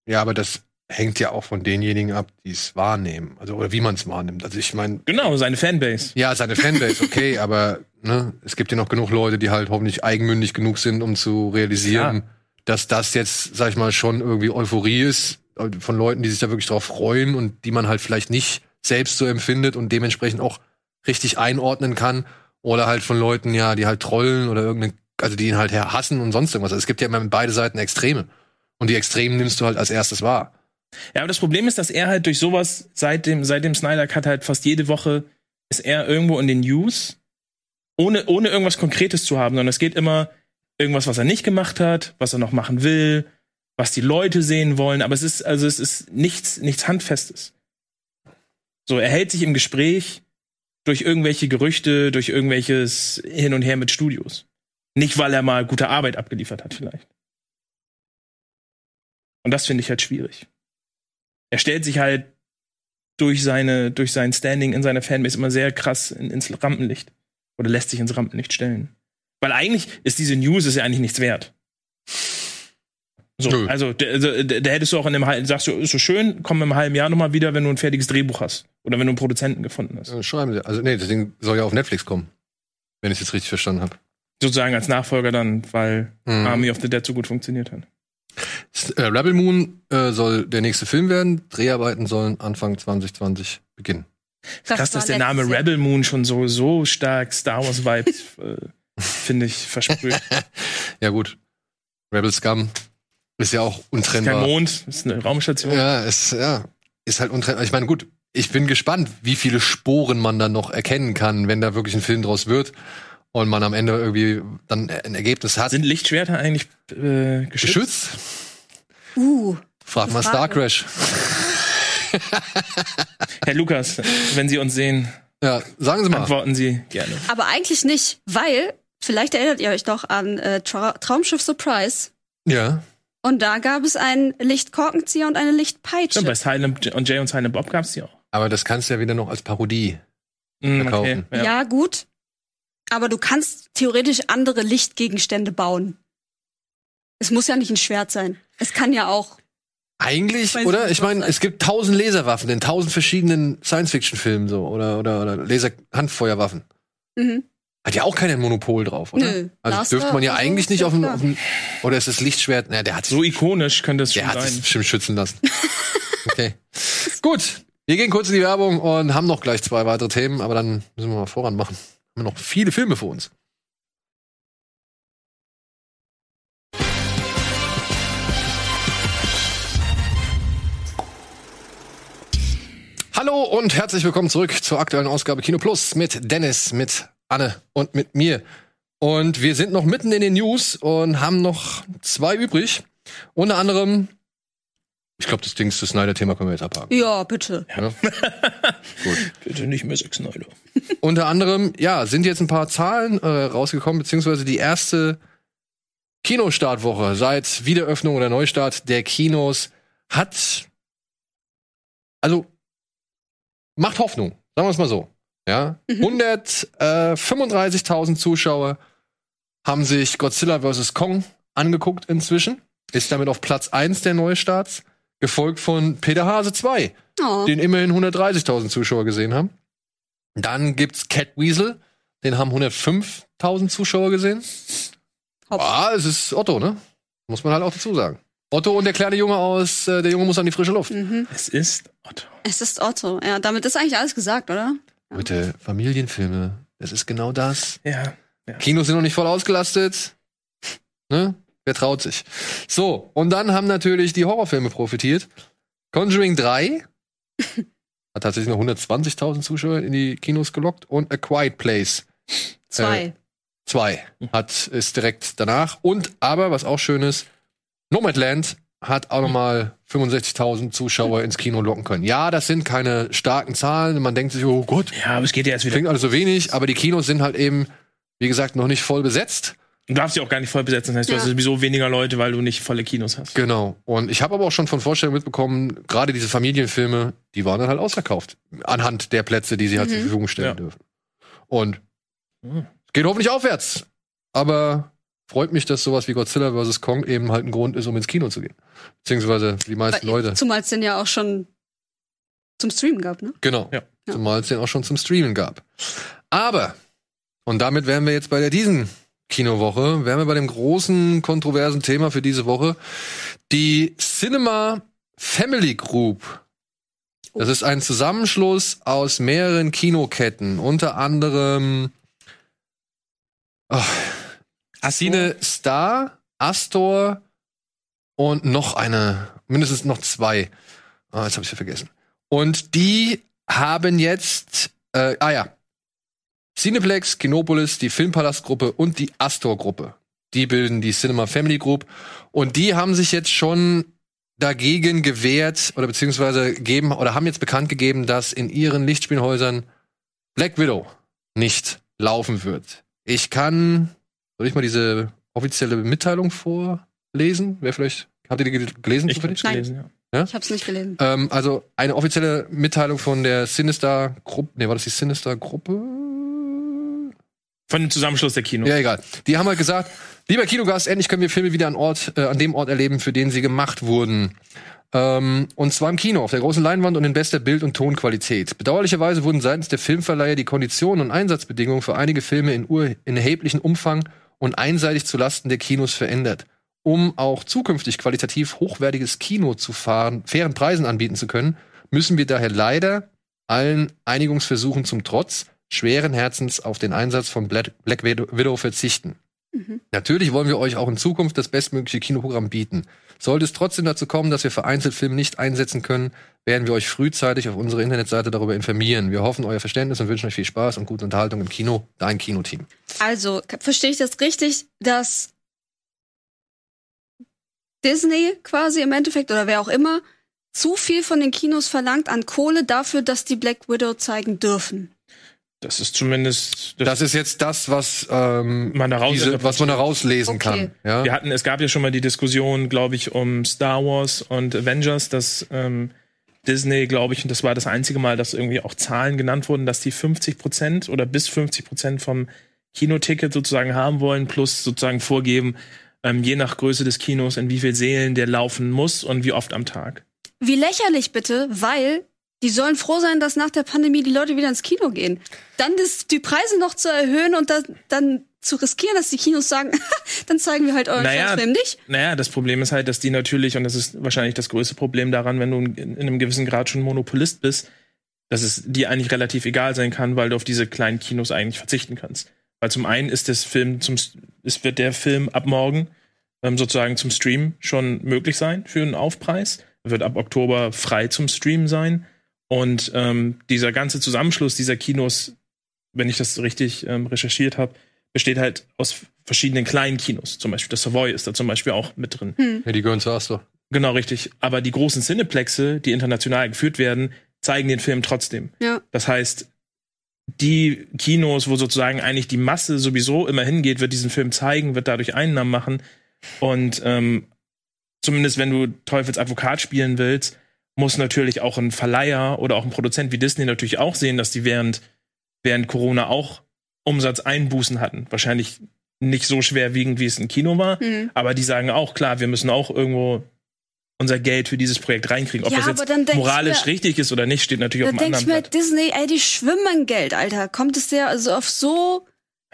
[SPEAKER 2] ja, aber das hängt ja auch von denjenigen ab, die es wahrnehmen. Also, oder wie man es wahrnimmt. Also ich meine,
[SPEAKER 3] Genau, seine Fanbase.
[SPEAKER 2] ja, seine Fanbase, okay, aber ne, es gibt ja noch genug Leute, die halt hoffentlich eigenmündig genug sind, um zu realisieren, dass das jetzt, sag ich mal, schon irgendwie Euphorie ist von Leuten, die sich da wirklich drauf freuen und die man halt vielleicht nicht selbst so empfindet und dementsprechend auch richtig einordnen kann. Oder halt von Leuten, ja, die halt trollen oder irgendeine, also die ihn halt hassen und sonst irgendwas. Also es gibt ja immer beide Seiten Extreme. Und die Extremen nimmst du halt als erstes wahr.
[SPEAKER 3] Ja, aber das Problem ist, dass er halt durch sowas seit dem, seit dem Snyder Cut halt fast jede Woche ist er irgendwo in den News, ohne, ohne irgendwas Konkretes zu haben, sondern es geht immer irgendwas, was er nicht gemacht hat, was er noch machen will, was die Leute sehen wollen, aber es ist, also es ist nichts, nichts Handfestes. So, er hält sich im Gespräch durch irgendwelche Gerüchte, durch irgendwelches Hin und Her mit Studios. Nicht, weil er mal gute Arbeit abgeliefert hat, vielleicht. Und das finde ich halt schwierig er stellt sich halt durch seine, durch sein Standing in seiner Fanbase immer sehr krass in, ins Rampenlicht. Oder lässt sich ins Rampenlicht stellen. Weil eigentlich ist diese News ist ja eigentlich nichts wert. So,
[SPEAKER 2] Nö.
[SPEAKER 3] also, da also, hättest du auch in einem halben, sagst du, ist so schön, komm im halben Jahr nochmal wieder, wenn du ein fertiges Drehbuch hast. Oder wenn du einen Produzenten gefunden hast.
[SPEAKER 2] Äh, Schreiben Sie. Also nee, das Ding soll ja auf Netflix kommen. Wenn ich es jetzt richtig verstanden habe.
[SPEAKER 3] Sozusagen als Nachfolger dann, weil
[SPEAKER 2] Mhm.
[SPEAKER 3] Army of the Dead so gut funktioniert hat.
[SPEAKER 2] Äh, Rebel Moon äh, soll der nächste Film werden. Dreharbeiten sollen Anfang 2020 beginnen.
[SPEAKER 3] Krass,
[SPEAKER 4] war
[SPEAKER 3] dass der Name
[SPEAKER 4] Jahr.
[SPEAKER 3] Rebel Moon schon so, so stark Star Wars Vibes, äh, finde ich, versprüht.
[SPEAKER 2] Ja gut. Rebel Scum ist ja auch
[SPEAKER 3] Kein
[SPEAKER 2] untrennbar.
[SPEAKER 3] Mond, ist eine Raumstation.
[SPEAKER 2] Ja, ist ja ist halt untrennbar. Ich meine, gut. Ich bin gespannt, wie viele Sporen man dann noch erkennen kann, wenn da wirklich ein Film draus wird und man am Ende irgendwie dann ein Ergebnis hat.
[SPEAKER 3] Sind Lichtschwerter eigentlich äh, geschützt?
[SPEAKER 2] geschützt?
[SPEAKER 4] Uh,
[SPEAKER 2] Frag mal. Star Crash.
[SPEAKER 3] Herr Lukas, wenn Sie uns sehen,
[SPEAKER 2] Ja, sagen Sie mal.
[SPEAKER 3] antworten Sie gerne.
[SPEAKER 4] aber eigentlich nicht, weil, vielleicht erinnert ihr euch doch an äh, Tra Traumschiff Surprise.
[SPEAKER 2] Ja.
[SPEAKER 4] Und da gab es einen Lichtkorkenzieher und eine Lichtpeitsche.
[SPEAKER 3] Stimmt, bei Silent und Jay und Silent Bob gab es die auch.
[SPEAKER 2] Aber das kannst du ja wieder noch als Parodie.
[SPEAKER 3] Mm,
[SPEAKER 2] Verkaufen.
[SPEAKER 3] ja.
[SPEAKER 4] ja. gut. Aber du kannst theoretisch andere Lichtgegenstände bauen. Es muss ja nicht ein Schwert sein. Es kann ja auch.
[SPEAKER 2] Eigentlich,
[SPEAKER 4] Weiß
[SPEAKER 2] oder?
[SPEAKER 4] nicht,
[SPEAKER 2] Ich meine, es gibt tausend Laserwaffen in tausend verschiedenen Science-Fiction-Filmen so oder oder oder Laser-Handfeuerwaffen.
[SPEAKER 4] Mhm.
[SPEAKER 2] Hat ja auch keiner ein Monopol drauf, oder?
[SPEAKER 4] Nö.
[SPEAKER 2] Also
[SPEAKER 4] Blaster
[SPEAKER 2] dürfte man ja eigentlich nicht auf dem, auf dem oder ist das Lichtschwert? Na, der hat
[SPEAKER 3] So ikonisch könnte es schon
[SPEAKER 2] der hat sich
[SPEAKER 3] sein.
[SPEAKER 2] bestimmt schützen lassen. okay. Gut. Wir gehen kurz in die Werbung und haben noch gleich zwei weitere Themen, aber dann müssen wir mal voran machen haben noch viele Filme vor uns. Hallo und herzlich willkommen zurück zur aktuellen Ausgabe Kino Plus mit Dennis, mit Anne und mit mir. Und wir sind noch mitten in den News und haben noch zwei übrig. Unter anderem ich glaube, das Ding, das Snyder-Thema können wir jetzt abhaken.
[SPEAKER 4] Ja, bitte.
[SPEAKER 2] Ja.
[SPEAKER 3] Bitte nicht mehr Zack Snyder.
[SPEAKER 2] Unter anderem, ja, sind jetzt ein paar Zahlen äh, rausgekommen, beziehungsweise die erste Kinostartwoche seit Wiederöffnung oder Neustart der Kinos hat, also macht Hoffnung, sagen wir es mal so. Ja, 135.000 Zuschauer haben sich Godzilla vs. Kong angeguckt inzwischen. Ist damit auf Platz 1 der Neustarts, gefolgt von Peter Hase 2,
[SPEAKER 4] Oh.
[SPEAKER 2] den immerhin 130.000 Zuschauer gesehen haben. Dann gibt's Cat Weasel, den haben 105.000 Zuschauer gesehen.
[SPEAKER 4] Hopp.
[SPEAKER 2] Ah, es ist Otto, ne? Muss man halt auch dazu sagen. Otto und der kleine Junge aus, äh, der Junge muss an die frische Luft.
[SPEAKER 4] Mhm.
[SPEAKER 3] Es ist Otto.
[SPEAKER 4] Es ist Otto. Ja, damit ist eigentlich alles gesagt, oder?
[SPEAKER 2] Bitte, Familienfilme, das ist genau das.
[SPEAKER 3] Ja.
[SPEAKER 2] Kinos sind noch nicht voll ausgelastet. Ne? Wer traut sich? So, und dann haben natürlich die Horrorfilme profitiert. Conjuring 3 hat tatsächlich noch 120.000 Zuschauer in die Kinos gelockt und A Quiet Place
[SPEAKER 4] Zwei.
[SPEAKER 2] 2 hat ist direkt danach und aber was auch schön ist, Nomadland hat auch noch mal 65.000 Zuschauer ins Kino locken können. Ja, das sind keine starken Zahlen. Man denkt sich, oh Gott,
[SPEAKER 3] Ja, aber es geht ja jetzt wieder.
[SPEAKER 2] klingt alles so wenig, aber die Kinos sind halt eben, wie gesagt, noch nicht voll besetzt.
[SPEAKER 3] Du darfst sie auch gar nicht voll besetzen. Das heißt, du
[SPEAKER 4] Ja.
[SPEAKER 3] hast sowieso weniger Leute, weil du nicht volle Kinos hast.
[SPEAKER 2] Genau. Und ich habe aber auch schon von Vorstellungen mitbekommen, gerade diese Familienfilme, die waren dann halt ausverkauft. Anhand der Plätze, die sie halt
[SPEAKER 4] Mhm.
[SPEAKER 2] zur Verfügung stellen
[SPEAKER 3] Ja.
[SPEAKER 2] dürfen. Und
[SPEAKER 3] Mhm.
[SPEAKER 2] es geht hoffentlich aufwärts. Aber freut mich, dass sowas wie Godzilla vs. Kong eben halt ein Grund ist, um ins Kino zu gehen. Beziehungsweise die meisten
[SPEAKER 4] Weil-
[SPEAKER 2] Leute.
[SPEAKER 4] Zumal es den ja auch schon zum Streamen gab, ne?
[SPEAKER 2] Genau.
[SPEAKER 3] Ja.
[SPEAKER 4] Ja.
[SPEAKER 2] Zumal es den auch schon zum Streamen gab. Aber, und damit wären wir jetzt bei der diesen Kinowoche, wären wir bei dem großen, kontroversen Thema für diese Woche, die Cinema Family Group. Das ist ein Zusammenschluss aus mehreren Kinoketten, unter anderem oh, Cine Star, Astor und noch eine, mindestens noch zwei. Ah, jetzt habe ich sie vergessen. Und die haben jetzt, äh, ah ja, Cineplex, Kinopolis, die Filmpalast-Gruppe und die Astor-Gruppe. Die bilden die Cinema Family Group. Und die haben sich jetzt schon dagegen gewehrt oder beziehungsweise geben oder haben jetzt bekannt gegeben, dass in ihren Lichtspielhäusern Black Widow nicht laufen wird. Ich kann, soll ich mal diese offizielle Mitteilung vorlesen? Wer vielleicht, habt ihr die gel- gelesen?
[SPEAKER 3] Ich hab's gelesen, ja.
[SPEAKER 4] Ich hab's nicht gelesen.
[SPEAKER 2] Ähm, also eine offizielle Mitteilung von der Sinister Gruppe. Nee, war das die Sinister Gruppe?
[SPEAKER 3] Von dem Zusammenschluss der Kinos.
[SPEAKER 2] Ja, egal. Die haben halt gesagt, lieber Kinogast, endlich können wir Filme wieder an Ort, äh, an dem Ort erleben, für den sie gemacht wurden. Ähm, und zwar im Kino, auf der großen Leinwand und in bester Bild- und Tonqualität. Bedauerlicherweise wurden seitens der Filmverleiher die Konditionen und Einsatzbedingungen für einige Filme in, ur in erheblichem Umfang und einseitig zulasten der Kinos verändert. Um auch zukünftig qualitativ hochwertiges Kino zu fahren, fairen Preisen anbieten zu können, müssen wir daher leider allen Einigungsversuchen zum Trotz schweren Herzens auf den Einsatz von Black, Widow verzichten.
[SPEAKER 4] Mhm.
[SPEAKER 2] Natürlich wollen wir euch auch in Zukunft das bestmögliche Kinoprogramm bieten. Sollte es trotzdem dazu kommen, dass wir vereinzelt Filme nicht einsetzen können, werden wir euch frühzeitig auf unserer Internetseite darüber informieren. Wir hoffen euer Verständnis und wünschen euch viel Spaß und gute Unterhaltung im Kino. Dein Kinoteam.
[SPEAKER 4] Also, verstehe ich das richtig, dass Disney quasi im Endeffekt oder wer auch immer zu viel von den Kinos verlangt an Kohle dafür, dass die Black Widow zeigen dürfen?
[SPEAKER 3] Das ist zumindest.
[SPEAKER 2] Das ist jetzt das, was, ähm,
[SPEAKER 3] Man daraus
[SPEAKER 2] diese, was man daraus lesen
[SPEAKER 4] Okay.
[SPEAKER 2] kann. Ja?
[SPEAKER 3] Wir hatten, es gab ja schon mal die Diskussion, glaube ich, um Star Wars und Avengers, dass ähm, Disney, glaube ich, und das war das einzige Mal, dass irgendwie auch Zahlen genannt wurden, dass die 50 Prozent oder bis 50 Prozent vom Kinoticket sozusagen haben wollen, plus sozusagen vorgeben, ähm, je nach Größe des Kinos, in wie viel Seelen der laufen muss und wie oft am Tag.
[SPEAKER 4] Wie lächerlich bitte, weil die sollen froh sein, dass nach der Pandemie die Leute wieder ins Kino gehen. Dann das, die Preise noch zu erhöhen und das, dann zu riskieren, dass die Kinos sagen, dann zeigen wir halt euren
[SPEAKER 3] Naja,
[SPEAKER 4] Film nicht.
[SPEAKER 3] Naja, das Problem ist halt, dass die natürlich, und das ist wahrscheinlich das größte Problem daran, wenn du in, in einem gewissen Grad schon Monopolist bist, dass es dir eigentlich relativ egal sein kann, weil du auf diese kleinen Kinos eigentlich verzichten kannst. Weil zum einen ist das Film zum, es wird der Film ab morgen ähm, sozusagen zum Stream schon möglich sein für einen Aufpreis. Wird ab Oktober frei zum Stream sein. Und ähm, dieser ganze Zusammenschluss dieser Kinos, wenn ich das richtig ähm, recherchiert habe, besteht halt aus verschiedenen kleinen Kinos. Zum Beispiel das Savoy ist da zum Beispiel auch mit drin.
[SPEAKER 2] Ja, die gehören zu Astor.
[SPEAKER 3] Genau, richtig. Aber die großen Cineplexe, die international geführt werden, zeigen den Film trotzdem.
[SPEAKER 4] Ja.
[SPEAKER 3] Das heißt, die Kinos, wo sozusagen eigentlich die Masse sowieso immer hingeht, wird diesen Film zeigen, wird dadurch Einnahmen machen. Und ähm, zumindest wenn du Teufels Advokat spielen willst, muss natürlich auch ein Verleiher oder auch ein Produzent wie Disney natürlich auch sehen, dass die während, während Corona auch Umsatzeinbußen hatten. Wahrscheinlich nicht so schwerwiegend, wie es im Kino war,
[SPEAKER 4] Hm.
[SPEAKER 3] aber die sagen auch, klar, wir müssen auch irgendwo unser Geld für dieses Projekt reinkriegen. Ob
[SPEAKER 4] Ja,
[SPEAKER 3] das jetzt
[SPEAKER 4] dann
[SPEAKER 3] moralisch
[SPEAKER 4] mir-
[SPEAKER 3] richtig ist oder nicht, steht natürlich auf einem
[SPEAKER 4] denke ich
[SPEAKER 3] anderen
[SPEAKER 4] mir,
[SPEAKER 3] Blatt.
[SPEAKER 4] Disney, ey, die schwimmen Geld, Alter. Kommt es dir also auf so.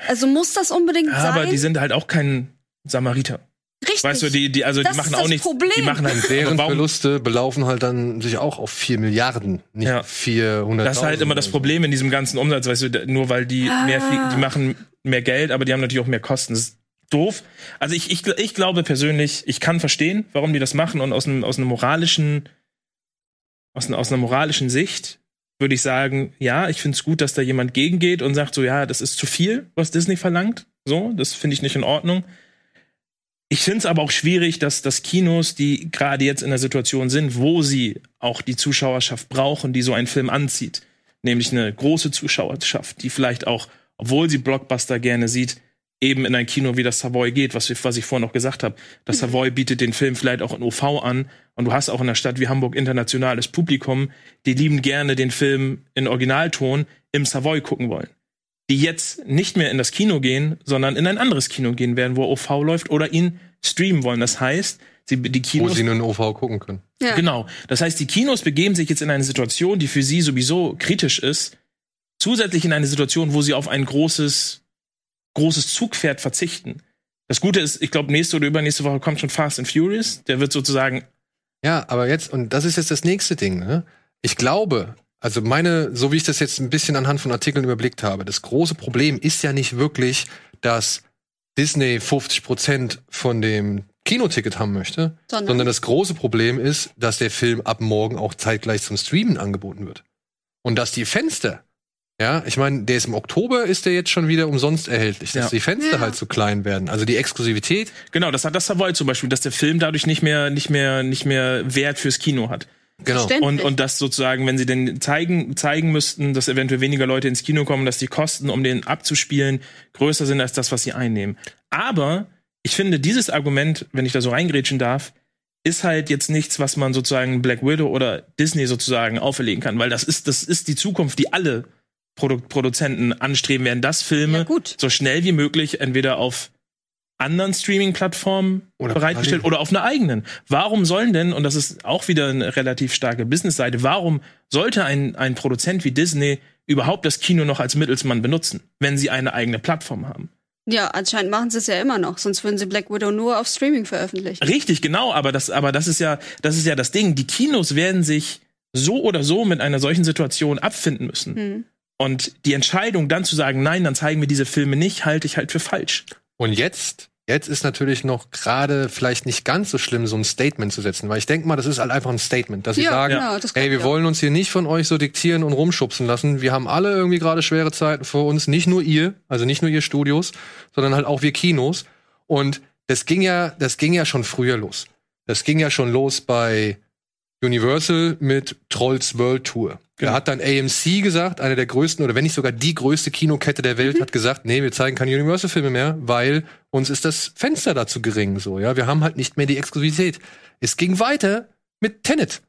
[SPEAKER 4] Also muss das unbedingt
[SPEAKER 3] Ja,
[SPEAKER 4] sein?
[SPEAKER 3] aber die sind halt auch kein Samariter.
[SPEAKER 4] Richtig.
[SPEAKER 3] Weißt du, die, die, also
[SPEAKER 4] Das
[SPEAKER 3] die machen
[SPEAKER 4] ist
[SPEAKER 3] auch
[SPEAKER 4] das
[SPEAKER 3] nichts.
[SPEAKER 4] Problem.
[SPEAKER 3] Die machen halt
[SPEAKER 2] Deren Verluste belaufen halt dann sich auch auf 4 Milliarden, nicht
[SPEAKER 3] Ja.
[SPEAKER 2] 400.
[SPEAKER 3] Das ist halt immer das Problem in diesem ganzen Umsatz, weißt du, nur weil die
[SPEAKER 4] Ah.
[SPEAKER 3] mehr fliegen, die machen mehr Geld, aber die haben natürlich auch mehr Kosten. Das ist doof. Also ich, ich, ich glaube persönlich, ich kann verstehen, warum die das machen und aus einem, aus einem moralischen, aus, einer- aus einer moralischen Sicht würde ich sagen, ja, ich finde es gut, dass da jemand gegengeht und sagt so, ja, das ist zu viel, was Disney verlangt. So, das finde ich nicht in Ordnung. Ich finde es aber auch schwierig, dass, dass Kinos, die gerade jetzt in der Situation sind, wo sie auch die Zuschauerschaft brauchen, die so einen Film anzieht, nämlich eine große Zuschauerschaft, die vielleicht auch, obwohl sie Blockbuster gerne sieht, eben in ein Kino wie das Savoy geht, was, was ich vorhin noch gesagt habe. Das Savoy bietet den Film vielleicht auch in OV an und du hast auch in einer Stadt wie Hamburg internationales Publikum, die lieben gerne den Film in Originalton im Savoy gucken wollen. Die jetzt nicht mehr in das Kino gehen, sondern in ein anderes Kino gehen werden, wo OV läuft oder ihn streamen wollen. Das heißt, sie, die
[SPEAKER 2] wo
[SPEAKER 3] Kinos
[SPEAKER 2] sie nur in OV gucken können.
[SPEAKER 4] Ja.
[SPEAKER 3] Genau. Das heißt, die Kinos begeben sich jetzt in eine Situation, die für sie sowieso kritisch ist, zusätzlich in eine Situation, wo sie auf ein großes, großes Zugpferd verzichten. Das Gute ist, ich glaube, nächste oder übernächste Woche kommt schon Fast and Furious. Der wird sozusagen,
[SPEAKER 2] Ja, aber jetzt, und das ist jetzt das nächste Ding, ne? Ich glaube, also meine, so wie ich das jetzt ein bisschen anhand von Artikeln überblickt habe, das große Problem ist ja nicht wirklich, dass Disney 50 Prozent von dem Kinoticket haben möchte,
[SPEAKER 4] Sondern-
[SPEAKER 2] sondern das große Problem ist, dass der Film ab morgen auch zeitgleich zum Streamen angeboten wird. Und dass die Fenster, ja, ich meine, der ist im Oktober, ist der jetzt schon wieder umsonst erhältlich, dass
[SPEAKER 3] Ja.
[SPEAKER 2] die Fenster
[SPEAKER 4] Ja.
[SPEAKER 2] halt zu klein werden. Also die Exklusivität
[SPEAKER 3] genau, das hat das Savoy zum Beispiel, dass der Film dadurch nicht mehr, nicht mehr, nicht mehr Wert fürs Kino hat.
[SPEAKER 2] Genau.
[SPEAKER 3] Und, und das sozusagen, wenn sie denn zeigen, zeigen müssten, dass eventuell weniger Leute ins Kino kommen, dass die Kosten, um den abzuspielen, größer sind als das, was sie einnehmen. Aber ich finde, dieses Argument, wenn ich da so reingrätschen darf, ist halt jetzt nichts, was man sozusagen Black Widow oder Disney sozusagen auferlegen kann, weil das ist, das ist die Zukunft, die alle Produ Produzenten anstreben werden, dass Filme
[SPEAKER 4] Ja, gut.
[SPEAKER 3] so schnell wie möglich entweder auf anderen Streaming-Plattformen bereitgestellt
[SPEAKER 2] parallel.
[SPEAKER 3] oder auf einer eigenen. Warum sollen denn, und das ist auch wieder eine relativ starke Businessseite, warum sollte ein, ein Produzent wie Disney überhaupt das Kino noch als Mittelsmann benutzen, wenn sie eine eigene Plattform haben?
[SPEAKER 4] Ja, anscheinend machen sie es ja immer noch, sonst würden sie Black Widow nur auf Streaming veröffentlichen.
[SPEAKER 3] Richtig, genau, aber das, aber das ist ja, das ist ja das Ding. Die Kinos werden sich so oder so mit einer solchen Situation abfinden müssen.
[SPEAKER 4] Hm.
[SPEAKER 3] Und die Entscheidung dann zu sagen, nein, dann zeigen wir diese Filme nicht, halte ich halt für falsch.
[SPEAKER 2] Und jetzt, jetzt ist natürlich noch gerade vielleicht nicht ganz so schlimm, so ein Statement zu setzen, weil ich denke mal, das ist halt einfach ein Statement, dass sie
[SPEAKER 4] Ja,
[SPEAKER 2] sagen,
[SPEAKER 4] genau, das glaub
[SPEAKER 2] ey, wir
[SPEAKER 4] auch.
[SPEAKER 2] wollen uns hier nicht von euch so diktieren und rumschubsen lassen. Wir haben alle irgendwie gerade schwere Zeiten vor uns, nicht nur ihr, also nicht nur ihr Studios, sondern halt auch wir Kinos. Und das ging ja, das ging ja schon früher los. Das ging ja schon los bei Universal mit Trolls World Tour.
[SPEAKER 3] Genau.
[SPEAKER 2] Da hat dann AMC gesagt, eine der größten oder wenn nicht sogar die größte Kinokette der Welt, hat gesagt, nee, wir zeigen keine Universal-Filme mehr, weil uns ist das Fenster da zu gering, so, ja. Wir haben halt nicht mehr die Exklusivität. Es ging weiter mit Tenet,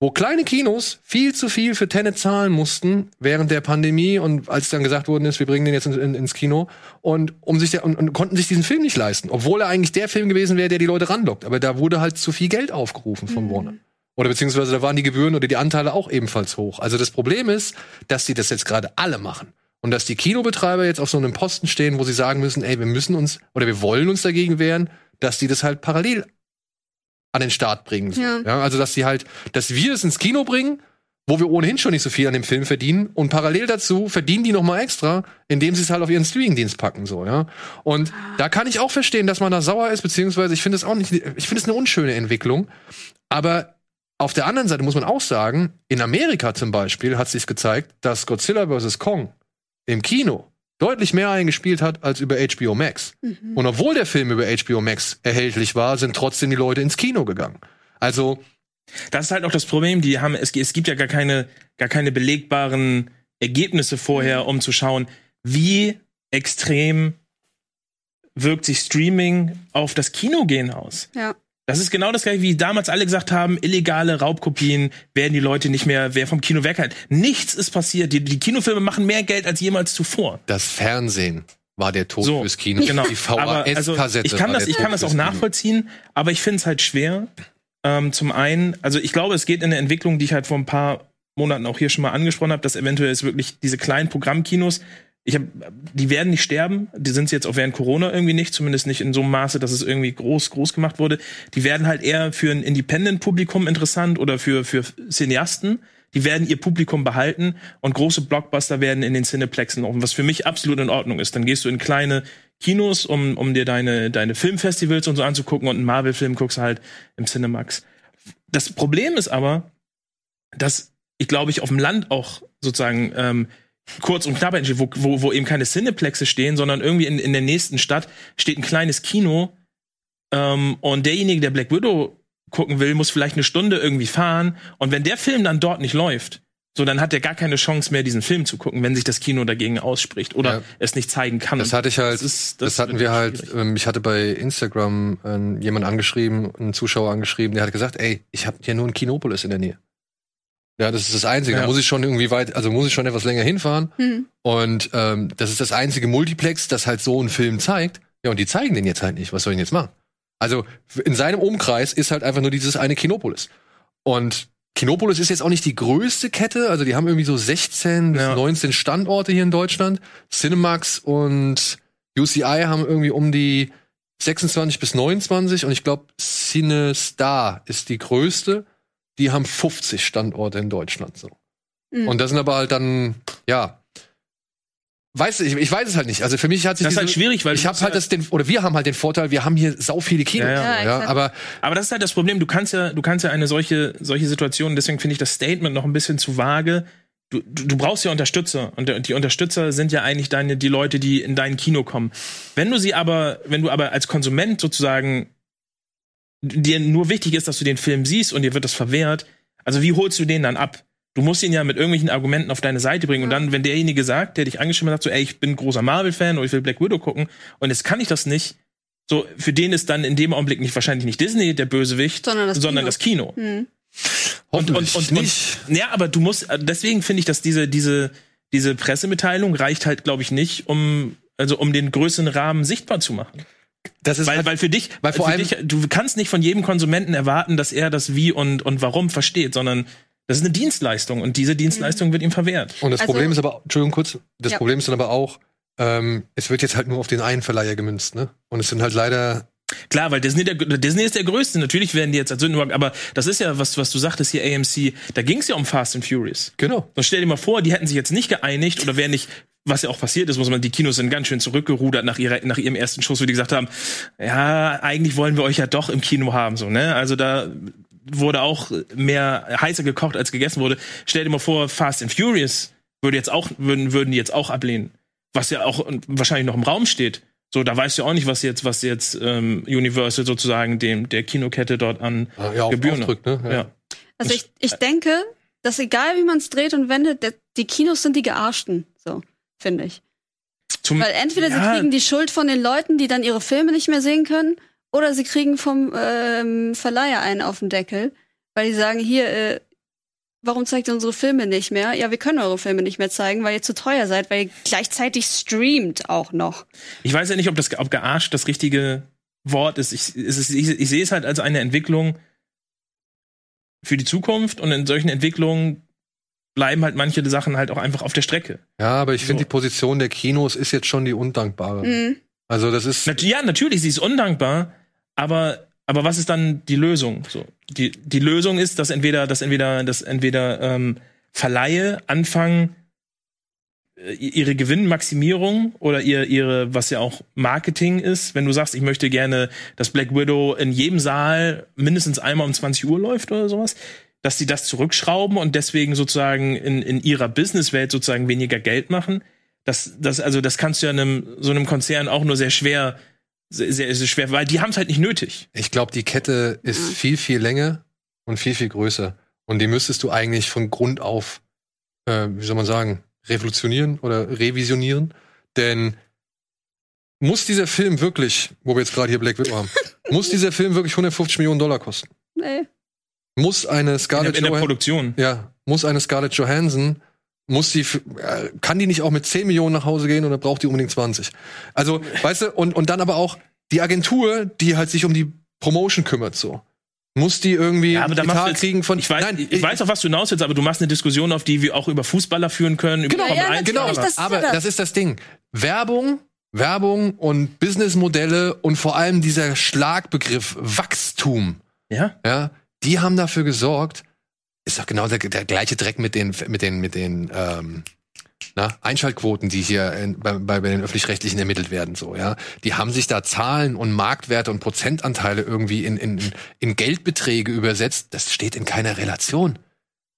[SPEAKER 2] wo kleine Kinos viel zu viel für Tenet zahlen mussten während der Pandemie und als dann gesagt worden ist, wir bringen den jetzt in, in, ins Kino und um sich der, und, und konnten sich diesen Film nicht leisten, obwohl er eigentlich der Film gewesen wäre, der die Leute ranlockt. Aber da wurde halt zu viel Geld aufgerufen von Warner. Oder beziehungsweise da waren die Gebühren oder die Anteile auch ebenfalls hoch. Also das Problem ist, dass sie das jetzt gerade alle machen. Und dass die Kinobetreiber jetzt auf so einem Posten stehen, wo sie sagen müssen, ey, wir müssen uns oder wir wollen uns dagegen wehren, dass die das halt parallel an den Start bringen.
[SPEAKER 4] Ja.
[SPEAKER 2] Ja. also dass sie halt, dass wir es ins Kino bringen, wo wir ohnehin schon nicht so viel an dem Film verdienen und parallel dazu verdienen die noch mal extra, indem sie es halt auf ihren Streamingdienst packen so, ja. Und da kann ich auch verstehen, dass man da sauer ist, beziehungsweise ich finde es auch nicht, ich finde es eine unschöne Entwicklung, aber Auf der anderen Seite muss man auch sagen, in Amerika zum Beispiel hat sich gezeigt, dass Godzilla vs. Kong im Kino deutlich mehr eingespielt hat als über HBO Max. Und obwohl der Film über HBO Max erhältlich war, sind trotzdem die Leute ins Kino gegangen. Also,
[SPEAKER 3] Das ist halt auch das Problem, die haben, es, es gibt ja gar keine, gar keine belegbaren Ergebnisse vorher, um zu schauen, wie extrem wirkt sich Streaming auf das Kinogehen aus.
[SPEAKER 4] Ja.
[SPEAKER 3] Das ist genau das gleiche, wie damals alle gesagt haben, illegale Raubkopien werden die Leute nicht mehr, wer vom Kino weghalten. Nichts ist passiert. Die, die Kinofilme machen mehr Geld als jemals zuvor.
[SPEAKER 2] das Fernsehen war der Tod
[SPEAKER 3] So,
[SPEAKER 2] fürs Kino.
[SPEAKER 3] Genau.
[SPEAKER 2] Die
[SPEAKER 3] Aber, also,
[SPEAKER 2] VHS-Kassette.
[SPEAKER 3] ich kann das,
[SPEAKER 2] der
[SPEAKER 3] ich kann
[SPEAKER 2] Tod
[SPEAKER 3] das auch nachvollziehen, aber ich finde es halt schwer. Ähm, zum einen, also ich glaube, es geht in eine Entwicklung, die ich halt vor ein paar Monaten auch hier schon mal angesprochen habe, dass eventuell es wirklich diese kleinen Programmkinos, ich hab, die werden nicht sterben, die sind jetzt auch während Corona irgendwie nicht, zumindest nicht in so einem Maße, dass es irgendwie groß, groß gemacht wurde. Die werden halt eher für ein Independent-Publikum interessant oder für, für Cineasten. Die werden ihr Publikum behalten und große Blockbuster werden in den Cineplexen laufen, was für mich absolut in Ordnung ist. Dann gehst du in kleine Kinos, um, um dir deine, deine Filmfestivals und so anzugucken und einen Marvel-Film guckst halt im Cinemax. Das Problem ist aber, dass ich glaube ich auf dem Land auch sozusagen ähm, kurz und knapp entsteht, wo, wo, wo eben keine Cineplexe stehen, sondern irgendwie in, in der nächsten Stadt steht ein kleines Kino ähm, und derjenige, der Black Widow gucken will, muss vielleicht eine Stunde irgendwie fahren und wenn der Film dann dort nicht läuft, so dann hat er gar keine Chance mehr, diesen Film zu gucken, wenn sich das Kino dagegen ausspricht oder
[SPEAKER 2] Ja.
[SPEAKER 3] es nicht zeigen kann.
[SPEAKER 2] Das hatte ich halt,
[SPEAKER 3] Das
[SPEAKER 2] das,
[SPEAKER 3] ist- das
[SPEAKER 2] hatten
[SPEAKER 3] wird
[SPEAKER 2] wir halt, ähm, ich hatte bei Instagram ähm, jemand angeschrieben, einen Zuschauer angeschrieben, der hat gesagt, ey, ich habe hier nur ein Kinopolis in der Nähe. Ja, das ist das Einzige.
[SPEAKER 3] Ja.
[SPEAKER 2] Da muss ich schon irgendwie weit, also muss ich schon etwas länger hinfahren.
[SPEAKER 4] Hm.
[SPEAKER 2] Und ähm, das ist das einzige Multiplex, das halt so einen Film zeigt. Ja, und die zeigen den jetzt halt nicht. Was soll ich denn jetzt machen? Also in seinem Umkreis ist halt einfach nur dieses eine Kinopolis. Und Kinopolis ist jetzt auch nicht die größte Kette, also die haben irgendwie so 16 bis
[SPEAKER 3] Ja.
[SPEAKER 2] 19 Standorte hier in Deutschland. Cinemax und UCI haben irgendwie um die 26 bis 29 und ich glaube CineStar ist die größte. Die haben 50 Standorte in Deutschland so.
[SPEAKER 4] Mhm.
[SPEAKER 2] Und das sind aber halt dann ja Weiß ich, ich weiß es halt nicht. Also für mich hat sich
[SPEAKER 3] Das ist halt schwierig, weil
[SPEAKER 2] ich habe halt das den oder wir haben halt den Vorteil, wir haben hier sau viele Kinos,
[SPEAKER 3] Ja,
[SPEAKER 2] ja,
[SPEAKER 3] ja.
[SPEAKER 2] Aber
[SPEAKER 3] Aber das ist halt das Problem. Du kannst ja, du kannst ja eine solche, solche Situation, deswegen finde ich das Statement noch ein bisschen zu vage. Du, du, du brauchst ja Unterstützer und die Unterstützer sind ja eigentlich deine, die Leute, die in dein Kino kommen. Wenn du sie aber, wenn du aber als Konsument sozusagen dir nur wichtig ist, dass du den Film siehst und dir wird das verwehrt, also wie holst du den dann ab? Du musst ihn ja mit irgendwelchen Argumenten auf deine Seite bringen und dann, wenn derjenige sagt, der dich angeschrieben hat, so, ey, ich bin großer Marvel-Fan oder ich will Black Widow gucken und jetzt kann ich das nicht, so, für den ist dann in dem Augenblick nicht wahrscheinlich nicht Disney der Bösewicht,
[SPEAKER 4] Sondern das
[SPEAKER 3] sondern
[SPEAKER 4] Kino.
[SPEAKER 3] das Kino.
[SPEAKER 4] Hm.
[SPEAKER 2] hoffentlich
[SPEAKER 3] und,
[SPEAKER 2] nicht.
[SPEAKER 3] Und, ja, aber du musst, deswegen finde ich, dass diese, diese, diese Pressemitteilung reicht halt, glaube ich, nicht, um, also um den größeren Rahmen sichtbar zu machen.
[SPEAKER 2] Das ist
[SPEAKER 3] Weil,
[SPEAKER 2] halt,
[SPEAKER 3] weil für dich,
[SPEAKER 2] weil vor
[SPEAKER 3] für
[SPEAKER 2] allem-
[SPEAKER 3] dich, du kannst nicht von jedem Konsumenten erwarten, dass er das Wie und, und Warum versteht, sondern das ist eine Dienstleistung und diese Dienstleistung wird ihm verwehrt.
[SPEAKER 2] und das
[SPEAKER 4] Also-
[SPEAKER 2] Problem ist aber Entschuldigung kurz, das
[SPEAKER 4] Ja.
[SPEAKER 2] Problem ist dann aber auch ähm, es wird jetzt halt nur auf den einen Verleiher gemünzt, ne? Und es sind halt leider
[SPEAKER 3] Klar, weil Disney, der, Disney ist der größte. Natürlich werden die jetzt als Sündenbock, aber das ist ja, was, was du sagtest hier, AMC, da ging es ja um Fast and Furious.
[SPEAKER 2] genau.
[SPEAKER 3] Und stell dir mal vor, die hätten sich jetzt nicht geeinigt oder wären nicht, was ja auch passiert ist, muss man, die Kinos sind ganz schön zurückgerudert nach, ihrer, nach ihrem ersten Schuss, wo die gesagt haben, ja, eigentlich wollen wir euch ja doch im Kino haben, so, ne? Also da wurde auch mehr heißer gekocht, als gegessen wurde. Stell dir mal vor, Fast and Furious würde jetzt auch, würden, würden die jetzt auch ablehnen. Was ja auch wahrscheinlich noch im Raum steht. So, da weißt du auch nicht, was jetzt, was jetzt ähm, Universal sozusagen dem der Kinokette dort an
[SPEAKER 2] Ja,
[SPEAKER 3] Gebühren.
[SPEAKER 2] Aufdrückt, ne?
[SPEAKER 3] Ja.
[SPEAKER 4] Also ich, ich denke, dass egal wie man es dreht und wendet, der, die Kinos sind die Gearschten, finde ich.
[SPEAKER 3] Zum,
[SPEAKER 4] Weil entweder
[SPEAKER 3] Ja.
[SPEAKER 4] sie kriegen die Schuld von den Leuten, die dann ihre Filme nicht mehr sehen können, oder sie kriegen vom ähm, Verleiher einen auf den Deckel, weil die sagen, hier, äh, warum zeigt ihr unsere Filme nicht mehr? Ja, wir können eure Filme nicht mehr zeigen, weil ihr zu teuer seid, weil ihr gleichzeitig streamt auch noch.
[SPEAKER 3] Ich weiß ja nicht, ob das ob gearscht das richtige Wort ist. Ich, ist, ich, ich sehe es halt als eine Entwicklung für die Zukunft und in solchen Entwicklungen bleiben halt manche Sachen halt auch einfach auf der Strecke.
[SPEAKER 2] Ja, aber ich finde
[SPEAKER 3] So.
[SPEAKER 2] die Position der Kinos ist jetzt schon die undankbare.
[SPEAKER 4] Mhm.
[SPEAKER 2] Also das ist
[SPEAKER 3] Nat ja, natürlich, sie ist undankbar, aber aber was ist dann die Lösung? So die die Lösung ist, dass entweder dass entweder dass entweder ähm, Verleihe anfangen äh, ihre Gewinnmaximierung oder ihr ihre was ja auch Marketing ist, wenn du sagst, ich möchte gerne, dass Black Widow in jedem Saal mindestens einmal um 20 Uhr läuft oder sowas, dass sie das zurückschrauben und deswegen sozusagen in, in ihrer Businesswelt sozusagen weniger Geld machen. Das, das, also das kannst du ja einem, so einem Konzern auch nur sehr schwer, sehr, sehr, sehr schwer, weil die haben es halt nicht nötig.
[SPEAKER 2] Ich glaube, die Kette ist viel, viel länger und viel, viel größer. Und die müsstest du eigentlich von Grund auf, äh, wie soll man sagen, revolutionieren oder revisionieren. Denn muss dieser Film wirklich, wo wir jetzt gerade hier Black Widow haben, muss dieser Film wirklich 150 Millionen Dollar kosten?
[SPEAKER 4] Nee.
[SPEAKER 2] Muss eine
[SPEAKER 3] In der,
[SPEAKER 2] Scarlett
[SPEAKER 3] in der
[SPEAKER 2] Johansson,
[SPEAKER 3] Produktion.
[SPEAKER 2] ja, muss eine Scarlett Johansson, muss die, äh, kann die nicht auch mit 10 Millionen nach Hause gehen oder braucht die unbedingt 20? Also, weißt du, und, und dann aber auch die Agentur, die halt sich um die Promotion kümmert, so. Muss die irgendwie
[SPEAKER 3] Ja, aber da
[SPEAKER 2] einen
[SPEAKER 3] machst du jetzt,
[SPEAKER 2] kriegen von,
[SPEAKER 3] ich weiß,
[SPEAKER 2] nein,
[SPEAKER 3] ich, weiß auch, was du hinaus willst, aber du machst eine Diskussion, auf die wir auch über Fußballer führen können. Über
[SPEAKER 2] Genau,
[SPEAKER 4] Ja, ja,
[SPEAKER 3] Formel 1
[SPEAKER 2] genau.
[SPEAKER 4] das
[SPEAKER 2] aber
[SPEAKER 4] das
[SPEAKER 2] ist das Ding. Werbung, Werbung und Businessmodelle und vor allem dieser Schlagbegriff Wachstum,
[SPEAKER 3] Ja?
[SPEAKER 2] ja, die haben dafür gesorgt, ist doch genau der, der gleiche Dreck mit den, mit den, mit den, ähm, na, Einschaltquoten, die hier in, bei, bei den öffentlich-rechtlichen ermittelt werden, so, ja. Die haben sich da Zahlen und Marktwerte und Prozentanteile irgendwie in, in, in Geldbeträge übersetzt. Das steht in keiner Relation.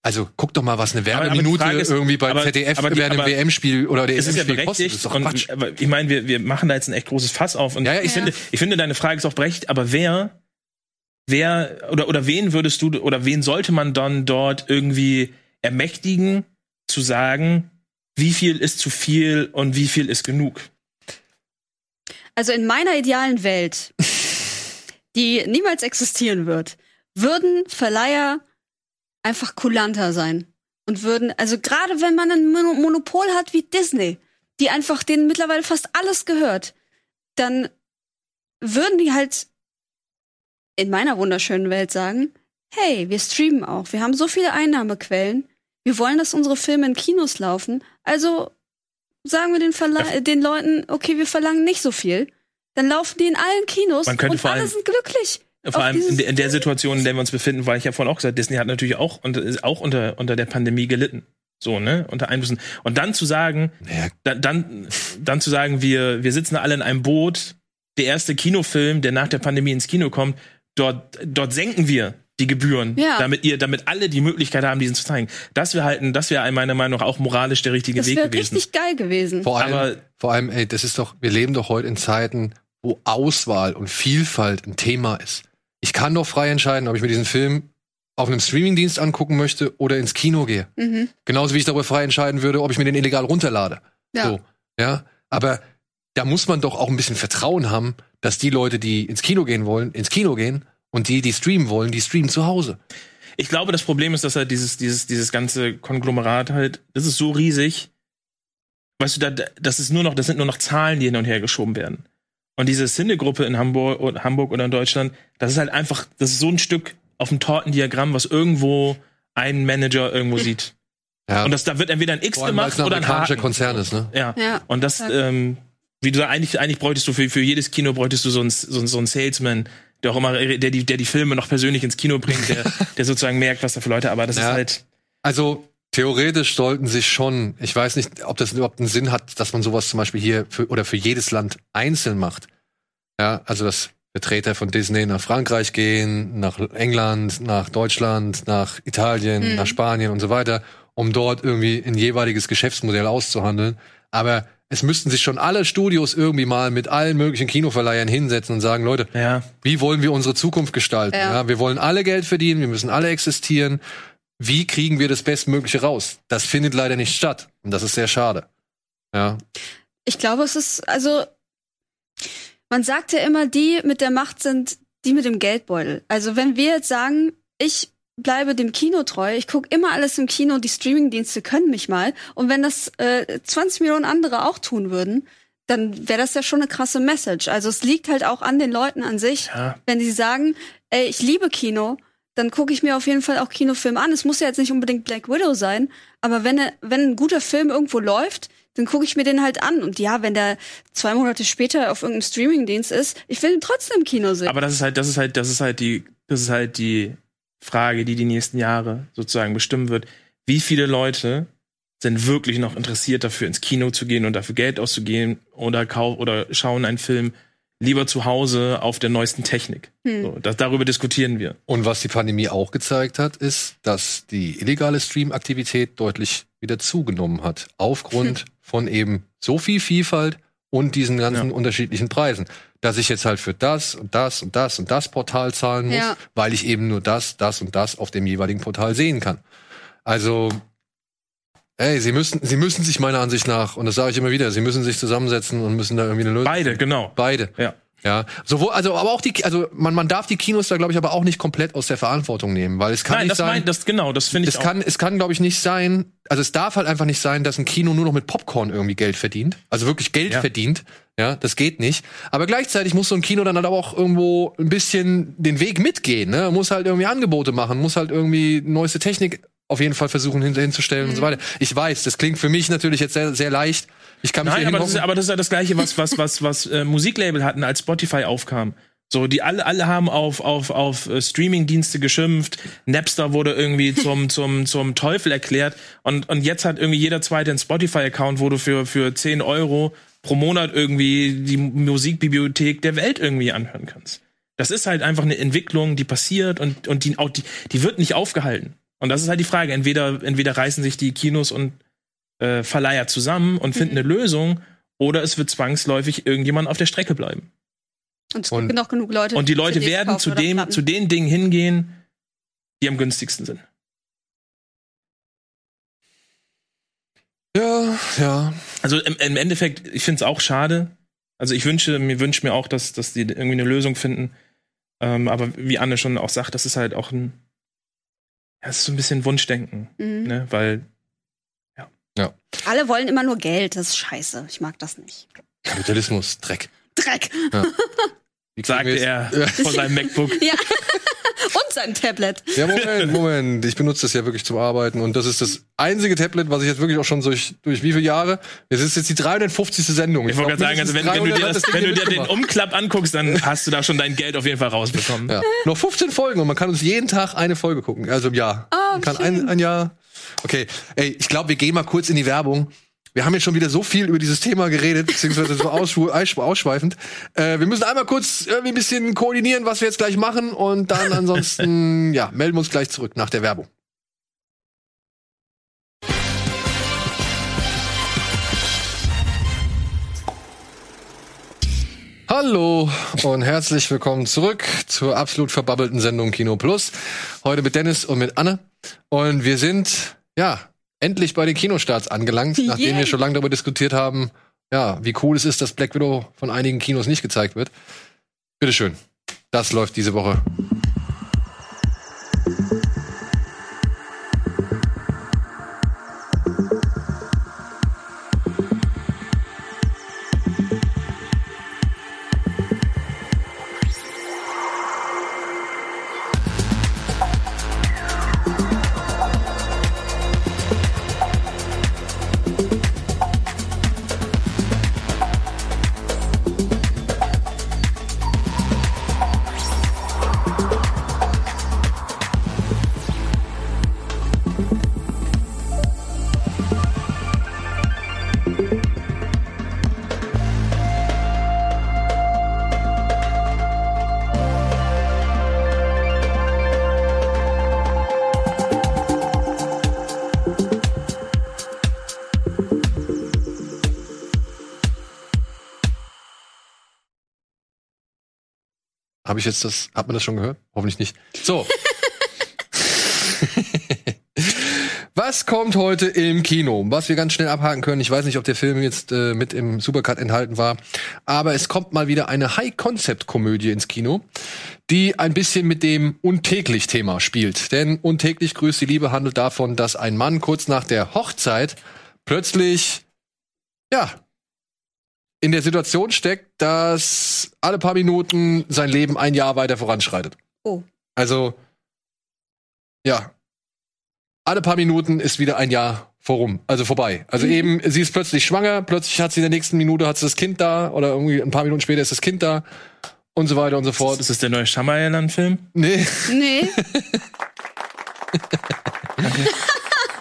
[SPEAKER 2] Also guck doch mal, was eine
[SPEAKER 3] aber
[SPEAKER 2] Werbeminute
[SPEAKER 3] Frage ist-
[SPEAKER 2] irgendwie bei
[SPEAKER 3] aber-
[SPEAKER 2] ZDF
[SPEAKER 3] aber die-
[SPEAKER 2] während dem
[SPEAKER 3] aber
[SPEAKER 2] WM-Spiel oder der
[SPEAKER 3] ist ja
[SPEAKER 2] EM-Spiel kostet. Das ist doch
[SPEAKER 3] Und,
[SPEAKER 2] Quatsch.
[SPEAKER 3] aber ich meine, wir, wir machen da jetzt ein echt großes Fass auf. Und
[SPEAKER 2] Ja, ja,
[SPEAKER 3] ich,
[SPEAKER 2] ich-
[SPEAKER 3] finde, ich finde, deine Frage ist auch berechtigt, aber wer, wer oder, oder wen würdest du oder wen sollte man dann dort irgendwie ermächtigen, zu sagen, wie viel ist zu viel und wie viel ist genug?
[SPEAKER 4] Also in meiner idealen Welt, die niemals existieren wird, würden Verleiher einfach kulanter sein. Und würden, also gerade wenn man ein Mono- Monopol hat wie Disney, die einfach denen mittlerweile fast alles gehört, dann würden die halt in meiner wunderschönen Welt sagen, hey, wir streamen auch, wir haben so viele Einnahmequellen, wir wollen, dass unsere Filme in Kinos laufen, also sagen wir den, Verla äh, den Leuten, okay, wir verlangen nicht so viel, dann laufen die in allen Kinos und
[SPEAKER 3] vor
[SPEAKER 4] alle sind glücklich.
[SPEAKER 3] Vor allem in, in der Situation, in der wir uns befinden, weil ich ja vorhin auch gesagt, Disney hat natürlich auch unter, ist auch unter, unter der Pandemie gelitten. So, ne? Unter Einflüssen. Und dann zu sagen,
[SPEAKER 2] Naja,
[SPEAKER 3] da, dann, dann zu sagen, wir, wir sitzen alle in einem Boot, der erste Kinofilm, der nach der Pandemie ins Kino kommt, dort, dort senken wir die Gebühren,
[SPEAKER 4] Ja.
[SPEAKER 3] damit ihr, damit alle die Möglichkeit haben, diesen zu zeigen. Das wäre halt, das wäre meiner Meinung nach auch moralisch der richtige
[SPEAKER 4] Das
[SPEAKER 3] Weg
[SPEAKER 4] wäre
[SPEAKER 3] gewesen.
[SPEAKER 4] richtig geil gewesen.
[SPEAKER 2] vor allem,
[SPEAKER 3] Aber-
[SPEAKER 2] vor allem, ey, das ist doch, wir leben doch heute in Zeiten, wo Auswahl und Vielfalt ein Thema ist. Ich kann doch frei entscheiden, ob ich mir diesen Film auf einem Streamingdienst angucken möchte oder ins Kino gehe.
[SPEAKER 4] Mhm.
[SPEAKER 2] Genauso wie ich darüber frei entscheiden würde, ob ich mir den illegal runterlade.
[SPEAKER 4] Ja.
[SPEAKER 2] So, ja. Aber da muss man doch auch ein bisschen Vertrauen haben, dass die Leute, die ins Kino gehen wollen, ins Kino gehen und die, die streamen wollen, die streamen zu Hause.
[SPEAKER 3] Ich glaube, das Problem ist, dass halt dieses, dieses, dieses ganze Konglomerat halt, das ist so riesig. Weißt du, da, das ist nur noch, das sind nur noch Zahlen, die hin und her geschoben werden. Und diese Cine-Gruppe in Hamburg, oder Hamburg oder in Deutschland, das ist halt einfach, das ist so ein Stück auf dem Tortendiagramm, was irgendwo ein Manager irgendwo sieht.
[SPEAKER 2] Ja.
[SPEAKER 3] Und das, da wird entweder ein X
[SPEAKER 2] Vor allem,
[SPEAKER 3] gemacht
[SPEAKER 2] ein
[SPEAKER 3] oder ein
[SPEAKER 2] amerikanischer
[SPEAKER 3] Haken.
[SPEAKER 2] Konzern ist, ne?
[SPEAKER 3] Ja.
[SPEAKER 4] Ja.
[SPEAKER 3] Und das, ähm, wie du sagst, eigentlich, eigentlich bräuchtest du für, für jedes Kino bräuchtest du so einen, so einen, so einen Salesman, der auch immer, der die, der die Filme noch persönlich ins Kino bringt, der, der sozusagen merkt, was da für Leute, aber das
[SPEAKER 2] Ja.
[SPEAKER 3] ist halt,
[SPEAKER 2] Also theoretisch sollten sich schon, ich weiß nicht, ob das überhaupt einen Sinn hat, dass man sowas zum Beispiel hier für, oder für jedes Land einzeln macht. Ja, also dass Vertreter von Disney nach Frankreich gehen, nach England, nach Deutschland, nach Italien,
[SPEAKER 4] Mhm.
[SPEAKER 2] nach Spanien und so weiter, um dort irgendwie ein jeweiliges Geschäftsmodell auszuhandeln. Aber es müssten sich schon alle Studios irgendwie mal mit allen möglichen Kinoverleihern hinsetzen und sagen, Leute,
[SPEAKER 3] ja.
[SPEAKER 2] wie wollen wir unsere Zukunft gestalten?
[SPEAKER 4] Ja.
[SPEAKER 2] Ja. wir wollen alle Geld verdienen, wir müssen alle existieren. Wie kriegen wir das Bestmögliche raus? Das findet leider nicht statt. Und das ist sehr schade. Ja.
[SPEAKER 4] Ich glaube, es ist, also, man sagt ja immer, die mit der Macht sind die mit dem Geldbeutel. Also, wenn wir jetzt sagen, ich bleibe dem Kino treu, ich gucke immer alles im Kino, die Streamingdienste können mich mal. Und wenn das äh, 20 Millionen andere auch tun würden, dann wäre das ja schon eine krasse Message. Also es liegt halt auch an den Leuten an sich,
[SPEAKER 3] Ja.
[SPEAKER 4] wenn sie sagen, ey, ich liebe Kino, dann gucke ich mir auf jeden Fall auch Kinofilme an. Es muss ja jetzt nicht unbedingt Black Widow sein, aber wenn, wenn ein guter Film irgendwo läuft, dann gucke ich mir den halt an. Und ja, wenn der zwei Monate später auf irgendeinem Streamingdienst ist, ich will ihn trotzdem im Kino sehen.
[SPEAKER 3] Aber das ist halt, das ist halt, das ist halt die, das ist halt die Frage, die die nächsten Jahre sozusagen bestimmen wird. Wie viele Leute sind wirklich noch interessiert dafür, ins Kino zu gehen und dafür Geld auszugehen oder kauf oder schauen einen Film lieber zu Hause auf der neuesten Technik. So, das, darüber diskutieren wir.
[SPEAKER 2] Und was die Pandemie auch gezeigt hat, ist, dass die illegale Stream-Aktivität deutlich wieder zugenommen hat. Aufgrund von eben so viel Vielfalt und diesen ganzen
[SPEAKER 3] Ja.
[SPEAKER 2] unterschiedlichen Preisen. Dass ich jetzt halt für das und das und das und das Portal zahlen muss,
[SPEAKER 4] Ja.
[SPEAKER 2] weil ich eben nur das, das und das auf dem jeweiligen Portal sehen kann. Also, ey, sie müssen, sie müssen sich meiner Ansicht nach, und das sage ich immer wieder, sie müssen sich zusammensetzen und müssen da irgendwie eine Lösung.
[SPEAKER 3] Beide, genau.
[SPEAKER 2] Beide.
[SPEAKER 3] Ja.
[SPEAKER 2] Ja, sowohl, also, aber auch die, also, man, man darf die Kinos da, glaube ich, aber auch nicht komplett aus der Verantwortung nehmen, weil es kann
[SPEAKER 3] Nein,
[SPEAKER 2] nicht
[SPEAKER 3] das
[SPEAKER 2] sein.
[SPEAKER 3] meint, das genau, das finde ich
[SPEAKER 2] es
[SPEAKER 3] auch.
[SPEAKER 2] kann, es kann, glaube ich, nicht sein, also es darf halt einfach nicht sein, dass ein Kino nur noch mit Popcorn irgendwie Geld verdient. Also wirklich Geld
[SPEAKER 3] Ja.
[SPEAKER 2] verdient. Ja, das geht nicht. Aber gleichzeitig muss so ein Kino dann halt aber auch irgendwo ein bisschen den Weg mitgehen, ne? Muss halt irgendwie Angebote machen, muss halt irgendwie neueste Technik auf jeden Fall versuchen hin, hinzustellen
[SPEAKER 3] Mhm.
[SPEAKER 2] und so weiter. Ich weiß, das klingt für mich natürlich jetzt sehr, sehr leicht. Ich kann mich
[SPEAKER 3] Nein, aber das, ist, aber das ist ja das Gleiche, was, was, was, was äh, Musiklabel hatten, als Spotify aufkam. So, die alle, alle haben auf, auf, auf äh, Streaming-Dienste geschimpft. Napster wurde irgendwie zum, zum, zum Teufel erklärt. Und, und jetzt hat irgendwie jeder zweite einen Spotify-Account, wo du für, für 10 Euro pro Monat irgendwie die Musikbibliothek der Welt irgendwie anhören kannst. Das ist halt einfach eine Entwicklung, die passiert und, und die, auch die, die wird nicht aufgehalten. Und das ist halt die Frage. Entweder, entweder reißen sich die Kinos und äh, Verleiher zusammen und finden eine Lösung, oder es wird zwangsläufig irgendjemand auf der Strecke bleiben.
[SPEAKER 4] Und es
[SPEAKER 2] Und-
[SPEAKER 4] gibt noch genug Leute.
[SPEAKER 3] Und die Leute
[SPEAKER 4] CDs
[SPEAKER 3] werden zu dem,
[SPEAKER 4] Platten.
[SPEAKER 3] zu den Dingen hingehen, die am günstigsten sind.
[SPEAKER 2] Ja, ja.
[SPEAKER 3] Also im, im Endeffekt, ich finde es auch schade. Also ich wünsche mir wünsche mir auch, dass, dass die irgendwie eine Lösung finden. Ähm, aber wie Anne schon auch sagt, das ist halt auch ein, ja, es ist so ein bisschen Wunschdenken,
[SPEAKER 4] Mhm.
[SPEAKER 3] ne? Weil
[SPEAKER 4] Alle wollen immer nur Geld. Das ist scheiße. Ich mag das nicht.
[SPEAKER 2] Kapitalismus, Dreck.
[SPEAKER 4] Dreck.
[SPEAKER 2] Kriegen
[SPEAKER 3] sagte
[SPEAKER 2] wir
[SPEAKER 3] er vor seinem MacBook.
[SPEAKER 4] Ja. Und sein Tablet.
[SPEAKER 2] Ja, Moment, Moment. Ich benutze das ja wirklich zum Arbeiten und das ist das einzige Tablet, was ich jetzt wirklich auch schon durch, durch wie viele Jahre? Es ist jetzt die 350. Sendung.
[SPEAKER 3] Ich wollte
[SPEAKER 2] glaub,
[SPEAKER 3] gerade sagen, also wenn, wenn du dir,
[SPEAKER 2] 300
[SPEAKER 3] das, wenn du dir den. Umklapp anguckst, dann hast du da schon dein Geld auf jeden Fall rausbekommen.
[SPEAKER 2] Ja. Noch 15 Folgen und man kann uns jeden Tag eine Folge gucken. Also im Jahr.
[SPEAKER 4] Oh,
[SPEAKER 2] man kann ein, ein Jahr. Okay, ey, ich glaube, wir gehen mal kurz in die Werbung. Wir haben jetzt schon wieder so viel über dieses Thema geredet, beziehungsweise so ausschw ausschw ausschweifend. Äh, wir müssen einmal kurz irgendwie ein bisschen koordinieren, was wir jetzt gleich machen und dann ansonsten, ja, melden wir uns gleich zurück nach der Werbung. Hallo und herzlich willkommen zurück zur absolut verbabbelten Sendung Kino Plus. Heute mit Dennis und mit Anne. Und wir sind, ja, endlich bei den Kinostarts angelangt, nachdem
[SPEAKER 4] Yay.
[SPEAKER 2] wir schon lange darüber diskutiert haben, ja, wie cool es ist, dass Black Widow von einigen Kinos nicht gezeigt wird. Bitteschön. Das läuft diese Woche. Jetzt das, hat man das schon gehört? Hoffentlich nicht. So. Was kommt heute im Kino? Was wir ganz schnell abhaken können. Ich weiß nicht, ob der Film jetzt äh, mit im Supercut enthalten war, aber es kommt mal wieder eine High-Concept-Komödie ins Kino, die ein bisschen mit dem Untäglich-Thema spielt. Denn Untäglich grüßt die Liebe handelt davon, dass ein Mann kurz nach der Hochzeit plötzlich, ja, in der Situation steckt, dass alle paar Minuten sein Leben ein Jahr weiter voranschreitet.
[SPEAKER 4] Oh.
[SPEAKER 2] Also, ja. Alle paar Minuten ist wieder ein Jahr vorum, also vorbei. Also
[SPEAKER 4] Mhm.
[SPEAKER 2] eben, sie ist plötzlich schwanger, plötzlich hat sie in der nächsten Minute hat sie das Kind da oder irgendwie ein paar Minuten später ist das Kind da und so weiter und so fort.
[SPEAKER 3] Ist das der neue Shyamalan-Film?
[SPEAKER 2] Nee,
[SPEAKER 4] Nee.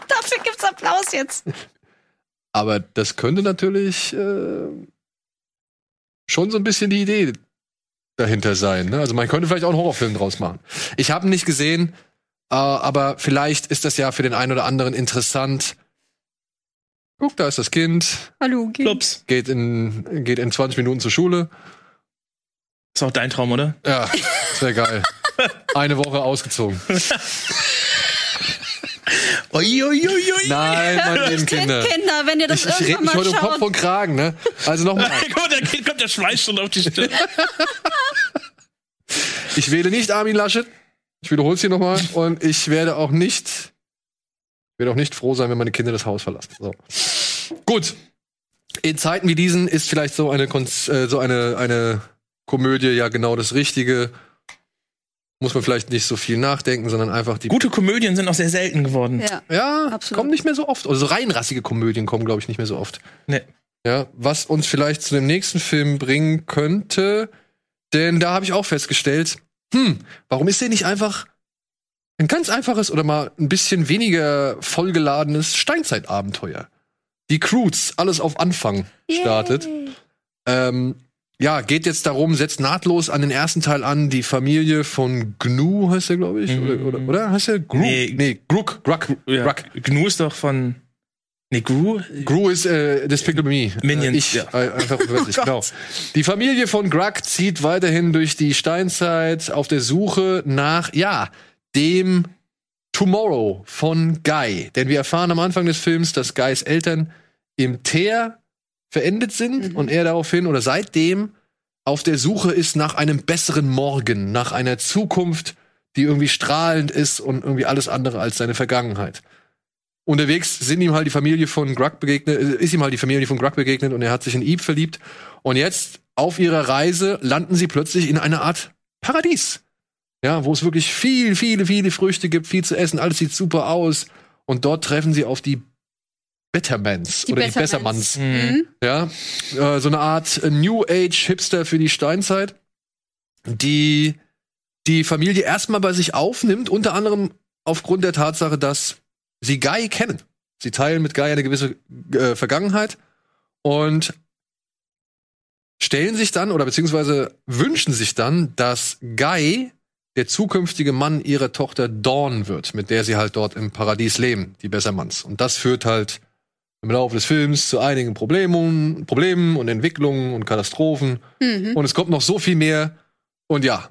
[SPEAKER 4] Dafür gibt's Applaus jetzt.
[SPEAKER 2] aber das könnte natürlich äh, schon so ein bisschen die Idee dahinter sein. Ne? Also man könnte vielleicht auch einen Horrorfilm draus machen. Ich habe ihn nicht gesehen, äh, aber vielleicht ist das ja für den einen oder anderen interessant. Guck, da ist das Kind,
[SPEAKER 4] Hallo, Kind.
[SPEAKER 3] Plups.
[SPEAKER 2] geht in, geht in 20 Minuten zur Schule.
[SPEAKER 3] Ist auch dein Traum, oder?
[SPEAKER 2] Ja, wäre geil. Eine Woche ausgezogen.
[SPEAKER 3] Uiuiuiui.
[SPEAKER 2] Nein, meine lieben Kinder.
[SPEAKER 4] Kinder, wenn ihr das
[SPEAKER 2] Ich,
[SPEAKER 4] irgendwann mal
[SPEAKER 2] heute um Kopf
[SPEAKER 4] schaut.
[SPEAKER 2] und Kragen, ne? Also nochmal.
[SPEAKER 3] Guck da geht- kommt der Schweiß schon auf die Stirn.
[SPEAKER 2] Ich wähle nicht Armin Laschet. Ich wiederhole es hier nochmal. Und ich werde auch nicht, ich werde auch nicht froh sein, wenn meine Kinder das Haus verlassen. So. Gut. In Zeiten wie diesen ist vielleicht so eine, Konz äh, so eine, eine Komödie ja genau das Richtige. Muss man vielleicht nicht so viel nachdenken, sondern einfach die.
[SPEAKER 3] Gute Komödien sind auch sehr selten geworden.
[SPEAKER 4] Ja.
[SPEAKER 2] Ja,
[SPEAKER 4] Absolut.
[SPEAKER 2] kommen nicht mehr so oft. Oder so reinrassige Komödien kommen, glaube ich, nicht mehr so oft.
[SPEAKER 3] Nee.
[SPEAKER 2] Ja, was uns vielleicht zu dem nächsten Film bringen könnte, denn da habe ich auch festgestellt, hm, warum ist der nicht einfach ein ganz einfaches oder mal ein bisschen weniger vollgeladenes Steinzeitabenteuer? Die Croods, alles auf Anfang startet.
[SPEAKER 4] Yay.
[SPEAKER 2] Ähm, ja, geht jetzt darum, setzt nahtlos an den ersten Teil an, die Familie von Gnu heißt der, glaube ich, oder, oder, oder heißt der? Gru?
[SPEAKER 3] Nee.
[SPEAKER 2] nee Gruk, Gruk,
[SPEAKER 3] Ja.
[SPEAKER 2] Gruk.
[SPEAKER 3] Gnu ist doch von. Nee, Gru?
[SPEAKER 2] Gru ist äh, Despicable Me.
[SPEAKER 3] Minions,
[SPEAKER 2] Äh, ich,
[SPEAKER 3] ja.
[SPEAKER 2] äh, einfach übersetzt,
[SPEAKER 3] Oh
[SPEAKER 2] genau. Die Familie von Grug zieht weiterhin durch die Steinzeit auf der Suche nach, ja, dem Tomorrow von Guy. Denn wir erfahren am Anfang des Films, dass Guys Eltern im Teer verendet sind
[SPEAKER 4] Mhm.
[SPEAKER 2] und er daraufhin oder seitdem auf der Suche ist nach einem besseren Morgen, nach einer Zukunft, die irgendwie strahlend ist und irgendwie alles andere als seine Vergangenheit. Unterwegs sind ihm halt die Familie von Grug begegnet, äh, ist ihm halt die Familie von Grug begegnet und er hat sich in Eve verliebt. Und jetzt auf ihrer Reise landen sie plötzlich in einer Art Paradies. Ja, wo es wirklich viel, viele, viele Früchte gibt, viel zu essen, alles sieht super aus. Und dort treffen sie auf die Bettermans
[SPEAKER 4] Die
[SPEAKER 2] oder die Bessermans.
[SPEAKER 4] Mhm.
[SPEAKER 2] Ja, äh, so eine Art äh, New Age Hipster für die Steinzeit, die die Familie erstmal bei sich aufnimmt, unter anderem aufgrund der Tatsache, dass sie Guy kennen. Sie teilen mit Guy eine gewisse äh, Vergangenheit und stellen sich dann oder beziehungsweise wünschen sich dann, dass Guy der zukünftige Mann ihrer Tochter Dawn wird, mit der sie halt dort im Paradies leben, die Bessermanns. Und das führt halt im Laufe des Films zu einigen Problemen, Problemen und Entwicklungen und Katastrophen.
[SPEAKER 4] Mhm.
[SPEAKER 2] Und es kommt noch so viel mehr. Und ja.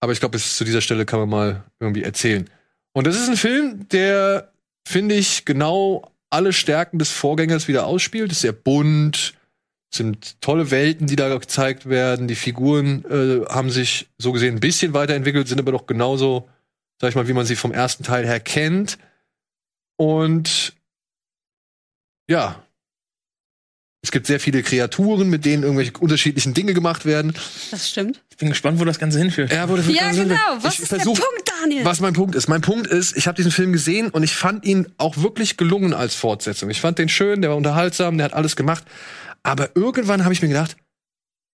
[SPEAKER 2] Aber ich glaube, bis zu dieser Stelle kann man mal irgendwie erzählen. Und das ist ein Film, der, finde ich, genau alle Stärken des Vorgängers wieder ausspielt. Ist sehr bunt, sind tolle Welten, die da gezeigt werden. Die Figuren äh, haben sich so gesehen ein bisschen weiterentwickelt, sind aber doch genauso, sag ich mal, wie man sie vom ersten Teil her kennt. Und ja, es gibt sehr viele Kreaturen, mit denen irgendwelche unterschiedlichen Dinge gemacht werden.
[SPEAKER 4] Das stimmt.
[SPEAKER 3] Ich bin gespannt, wo das Ganze hinführt.
[SPEAKER 2] Ja, wo das
[SPEAKER 4] Ja, genau. Was
[SPEAKER 2] ich
[SPEAKER 4] ist der
[SPEAKER 2] versuch-
[SPEAKER 4] Punkt, Daniel?
[SPEAKER 2] was mein Punkt ist. Mein Punkt ist, ich habe diesen Film gesehen und ich fand ihn auch wirklich gelungen als Fortsetzung. Ich fand den schön, der war unterhaltsam, der hat alles gemacht. Aber irgendwann habe ich mir gedacht,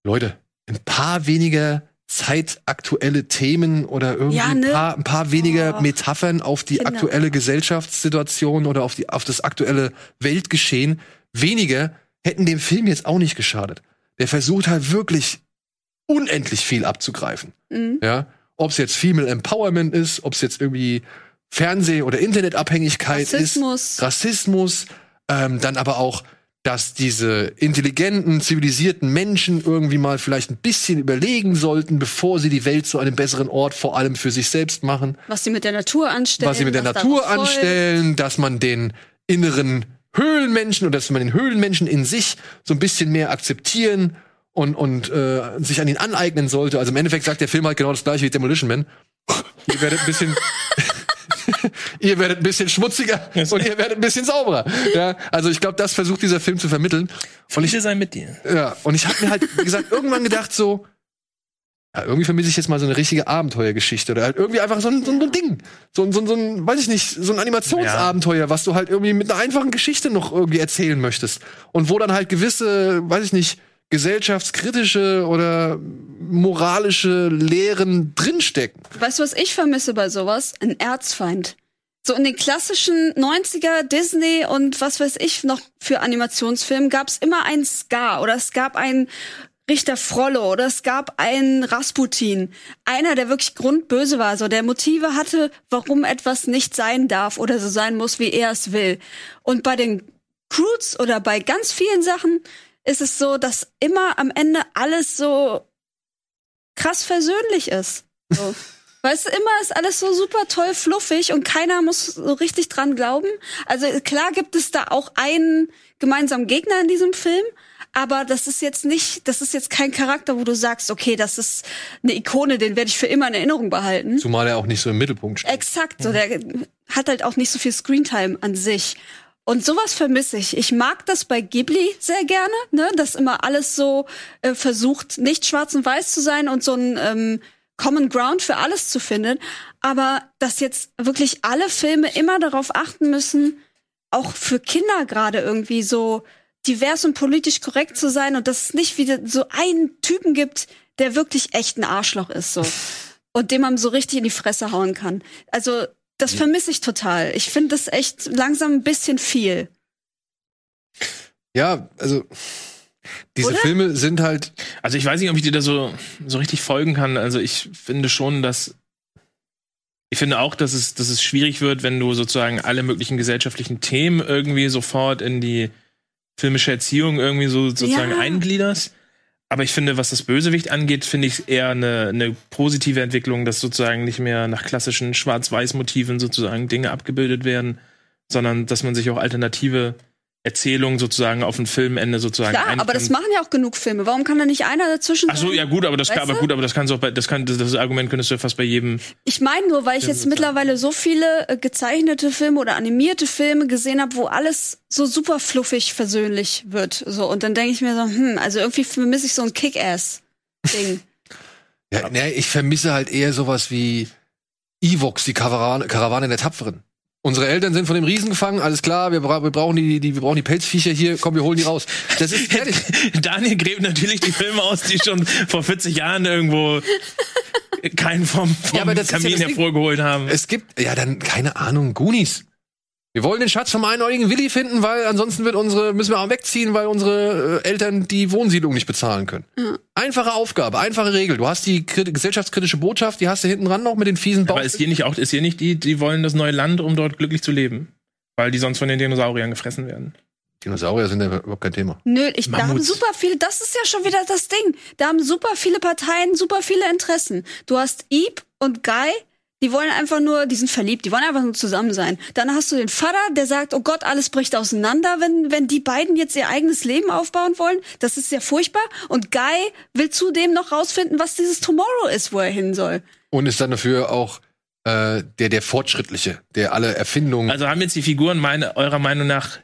[SPEAKER 2] Leute, ein paar weniger zeitaktuelle Themen oder irgendwie
[SPEAKER 4] Ja,
[SPEAKER 2] ein,
[SPEAKER 4] ne?
[SPEAKER 2] paar, ein paar weniger
[SPEAKER 4] Oh.
[SPEAKER 2] Metaphern auf die
[SPEAKER 4] Kinder.
[SPEAKER 2] aktuelle Gesellschaftssituation oder auf, die, auf das aktuelle Weltgeschehen. Weniger hätten dem Film jetzt auch nicht geschadet. Der versucht halt wirklich unendlich viel abzugreifen.
[SPEAKER 4] Mhm.
[SPEAKER 2] Ja, ob es jetzt Female Empowerment ist, ob es jetzt irgendwie Fernseh- oder Internetabhängigkeit
[SPEAKER 4] Rassismus.
[SPEAKER 2] ist, Rassismus, ähm, dann aber auch, dass diese intelligenten, zivilisierten Menschen irgendwie mal vielleicht ein bisschen überlegen sollten, bevor sie die Welt zu einem besseren Ort vor allem für sich selbst machen,
[SPEAKER 4] Was sie mit der Natur anstellen.
[SPEAKER 2] was sie mit der Natur anstellen, dass man den inneren Höhlenmenschen oder dass man den Höhlenmenschen in sich so ein bisschen mehr akzeptieren und, und äh, sich an ihn aneignen sollte. Also im Endeffekt sagt der Film halt genau das gleiche wie Demolition Man. Ihr werdet ein bisschen ihr werdet ein bisschen schmutziger und ihr werdet ein bisschen sauberer. Ja, also ich glaube, das versucht dieser Film zu vermitteln. Und ich,
[SPEAKER 3] Friede sei mit dir.
[SPEAKER 2] ja, und ich habe mir halt, wie gesagt, irgendwann gedacht so, ja, irgendwie vermisse ich jetzt mal so eine richtige Abenteuergeschichte oder halt irgendwie einfach so ein, so ein Ding. So ein, so ein, so ein, weiß ich nicht, so ein Animationsabenteuer, was du halt irgendwie mit einer einfachen Geschichte noch irgendwie erzählen möchtest. Und wo dann halt gewisse, weiß ich nicht, gesellschaftskritische oder moralische Lehren drinstecken.
[SPEAKER 4] Weißt du, was ich vermisse bei sowas? Ein Erzfeind. So in den klassischen 90er Disney und was weiß ich noch für Animationsfilmen gab's immer ein Ska oder es gab einen Richter Frollo oder es gab einen Rasputin. Einer, der wirklich grundböse war, so der Motive hatte, warum etwas nicht sein darf oder so sein muss, wie er es will. Und bei den Croods oder bei ganz vielen Sachen ist es so, dass immer am Ende alles so krass versöhnlich ist. So. Weißt du, immer ist alles so super toll fluffig und keiner muss so richtig dran glauben. Also klar gibt es da auch einen gemeinsamen Gegner in diesem Film, aber das ist jetzt nicht, das ist jetzt kein Charakter, wo du sagst, okay, das ist eine Ikone, den werde ich für immer in Erinnerung behalten.
[SPEAKER 2] Zumal er auch nicht so im Mittelpunkt steht.
[SPEAKER 4] Exakt, so der hat halt auch nicht so viel Screentime an sich. Und sowas vermisse ich. Ich mag das bei Ghibli sehr gerne, ne, dass immer alles so äh, versucht, nicht schwarz und weiß zu sein und so ein ähm, Common Ground für alles zu finden. Aber dass jetzt wirklich alle Filme immer darauf achten müssen, auch für Kinder gerade irgendwie so divers und politisch korrekt zu sein und dass es nicht wieder so einen Typen gibt, der wirklich echt ein Arschloch ist, so. Und dem man so richtig in die Fresse hauen kann. Also, das vermisse ich total. Ich finde das echt langsam ein bisschen viel.
[SPEAKER 2] Ja, also diese
[SPEAKER 4] Oder?
[SPEAKER 2] Filme sind halt
[SPEAKER 3] Also ich weiß nicht, ob ich dir da so, so richtig folgen kann. Also ich finde schon, dass ich finde auch, dass es, dass es schwierig wird, wenn du sozusagen alle möglichen gesellschaftlichen Themen irgendwie sofort in die filmische Erziehung irgendwie so sozusagen
[SPEAKER 4] Ja.
[SPEAKER 3] eingliederst. Aber ich finde, was das Bösewicht angeht, finde ich eher eine, eine positive Entwicklung, dass sozusagen nicht mehr nach klassischen Schwarz-Weiß-Motiven sozusagen Dinge abgebildet werden, sondern dass man sich auch alternative Erzählungen sozusagen auf ein Filmende sozusagen
[SPEAKER 4] Klar, aber das machen ja auch genug Filme. Warum kann da nicht einer dazwischen
[SPEAKER 3] Ach so,
[SPEAKER 4] sein?
[SPEAKER 3] ja gut, aber das kann, aber gut, aber das kannst du auch bei, das kann, das, das Argument könntest du ja fast bei jedem.
[SPEAKER 4] Ich meine nur, weil ich jetzt mittlerweile so viele äh, gezeichnete Filme oder animierte Filme gesehen habe, wo alles so super fluffig versöhnlich wird. So und dann denke ich mir so, hm, also irgendwie vermisse ich so ein Kick-Ass-Ding.
[SPEAKER 2] Ja, ne, ich vermisse halt eher sowas wie Evox, die Karawane, Karawane der Tapferen. Unsere Eltern sind von dem Riesen gefangen, alles klar, wir, bra wir, brauchen die, die, wir brauchen die Pelzviecher hier, komm, wir holen die raus. Das ist fertig.
[SPEAKER 3] Daniel gräbt natürlich die Filme aus, die schon vor 40 Jahren irgendwo keinen vom, vom
[SPEAKER 2] Ja, ja
[SPEAKER 3] Kamin
[SPEAKER 2] Ding.
[SPEAKER 3] hervorgeholt haben.
[SPEAKER 2] Es gibt, ja, dann, keine Ahnung, Goonies. Wir wollen den Schatz vom einäugigen Willi finden, weil ansonsten wird unsere, müssen wir auch wegziehen, weil unsere äh, Eltern die Wohnsiedlung nicht bezahlen können. Einfache Aufgabe, einfache Regel. Du hast die krit- gesellschaftskritische Botschaft, die hast du hinten ran noch mit den fiesen Bau.
[SPEAKER 3] Aber ist hier nicht auch, ist hier nicht die, die wollen das neue Land, um dort glücklich zu leben? Weil die sonst von den Dinosauriern gefressen werden.
[SPEAKER 2] Dinosaurier sind ja überhaupt kein Thema.
[SPEAKER 4] Nö, ich, da haben super viele, das ist ja schon wieder das Ding. Da haben super viele Parteien, super viele Interessen. Du hast Eve und Guy, die wollen einfach nur, die sind verliebt, die wollen einfach nur zusammen sein. Dann hast du den Vater, der sagt, oh Gott, alles bricht auseinander, wenn, wenn die beiden jetzt ihr eigenes Leben aufbauen wollen. Das ist ja furchtbar. Und Guy will zudem noch rausfinden, was dieses Tomorrow ist, wo er hin soll.
[SPEAKER 2] Und ist dann dafür auch äh, der, der Fortschrittliche, der alle Erfindungen.
[SPEAKER 3] Also haben jetzt die Figuren meine, eurer Meinung nach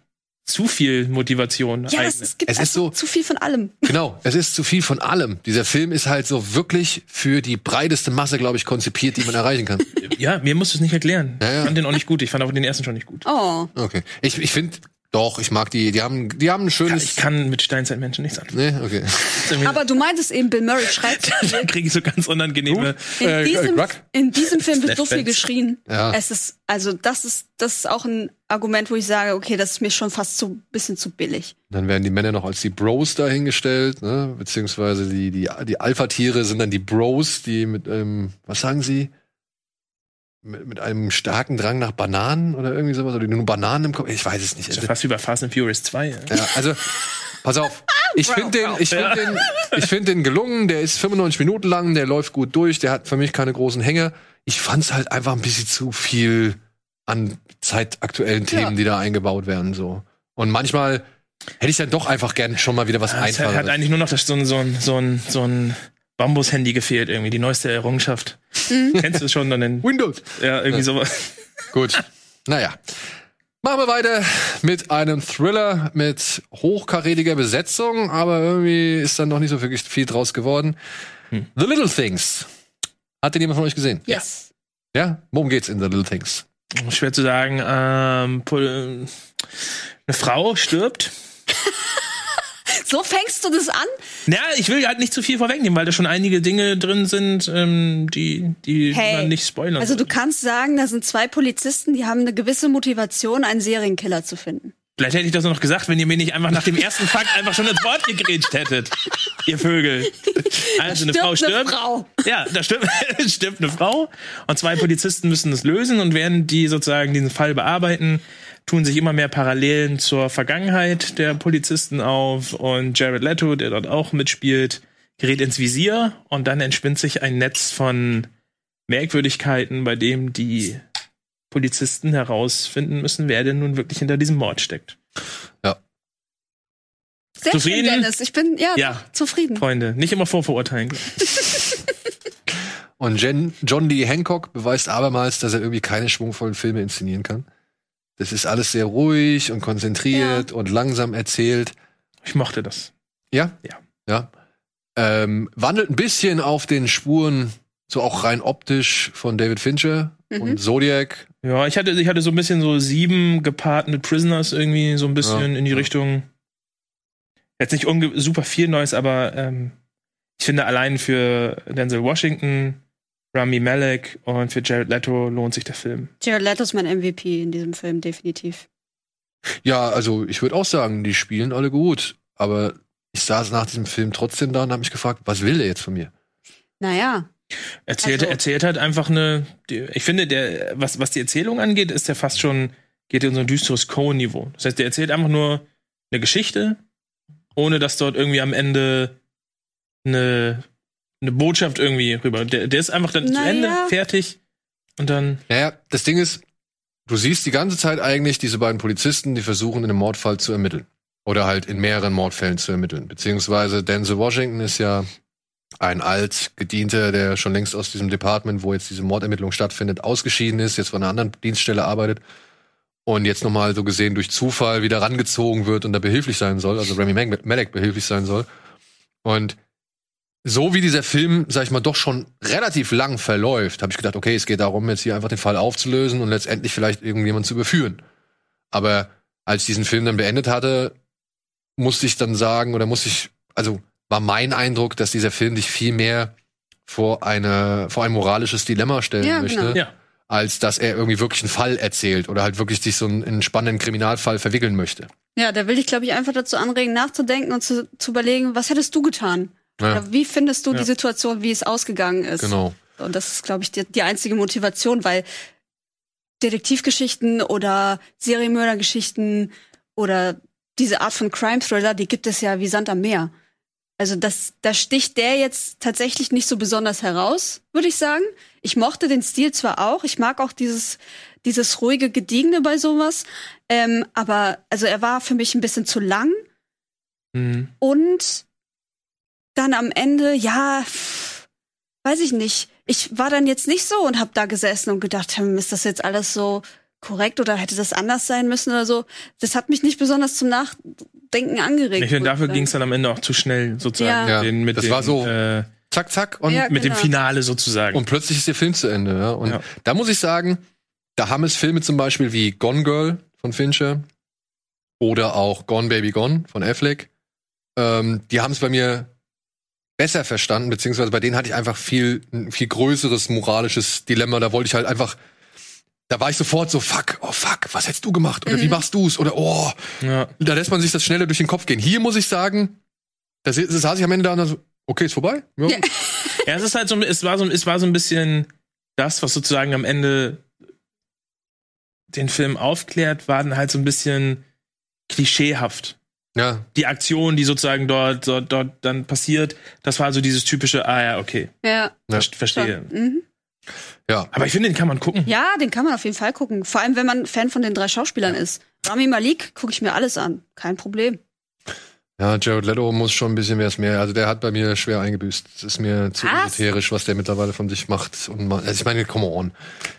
[SPEAKER 3] zu viel Motivation?
[SPEAKER 4] Ja,
[SPEAKER 3] eigene?
[SPEAKER 4] es, es gibt
[SPEAKER 2] Es ist so-
[SPEAKER 4] zu viel von allem.
[SPEAKER 2] Genau, es ist zu viel von allem. Dieser Film ist halt so wirklich für die breiteste Masse, glaube ich, konzipiert, die man erreichen kann.
[SPEAKER 3] ja, mir musst du es nicht erklären.
[SPEAKER 2] Ja, ja.
[SPEAKER 3] Ich fand den auch nicht gut. Ich fand auch den ersten schon nicht gut.
[SPEAKER 4] Oh.
[SPEAKER 2] Okay. Ich, ich finde, doch, ich mag die, die haben, die haben ein
[SPEAKER 3] Ja,
[SPEAKER 2] schönes.
[SPEAKER 3] ich kann mit Steinzeitmenschen nichts anfangen.
[SPEAKER 2] Nee, okay.
[SPEAKER 4] Aber du meintest eben, Bill Murray schreit.
[SPEAKER 3] da kriege ich so ganz unangenehme.
[SPEAKER 4] In,
[SPEAKER 2] Äh,
[SPEAKER 4] diesem, in diesem Film wird so viel geschrien.
[SPEAKER 2] Ja.
[SPEAKER 4] Es ist, also das ist, das ist auch ein Argument, wo ich sage, okay, das ist mir schon fast so ein bisschen zu billig.
[SPEAKER 2] Dann werden die Männer noch als die Bros dahingestellt, ne? beziehungsweise die, die, die Alpha-Tiere sind dann die Bros, die mit ähm, was sagen sie? Mit, mit einem starken Drang nach Bananen oder irgendwie sowas, oder die nur Bananen im Kopf. Ich weiß es nicht.
[SPEAKER 3] Ist ja fast wie bei Fast and Furious 2. Ja.
[SPEAKER 2] Ja, also, pass auf. Ich finde den, ich finde den, ich finde den gelungen. Der ist 95 Minuten lang, der läuft gut durch. Der hat für mich keine großen Hänge. Ich fand's halt einfach ein bisschen zu viel an zeitaktuellen Themen,
[SPEAKER 4] Ja.
[SPEAKER 2] die da eingebaut werden, so. Und manchmal hätte ich dann doch einfach gern schon mal wieder was
[SPEAKER 3] Es hat, hat
[SPEAKER 2] Einfaches.
[SPEAKER 3] eigentlich nur noch das, so, ein- so, ein- so, ein- so ein Bambus-Handy gefehlt, irgendwie, die neueste Errungenschaft. Kennst du es schon? Dann in,
[SPEAKER 2] Windows.
[SPEAKER 3] ja, irgendwie sowas.
[SPEAKER 2] Gut. Naja. Machen wir weiter mit einem Thriller mit hochkarätiger Besetzung, aber irgendwie ist dann noch nicht so wirklich viel draus geworden.
[SPEAKER 3] Hm.
[SPEAKER 2] The Little Things. Hat den jemand von euch gesehen?
[SPEAKER 4] Yes.
[SPEAKER 2] Ja? Worum geht's in The Little Things?
[SPEAKER 3] Schwer zu sagen. Ähm, Pol- eine Frau stirbt.
[SPEAKER 4] So fängst du das an?
[SPEAKER 3] Ja, ich will halt nicht zu viel vorwegnehmen, weil da schon einige Dinge drin sind, ähm, die, die
[SPEAKER 4] Hey,
[SPEAKER 3] man nicht spoilern
[SPEAKER 4] Also du
[SPEAKER 3] sollte.
[SPEAKER 4] kannst sagen, da sind zwei Polizisten, die haben eine gewisse Motivation, einen Serienkiller zu finden.
[SPEAKER 3] Vielleicht hätte ich das noch gesagt, wenn ihr mir nicht einfach nach dem ersten Fakt einfach schon ins Wort gegrätscht hättet. Ihr Vögel. Also eine Frau stirbt.
[SPEAKER 4] Frau.
[SPEAKER 3] Ja, da stirbt, stirbt eine Frau und zwei Polizisten müssen das lösen und während die sozusagen diesen Fall bearbeiten, tun sich immer mehr Parallelen zur Vergangenheit der Polizisten auf und Jared Leto, der dort auch mitspielt, gerät ins Visier und dann entspinnt sich ein Netz von Merkwürdigkeiten, bei dem die Polizisten herausfinden müssen, wer denn nun wirklich hinter diesem Mord steckt.
[SPEAKER 4] Sehr
[SPEAKER 3] Zufrieden?
[SPEAKER 4] schön, Dennis. Ich bin ja,
[SPEAKER 3] Ja.
[SPEAKER 4] zufrieden.
[SPEAKER 3] Freunde, nicht immer vorverurteilen.
[SPEAKER 2] Und Jen, John D. Hancock beweist abermals, dass er irgendwie keine schwungvollen Filme inszenieren kann. Das ist alles sehr ruhig und konzentriert und langsam erzählt.
[SPEAKER 3] Ich mochte das.
[SPEAKER 2] Ja?
[SPEAKER 3] Ja.
[SPEAKER 2] Ja. Ähm, wandelt ein bisschen auf den Spuren, so auch rein optisch von David Fincher
[SPEAKER 4] Mhm.
[SPEAKER 2] und Zodiac.
[SPEAKER 3] Ja, ich hatte, ich hatte so ein bisschen so sieben gepaart mit Prisoners irgendwie so ein bisschen
[SPEAKER 2] Ja,
[SPEAKER 3] in die
[SPEAKER 2] ja.
[SPEAKER 3] Richtung. Jetzt nicht super viel Neues, aber ähm, ich finde allein für Denzel Washington, Rami Malek und für Jared Leto lohnt sich der Film.
[SPEAKER 4] Jared Leto ist mein MVP in diesem Film, definitiv.
[SPEAKER 2] Ja, also ich würde auch sagen, die spielen alle gut. Aber ich saß nach diesem Film trotzdem da und habe mich gefragt, was will der jetzt von mir?
[SPEAKER 4] Naja.
[SPEAKER 3] Erzählt,
[SPEAKER 4] Also-
[SPEAKER 3] erzählt halt einfach eine. Die, ich finde, der, was, was die Erzählung angeht, ist der fast schon, geht in so ein düsteres Cohen-Niveau. Das heißt, der erzählt einfach nur eine Geschichte, ohne dass dort irgendwie am Ende eine, eine Botschaft irgendwie rüber. Der, der ist einfach dann zu
[SPEAKER 4] Naja.
[SPEAKER 3] Ende, fertig. Und dann.
[SPEAKER 2] Naja, das Ding ist, du siehst die ganze Zeit eigentlich diese beiden Polizisten, die versuchen, in einem Mordfall zu ermitteln. Oder halt in mehreren Mordfällen zu ermitteln. Beziehungsweise Denzel Washington ist ja ein Altgedienter, der schon längst aus diesem Department, wo jetzt diese Mordermittlung stattfindet, ausgeschieden ist, jetzt von einer anderen Dienststelle arbeitet und jetzt nochmal so gesehen durch Zufall wieder rangezogen wird und da behilflich sein soll, also Remy Malek behilflich sein soll. Und so wie dieser Film, sag ich mal, doch schon relativ lang verläuft, habe ich gedacht, okay, es geht darum, jetzt hier einfach den Fall aufzulösen und letztendlich vielleicht irgendjemand zu überführen. Aber als ich diesen Film dann beendet hatte, musste ich dann sagen, oder musste ich, also war mein Eindruck, dass dieser Film dich viel mehr vor eine, vor ein moralisches Dilemma stellen
[SPEAKER 4] Ja,
[SPEAKER 2] möchte,
[SPEAKER 4] genau.
[SPEAKER 3] Ja.
[SPEAKER 2] als dass er irgendwie wirklich einen Fall erzählt oder halt wirklich dich so in einen spannenden Kriminalfall verwickeln möchte.
[SPEAKER 4] Ja, da will ich, glaube ich, einfach dazu anregen, nachzudenken und zu, zu überlegen, was hättest du getan?
[SPEAKER 2] Ja,
[SPEAKER 4] wie findest du
[SPEAKER 3] Ja.
[SPEAKER 4] die Situation, wie es ausgegangen ist?
[SPEAKER 2] genau.
[SPEAKER 4] Und das ist, glaube ich, die, die einzige Motivation, weil Detektivgeschichten oder Serienmördergeschichten oder diese Art von Crime-Thriller, die gibt es ja wie Sand am Meer. Also das, da sticht der jetzt tatsächlich nicht so besonders heraus, würde ich sagen. Ich mochte den Stil zwar auch, ich mag auch dieses, dieses ruhige Gediegene bei sowas, ähm, aber also er war für mich ein bisschen zu lang
[SPEAKER 3] Mhm.
[SPEAKER 4] und dann am Ende, ja, weiß ich nicht. Ich war dann jetzt nicht so und hab da gesessen und gedacht, hm, ist das jetzt alles so korrekt oder hätte das anders sein müssen oder so. Das hat mich nicht besonders zum Nachdenken angeregt.
[SPEAKER 3] Ich finde, dafür ging es dann am Ende auch zu schnell, sozusagen.
[SPEAKER 4] Ja.
[SPEAKER 3] Den, mit
[SPEAKER 2] das
[SPEAKER 3] dem,
[SPEAKER 2] war so-
[SPEAKER 3] Äh,
[SPEAKER 2] Zack, zack und
[SPEAKER 4] Ja,
[SPEAKER 3] mit dem
[SPEAKER 4] genau.
[SPEAKER 3] Finale sozusagen.
[SPEAKER 2] Und plötzlich ist der Film zu Ende. Ja? Und
[SPEAKER 3] Ja.
[SPEAKER 2] da muss ich sagen, da haben es Filme zum Beispiel wie Gone Girl von Fincher oder auch Gone Baby Gone von Affleck. Ähm, die haben es bei mir besser verstanden, beziehungsweise bei denen hatte ich einfach viel, ein viel größeres moralisches Dilemma. Da wollte ich halt einfach, da war ich sofort so, fuck, oh fuck, was hättest du gemacht? Oder wie machst du's? Oder oh,
[SPEAKER 3] ja.
[SPEAKER 2] da lässt man sich das schneller durch den Kopf gehen. Hier muss ich sagen, da saß ich am Ende da und dann so, okay, ist vorbei. Ja.
[SPEAKER 4] Ja.
[SPEAKER 3] Ja, es ist halt so, es war so, es war so ein bisschen das, was sozusagen am Ende den Film aufklärt, war dann halt so ein bisschen klischeehaft.
[SPEAKER 2] Ja.
[SPEAKER 3] Die Aktion, die sozusagen dort, dort, dort dann passiert, das war so dieses typische, ah ja, okay,
[SPEAKER 4] Ja,
[SPEAKER 2] Ja.
[SPEAKER 3] ver- verstehe.
[SPEAKER 4] Mhm.
[SPEAKER 2] ja.
[SPEAKER 3] Aber ich finde, den kann man gucken.
[SPEAKER 4] Ja, den kann man auf jeden Fall gucken. Vor allem, wenn man Fan von den drei Schauspielern ist. Rami Malik gucke ich mir alles an. Kein Problem.
[SPEAKER 2] Ja, Jared Leto muss schon ein bisschen mehr mehr. Also der hat bei mir schwer eingebüßt. Es ist mir zu
[SPEAKER 4] Was?
[SPEAKER 2] esoterisch, was der mittlerweile von sich macht. Und man, also ich meine, come on.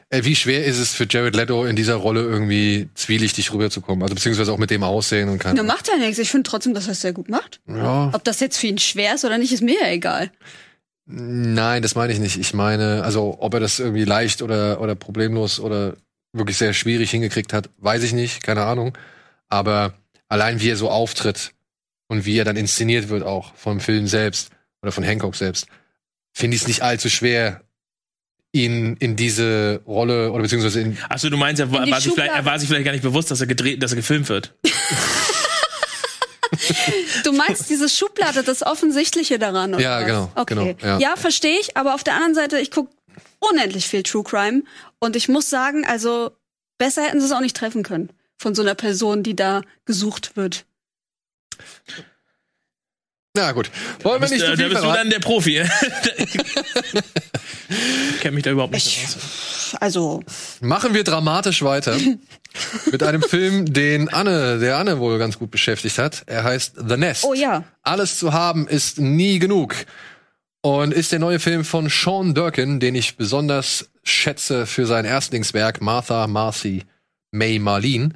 [SPEAKER 2] Ey, wie schwer ist es für Jared Leto in dieser Rolle irgendwie zwielichtig rüberzukommen? Also beziehungsweise auch mit dem Aussehen und kann.
[SPEAKER 4] macht ja nichts. Ich finde trotzdem, dass er es sehr gut macht.
[SPEAKER 2] Ja,
[SPEAKER 4] Ob das jetzt für ihn schwer ist oder nicht, ist mir ja egal.
[SPEAKER 2] nein, das meine ich nicht. Ich meine, also ob er das irgendwie leicht oder oder problemlos oder wirklich sehr schwierig hingekriegt hat, weiß ich nicht, keine Ahnung. Aber allein wie er so auftritt und wie er dann inszeniert wird auch vom Film selbst oder von Hancock selbst, finde ich es nicht allzu schwer, ihn in diese Rolle oder beziehungsweise in
[SPEAKER 3] Achso, du meinst, er war, war, sich vielleicht, er war sich vielleicht gar nicht bewusst, dass er gedreht, dass er gefilmt wird.
[SPEAKER 4] Du meinst diese Schublade, das Offensichtliche daran, oder
[SPEAKER 2] Ja,
[SPEAKER 4] was?
[SPEAKER 2] genau,
[SPEAKER 4] Okay.
[SPEAKER 2] genau, ja.
[SPEAKER 4] ja, verstehe ich, aber auf der anderen Seite, ich gucke unendlich viel True Crime und ich muss sagen, also besser hätten sie es auch nicht treffen können von so einer Person, die da gesucht wird.
[SPEAKER 2] Na gut. Wollen wir
[SPEAKER 3] Bist,
[SPEAKER 2] nicht
[SPEAKER 3] äh,
[SPEAKER 2] so
[SPEAKER 3] da
[SPEAKER 2] viel
[SPEAKER 3] bist du
[SPEAKER 2] verraten?
[SPEAKER 3] dann der Profi. ich kenne mich da überhaupt nicht aus.
[SPEAKER 4] Also,
[SPEAKER 2] Machen wir dramatisch weiter mit einem Film, den Anne, der Anne wohl ganz gut beschäftigt hat. Er heißt The Nest.
[SPEAKER 4] oh ja.
[SPEAKER 2] Alles zu haben ist nie genug. Und ist der neue Film von Sean Durkin, den ich besonders schätze für sein Erstlingswerk Martha, Marcy, May, Marlene.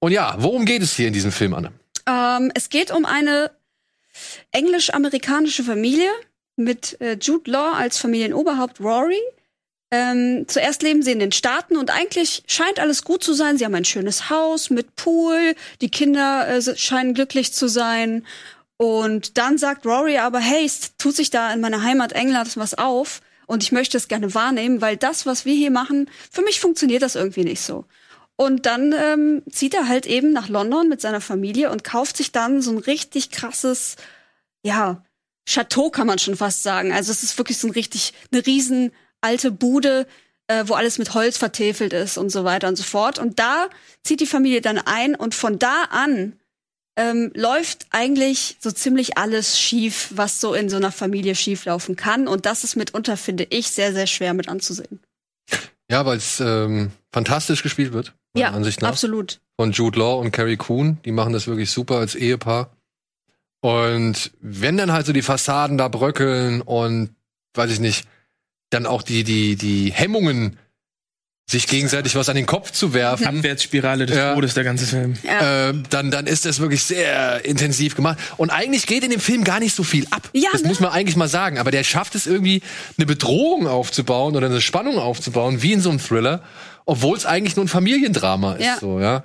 [SPEAKER 2] Und ja, worum geht es hier in diesem Film, Anne?
[SPEAKER 4] Ähm, es geht um eine englisch-amerikanische Familie mit äh, Jude Law als Familienoberhaupt Rory. Ähm, zuerst leben sie in den Staaten und eigentlich scheint alles gut zu sein. Sie haben ein schönes Haus mit Pool, die Kinder äh, scheinen glücklich zu sein. Und dann sagt Rory aber, hey, es tut sich da in meiner Heimat England was auf und ich möchte es gerne wahrnehmen, weil das, was wir hier machen, für mich funktioniert das irgendwie nicht so. Und dann ähm, zieht er halt eben nach London mit seiner Familie und kauft sich dann so ein richtig krasses, ja, Chateau kann man schon fast sagen. Also es ist wirklich so ein richtig, eine riesen alte Bude, äh, wo alles mit Holz vertäfelt ist und so weiter und so fort. Und da zieht die Familie dann ein und von da an ähm, läuft eigentlich so ziemlich alles schief, was so in so einer Familie schieflaufen kann. Und das ist mitunter, finde ich, sehr, sehr schwer mit anzusehen.
[SPEAKER 2] Ja, weil es ähm, fantastisch gespielt wird, meiner
[SPEAKER 4] Ja,
[SPEAKER 2] Ansicht nach.
[SPEAKER 4] absolut.
[SPEAKER 2] von Jude Law und Carrie Coon. Die machen das wirklich super als Ehepaar. Und wenn dann halt so die Fassaden da bröckeln und weiß ich nicht, dann auch die, die, die Hemmungen, sich gegenseitig was an den Kopf zu werfen,
[SPEAKER 3] Abwärtsspirale des
[SPEAKER 2] Ja.
[SPEAKER 3] Todes, der ganze Film.
[SPEAKER 4] Ja.
[SPEAKER 2] äh, dann, dann ist das wirklich sehr intensiv gemacht. Und eigentlich geht in dem Film gar nicht so viel ab.
[SPEAKER 4] Ja,
[SPEAKER 2] das
[SPEAKER 4] ne?
[SPEAKER 2] muss man eigentlich mal sagen. Aber der schafft es irgendwie, eine Bedrohung aufzubauen oder eine Spannung aufzubauen, wie in so einem Thriller, obwohl es eigentlich nur ein Familiendrama ist.
[SPEAKER 4] Ja.
[SPEAKER 2] So, ja.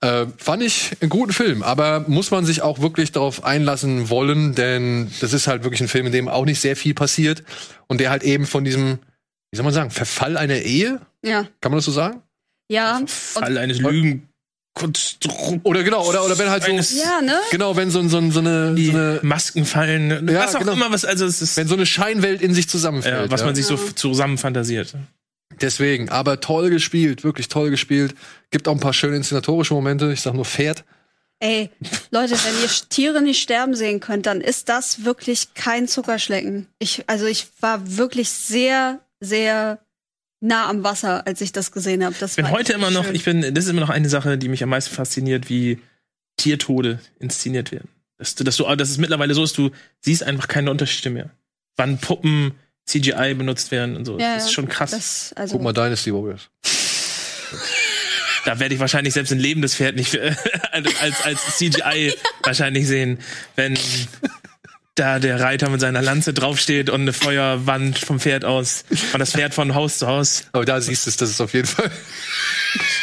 [SPEAKER 2] Äh, fand ich einen guten Film, aber muss man sich auch wirklich darauf einlassen wollen, denn das ist halt wirklich ein Film, in dem auch nicht sehr viel passiert und der halt eben von diesem, wie soll man sagen, Verfall einer Ehe,
[SPEAKER 4] Ja,
[SPEAKER 2] kann man das so sagen?
[SPEAKER 4] ja. Und,
[SPEAKER 3] Fall eines Lügenkonstrukts.
[SPEAKER 2] Oder genau, oder, oder wenn halt so,
[SPEAKER 3] Eines-
[SPEAKER 4] ja, ne?
[SPEAKER 2] genau, wenn so, so, so eine, so eine
[SPEAKER 3] Masken fallen,
[SPEAKER 2] Ja,
[SPEAKER 3] was auch
[SPEAKER 2] genau.
[SPEAKER 3] immer, was, also es ist,
[SPEAKER 2] wenn so eine Scheinwelt in sich zusammenfällt.
[SPEAKER 3] ja, was
[SPEAKER 2] ja.
[SPEAKER 3] man sich so zusammen fantasiert.
[SPEAKER 2] Deswegen, aber toll gespielt, wirklich toll gespielt. Gibt auch ein paar schöne inszenatorische Momente. Ich sag nur Pferd.
[SPEAKER 4] Ey, Leute, wenn ihr Tiere nicht sterben sehen könnt, dann ist das wirklich kein Zuckerschlecken. Ich, also ich war wirklich sehr, sehr nah am Wasser, als ich das gesehen habe. Das
[SPEAKER 3] Ich bin heute immer noch,
[SPEAKER 4] schön.
[SPEAKER 3] ich bin, das ist immer noch eine Sache, die mich am meisten fasziniert, wie Tiertode inszeniert werden. Dass, du- dass, du, dass es mittlerweile so ist, du siehst einfach keine Unterschiede mehr. Wann Puppen CGI benutzt werden und so.
[SPEAKER 4] Ja,
[SPEAKER 3] das ist schon krass.
[SPEAKER 4] Das, also,
[SPEAKER 2] Guck mal, Dynasty Warriors.
[SPEAKER 3] Da werde ich wahrscheinlich selbst ein lebendes Pferd nicht äh, als, als CGI wahrscheinlich sehen, wenn da der Reiter mit seiner Lanze draufsteht und eine Feuerwand vom Pferd aus und das Pferd von Haus zu Haus.
[SPEAKER 2] Aber da siehst du, dass es auf jeden Fall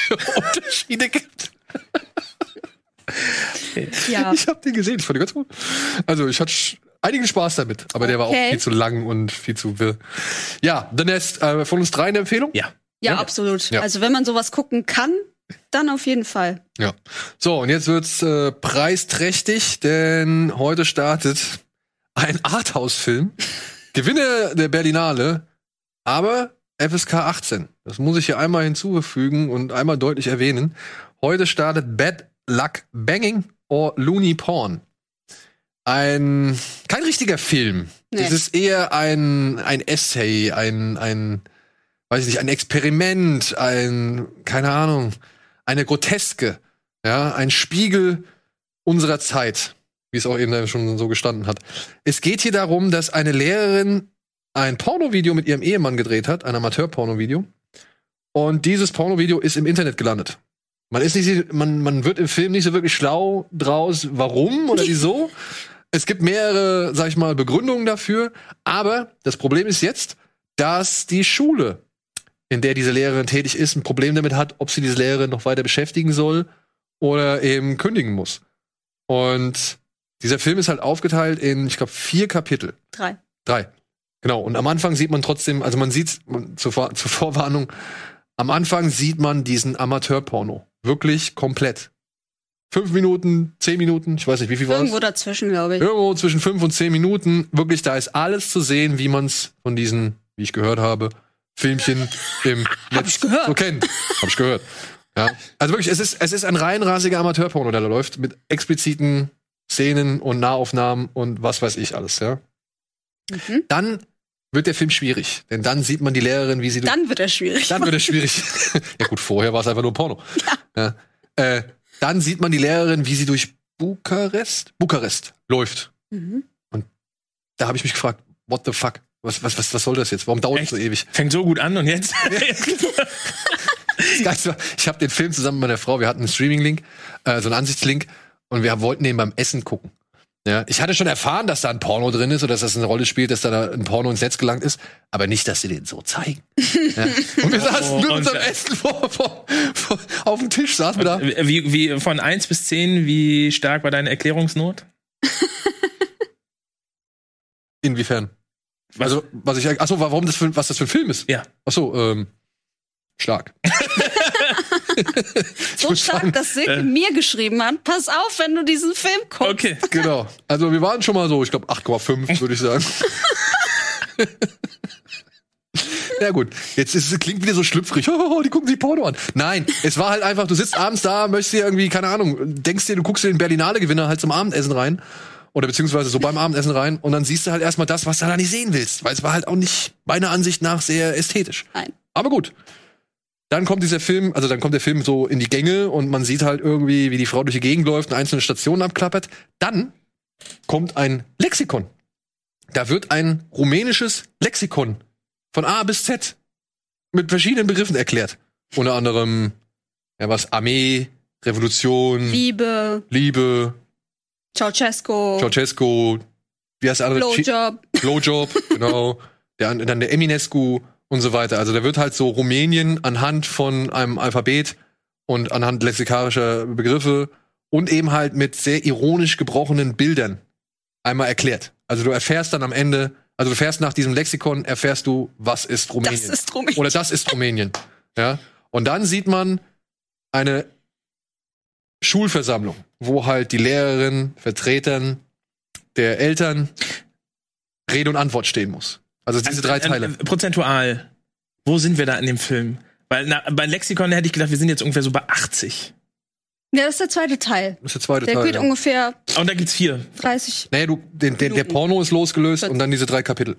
[SPEAKER 2] Unterschiede gibt.
[SPEAKER 4] ja.
[SPEAKER 2] Ich habe den gesehen, ich fand den ganz gut. Also ich hatte einigen Spaß damit, aber der war auch
[SPEAKER 4] Okay.
[SPEAKER 2] viel zu lang und viel zu wirr. Ja, The Nest, äh, von uns drei eine Empfehlung?
[SPEAKER 3] Ja.
[SPEAKER 4] ja,
[SPEAKER 2] Ja.
[SPEAKER 4] absolut.
[SPEAKER 2] Ja.
[SPEAKER 4] Also wenn man sowas gucken kann, dann auf jeden Fall.
[SPEAKER 2] Ja. So, und jetzt wird's äh, preisträchtig, denn heute startet ein Arthouse-Film. Gewinner der Berlinale, aber FSK 18. Das muss ich hier einmal hinzufügen und einmal deutlich erwähnen. Heute startet Bad Luck Banging or Looney Porn. Ein kein richtiger Film.
[SPEAKER 4] Nee.
[SPEAKER 2] Das ist eher ein ein Essay, ein ein weiß ich nicht, ein Experiment, ein keine Ahnung, eine Groteske, ja, ein Spiegel unserer Zeit, wie es auch eben schon so gestanden hat. Es geht hier darum, dass eine Lehrerin ein Pornovideo mit ihrem Ehemann gedreht hat, ein Amateur-Pornovideo. Und dieses Pornovideo ist im Internet gelandet. Man ist nicht, man, man wird im Film nicht so wirklich schlau draus, warum oder wieso. Es gibt mehrere, sag ich mal, Begründungen dafür. Aber das Problem ist jetzt, dass die Schule, in der diese Lehrerin tätig ist, ein Problem damit hat, ob sie diese Lehrerin noch weiter beschäftigen soll oder eben kündigen muss. Und dieser Film ist halt aufgeteilt in, ich glaube, vier Kapitel.
[SPEAKER 4] Drei.
[SPEAKER 2] Drei. Genau. Und am Anfang sieht man trotzdem, also man sieht zur, Vor zur Vorwarnung, am Anfang sieht man diesen Amateurporno. Wirklich komplett. Fünf Minuten, zehn Minuten, ich weiß nicht, wie viel war
[SPEAKER 4] Irgendwo dazwischen, glaube ich.
[SPEAKER 2] Irgendwo zwischen fünf und zehn Minuten. Wirklich, da ist alles zu sehen, wie man es von diesen, wie ich gehört habe, Filmchen im Netz
[SPEAKER 4] ich gehört.
[SPEAKER 2] so kennt. Hab ich gehört. Ja. Also wirklich, es ist, es ist ein reinrasiger Amateurporno, der da läuft, mit expliziten Szenen und Nahaufnahmen und was weiß ich alles, ja.
[SPEAKER 4] Mhm.
[SPEAKER 2] Dann wird der Film schwierig, denn dann sieht man die Lehrerin, wie sie
[SPEAKER 4] Dann wird er schwierig.
[SPEAKER 2] dann wird es schwierig. ja gut, vorher war es einfach nur Porno. Ja. Äh, dann sieht man die Lehrerin, wie sie durch Bukarest, Bukarest läuft.
[SPEAKER 4] Mhm.
[SPEAKER 2] Da habe ich mich gefragt, what the fuck? Was, was, was, was soll das jetzt? Warum dauert es so ewig?
[SPEAKER 3] Fängt so gut an und jetzt.
[SPEAKER 2] War, ich habe den Film zusammen mit meiner Frau, wir hatten einen Streaming-Link, äh, so einen Ansichtslink, und wir wollten den beim Essen gucken. Ja, ich hatte schon erfahren, dass da ein Porno drin ist oder dass das eine Rolle spielt, dass da ein Porno ins Netz gelangt ist, aber nicht, dass sie den so zeigen. Ja. Und wir saßen mit
[SPEAKER 3] und-
[SPEAKER 2] unserem Essen vor, vor, vor, auf dem Tisch, saßen wir da.
[SPEAKER 3] wie, wie von 1 bis 10, wie stark war deine Erklärungsnot?
[SPEAKER 2] Inwiefern?
[SPEAKER 3] Was-
[SPEAKER 2] Also, was ich, achso, warum das für, was das für ein Film ist?
[SPEAKER 3] Ja.
[SPEAKER 2] Achso, ähm, stark.
[SPEAKER 4] So stark, dass Silke mir geschrieben hat. Pass auf, wenn du diesen Film guckst.
[SPEAKER 3] Okay.
[SPEAKER 2] Genau. Also, wir waren schon mal so, ich glaube, 8,5, würde ich sagen. Ja gut, jetzt ist, es klingt wieder so schlüpfrig. Oh, die gucken sich Porno an. Nein, es war halt einfach, du sitzt abends da, möchtest dir irgendwie, keine Ahnung, denkst dir, du guckst dir den Berlinale-Gewinner halt zum Abendessen rein. Oder beziehungsweise so beim Abendessen rein. Und dann siehst du halt erstmal das, was du da nicht sehen willst. Weil es war halt auch nicht, meiner Ansicht nach, sehr ästhetisch.
[SPEAKER 4] Nein.
[SPEAKER 2] Aber gut. Dann kommt dieser Film, also dann kommt der Film so in die Gänge und man sieht halt irgendwie, wie die Frau durch die Gegend läuft und einzelne Stationen abklappert. Dann kommt ein Lexikon. Da wird ein rumänisches Lexikon von A bis Z mit verschiedenen Begriffen erklärt. Unter anderem, ja, was, Armee, Revolution,
[SPEAKER 4] Liebe,
[SPEAKER 2] Liebe,
[SPEAKER 4] Ceausescu,
[SPEAKER 2] Ceausescu, wie heißt der andere?
[SPEAKER 4] Blowjob.
[SPEAKER 2] Blowjob, genau. Der, dann der Eminescu und so weiter. Also da wird halt so Rumänien anhand von einem Alphabet und anhand lexikarischer Begriffe und eben halt mit sehr ironisch gebrochenen Bildern einmal erklärt. Also du erfährst dann am Ende, also du fährst nach diesem Lexikon, erfährst du, was ist Rumänien.
[SPEAKER 4] Das ist Rumänien.
[SPEAKER 2] Oder das ist Rumänien. Ja. Und dann sieht man eine Schulversammlung, wo halt die Lehrerin, Vertretern der Eltern Rede und Antwort stehen muss. Also diese drei
[SPEAKER 3] Äh,
[SPEAKER 2] Teile.
[SPEAKER 3] äh, prozentual. Wo sind wir da in dem Film? Weil na, bei Lexikon hätte ich gedacht, wir sind jetzt ungefähr so bei 80.
[SPEAKER 4] Ja, das ist der zweite Teil.
[SPEAKER 2] Das ist der zweite
[SPEAKER 4] Der
[SPEAKER 2] Teil.
[SPEAKER 4] geht
[SPEAKER 2] Ja.
[SPEAKER 4] ungefähr
[SPEAKER 3] Und da gibt's vier.
[SPEAKER 4] 30.
[SPEAKER 2] Nee, du, den, der, der. Porno ist losgelöst und dann diese drei Kapitel.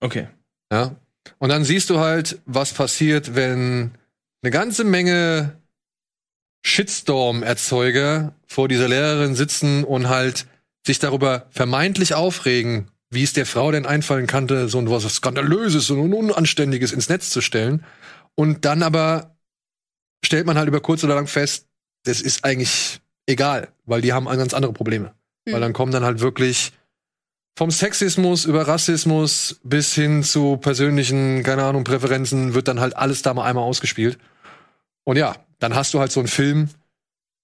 [SPEAKER 3] Okay.
[SPEAKER 2] Ja. Und dann siehst du halt, was passiert, wenn eine ganze Menge Shitstorm-Erzeuger vor dieser Lehrerin sitzen und halt sich darüber vermeintlich aufregen, wie es der Frau denn einfallen kannte, so was Skandalöses und Unanständiges ins Netz zu stellen. Und dann aber stellt man halt über kurz oder lang fest, das ist eigentlich egal, weil die haben ganz andere Probleme. Weil
[SPEAKER 4] Mhm.
[SPEAKER 2] dann kommen dann halt wirklich vom Sexismus über Rassismus bis hin zu persönlichen, keine Ahnung, Präferenzen wird dann halt alles da mal einmal ausgespielt. Und ja, dann hast du halt so einen Film,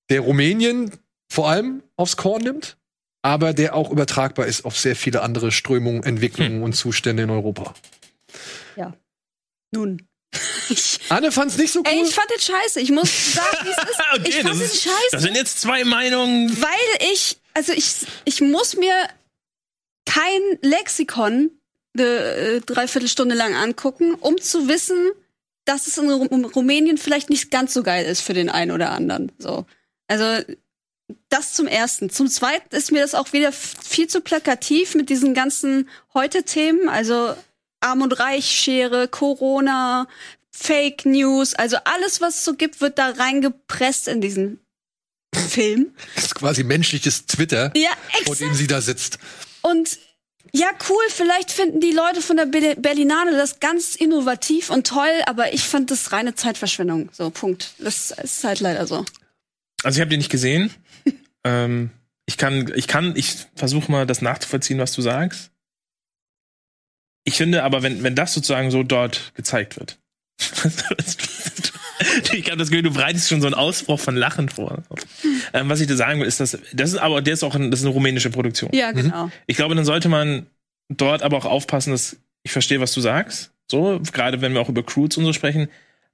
[SPEAKER 2] der Rumänien vor allem aufs Korn nimmt, aber der auch übertragbar ist auf sehr viele andere Strömungen, Entwicklungen und Zustände in Europa.
[SPEAKER 4] Nun. Ich,
[SPEAKER 2] Anne fand's nicht so cool.
[SPEAKER 4] ey, ich fand den scheiße. Ich muss sagen, wie es ist.
[SPEAKER 3] Okay,
[SPEAKER 4] ich fand
[SPEAKER 3] ist,
[SPEAKER 4] scheiße.
[SPEAKER 3] das sind jetzt zwei Meinungen.
[SPEAKER 4] Weil ich, also ich, ich muss mir kein Lexikon eine äh, Dreiviertelstunde lang angucken, um zu wissen, dass es in Ru Rumänien vielleicht nicht ganz so geil ist für den einen oder anderen. So. Also, das zum ersten. Zum zweiten ist mir das auch wieder viel zu plakativ mit diesen ganzen Heute-Themen, also Arm und Reich-Schere, Corona, Fake News, also alles, was es so gibt, wird da reingepresst in diesen Film.
[SPEAKER 2] das ist quasi menschliches Twitter,
[SPEAKER 4] Ja,
[SPEAKER 2] vor dem
[SPEAKER 4] exakt.
[SPEAKER 2] sie da sitzt.
[SPEAKER 4] Und ja, cool, vielleicht finden die Leute von der Be- Berlinale das ganz innovativ und toll, aber ich fand das reine Zeitverschwendung. So, Punkt. Das ist halt leider so.
[SPEAKER 3] Also ich habe den nicht gesehen. Ähm, ich kann, ich kann, ich versuche mal das nachzuvollziehen, was du sagst. Ich finde aber, wenn, wenn das sozusagen so dort gezeigt wird. ich habe das Gefühl, du bereitest schon so einen Ausbruch von Lachen vor. Ähm, was ich dir sagen will, ist, dass das ist aber der ist auch ein, das ist eine rumänische Produktion.
[SPEAKER 4] Ja, genau.
[SPEAKER 3] Ich glaube, dann sollte man dort aber auch aufpassen, dass ich verstehe, was du sagst. So, gerade wenn wir auch über Crudes und so sprechen.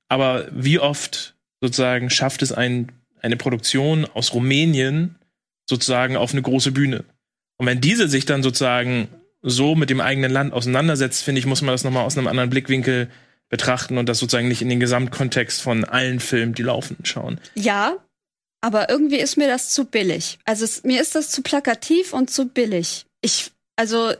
[SPEAKER 3] Aber wie oft sozusagen schafft es ein eine Produktion aus Rumänien sozusagen auf eine große Bühne. Und wenn diese sich dann sozusagen so mit dem eigenen Land auseinandersetzt, finde ich, muss man das nochmal aus einem anderen Blickwinkel betrachten und das sozusagen nicht in den Gesamtkontext von allen Filmen, die laufen, schauen.
[SPEAKER 4] Ja, aber irgendwie ist mir das zu billig. Also es, mir ist das zu plakativ und zu billig. Ich, also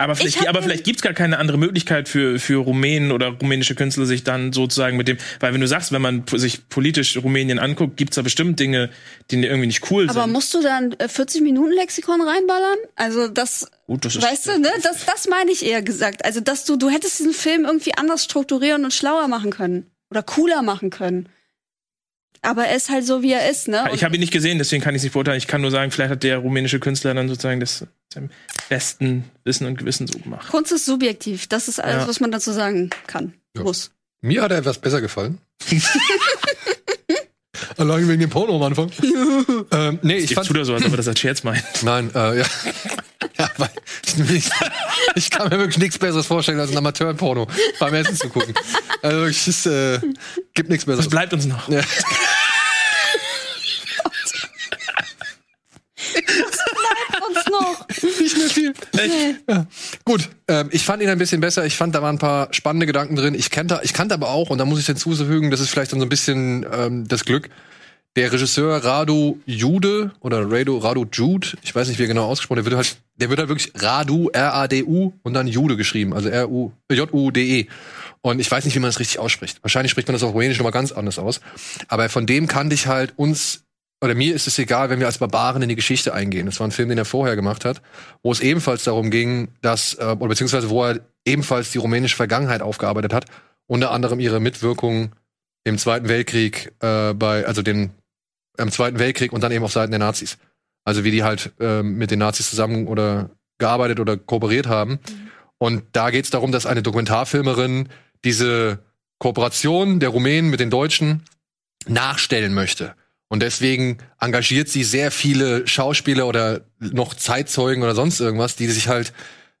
[SPEAKER 3] Aber
[SPEAKER 4] Ich
[SPEAKER 3] vielleicht, aber vielleicht gibt's gar keine andere Möglichkeit für, für Rumänen oder rumänische Künstler, sich dann sozusagen mit dem, weil wenn du sagst, wenn man sich politisch Rumänien anguckt, gibt's da bestimmt Dinge, die irgendwie nicht cool
[SPEAKER 4] aber
[SPEAKER 3] sind.
[SPEAKER 4] musst du dann äh, 40 Minuten Lexikon reinballern? Also das,
[SPEAKER 3] Gut, das ist,
[SPEAKER 4] weißt du, ne? Das, das meine ich eher gesagt. Also dass du, du hättest diesen Film irgendwie anders strukturieren und schlauer machen können oder cooler machen können. Aber er ist halt so, wie er ist, ne?
[SPEAKER 3] Ich habe ihn nicht gesehen, deswegen kann ich nicht beurteilen. Ich kann nur sagen, vielleicht hat der rumänische Künstler dann sozusagen das seinem besten Wissen und Gewissen so gemacht.
[SPEAKER 4] Kunst ist subjektiv. Das ist alles,
[SPEAKER 3] Ja.
[SPEAKER 4] was man dazu sagen kann.
[SPEAKER 2] Ja.
[SPEAKER 4] Muss.
[SPEAKER 2] Mir hat er etwas besser gefallen. Allein wegen dem Porno am Anfang. ähm, nee, ich
[SPEAKER 3] Ich
[SPEAKER 2] fand.
[SPEAKER 3] tut er so, als ob er das als Scherz meint.
[SPEAKER 2] Nein, äh, ja. ja weil ich, ich kann mir wirklich nichts Besseres vorstellen, als ein Amateur-Porno beim Essen zu gucken. Also wirklich, es äh, gibt nichts Besseres.
[SPEAKER 3] Was bleibt uns noch?
[SPEAKER 2] Ja.
[SPEAKER 4] Uns noch.
[SPEAKER 2] nicht viel. Ja. Gut, ähm, ich fand ihn ein bisschen besser. Ich fand, da waren ein paar spannende Gedanken drin. Ich kannte, ich kannte aber auch, und da muss ich hinzufügen, das ist vielleicht dann so ein bisschen ähm, das Glück. Der Regisseur Radu Jude oder Radu, Radu Jude, ich weiß nicht, wie er genau ausgesprochen, der wird halt, der wird halt wirklich Radu, R-A-D-U und dann Jude geschrieben, also R-U, J-U-D-E. Und ich weiß nicht, wie man das richtig ausspricht. Wahrscheinlich spricht man das auf Rumänisch nochmal ganz anders aus. Aber von dem kannte ich halt uns, oder mir ist es egal, wenn wir als Barbaren in die Geschichte eingehen. Das war ein Film, den er vorher gemacht hat, wo es ebenfalls darum ging, dass, äh, oder beziehungsweise wo er ebenfalls die rumänische Vergangenheit aufgearbeitet hat, unter anderem ihre Mitwirkung im Zweiten Weltkrieg, äh, bei, also den, im Zweiten Weltkrieg und dann eben auf Seiten der Nazis. Also wie die halt ähm, mit den Nazis zusammen oder gearbeitet oder kooperiert haben. Und da geht es darum, dass eine Dokumentarfilmerin diese Kooperation der Rumänen mit den Deutschen nachstellen möchte. Und deswegen engagiert sie sehr viele Schauspieler oder noch Zeitzeugen oder sonst irgendwas, die sich halt,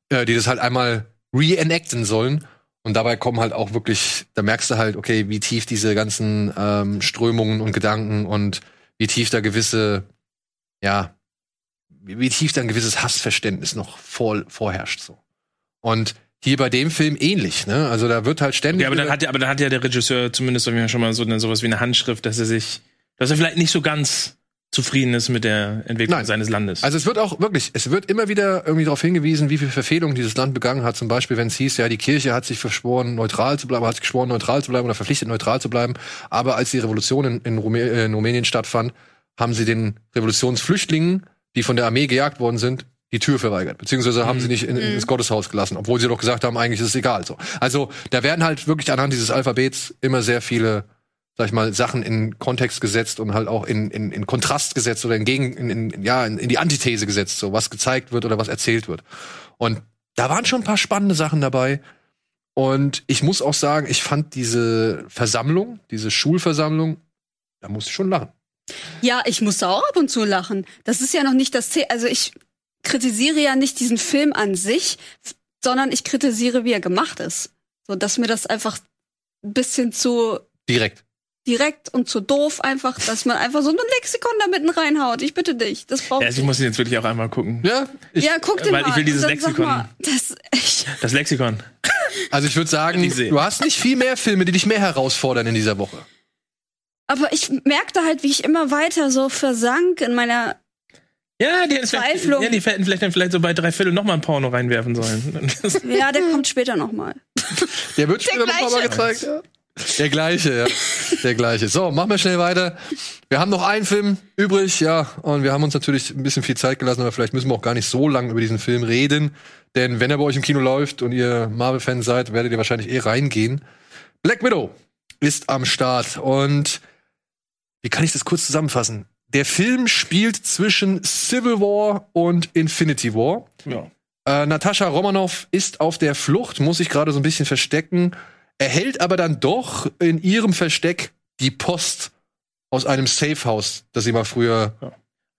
[SPEAKER 2] äh, die das halt einmal reenacten sollen. Und dabei kommen halt auch wirklich, da merkst du halt, okay, wie tief diese ganzen ähm, Strömungen und Gedanken und wie tief da gewisse, ja, wie, tief da ein gewisses Hassverständnis noch vor, vorherrscht. So. Und hier bei dem Film ähnlich, ne? Also da wird halt ständig.
[SPEAKER 3] Ja, aber dann hat ja, aber dann hat ja der Regisseur zumindest schon mal so eine, sowas wie eine Handschrift, dass er sich, dass er vielleicht nicht so ganz zufrieden ist mit der Entwicklung
[SPEAKER 2] Nein.
[SPEAKER 3] seines Landes.
[SPEAKER 2] Also es wird auch wirklich, es wird immer wieder irgendwie darauf hingewiesen, wie viel Verfehlungen dieses Land begangen hat. Zum Beispiel, wenn es hieß, ja, die Kirche hat sich verschworen, neutral zu bleiben, hat sich geschworen, neutral zu bleiben oder verpflichtet, neutral zu bleiben. Aber als die Revolution in, in, Rumä äh, in Rumänien stattfand, haben sie den Revolutionsflüchtlingen, die von der Armee gejagt worden sind, die Tür verweigert. Beziehungsweise haben sie nicht in, ins Gotteshaus gelassen, obwohl sie doch gesagt haben, eigentlich ist es egal. So. Also da werden halt wirklich anhand dieses Alphabets immer sehr viele sag ich mal, Sachen in Kontext gesetzt und halt auch in, in, in Kontrast gesetzt oder in, Gegen, in, in, ja, in, in die Antithese gesetzt, so was gezeigt wird oder was erzählt wird. Und da waren schon ein paar spannende Sachen dabei. Und ich muss auch sagen, ich fand diese Versammlung, diese Schulversammlung, da musste ich schon lachen.
[SPEAKER 4] Ja, ich musste auch ab und zu lachen. Das ist ja noch nicht das Ziel. Also ich kritisiere ja nicht diesen Film an sich, sondern ich kritisiere, wie er gemacht ist. So, dass mir das einfach ein bisschen zu
[SPEAKER 2] Direkt.
[SPEAKER 4] Direkt und zu doof einfach, dass man einfach so ein Lexikon da mitten reinhaut. Ich bitte dich. Das braucht
[SPEAKER 3] ja, also ich muss ihn jetzt wirklich auch einmal gucken.
[SPEAKER 2] Ja, ich,
[SPEAKER 4] Ja, guck dir
[SPEAKER 3] weil
[SPEAKER 4] mal.
[SPEAKER 3] ich will dieses
[SPEAKER 4] dann
[SPEAKER 3] Lexikon.
[SPEAKER 4] Mal, das ich,
[SPEAKER 3] Das Lexikon.
[SPEAKER 2] also ich würde sagen,
[SPEAKER 3] Ich
[SPEAKER 2] du hast nicht viel mehr Filme, die dich mehr herausfordern in dieser Woche.
[SPEAKER 4] aber ich merkte halt, wie ich immer weiter so versank in meiner
[SPEAKER 3] Ja, die,
[SPEAKER 4] Verzweiflung.
[SPEAKER 3] ja, die hätten vielleicht, dann vielleicht so bei drei Viertel nochmal ein Porno reinwerfen sollen.
[SPEAKER 4] Ja, der kommt später noch mal.
[SPEAKER 2] Der wird später noch
[SPEAKER 4] gleiche.
[SPEAKER 2] mal gezeigt. Ja. Der gleiche, ja. Der gleiche. So, machen wir schnell weiter. Wir haben noch einen Film übrig, ja, und wir haben uns natürlich ein bisschen viel Zeit gelassen, aber vielleicht müssen wir auch gar nicht so lange über diesen Film reden. Denn wenn er bei euch im Kino läuft und ihr Marvel-Fan seid, werdet ihr wahrscheinlich eh reingehen. Black Widow ist am Start und wie kann ich das kurz zusammenfassen? Der Film spielt zwischen Civil War und Infinity War.
[SPEAKER 3] ja.
[SPEAKER 2] Äh, Natascha Romanoff ist auf der Flucht, muss sich gerade so ein bisschen verstecken, erhält aber dann doch in ihrem Versteck die Post aus einem Safehouse, das sie mal früher.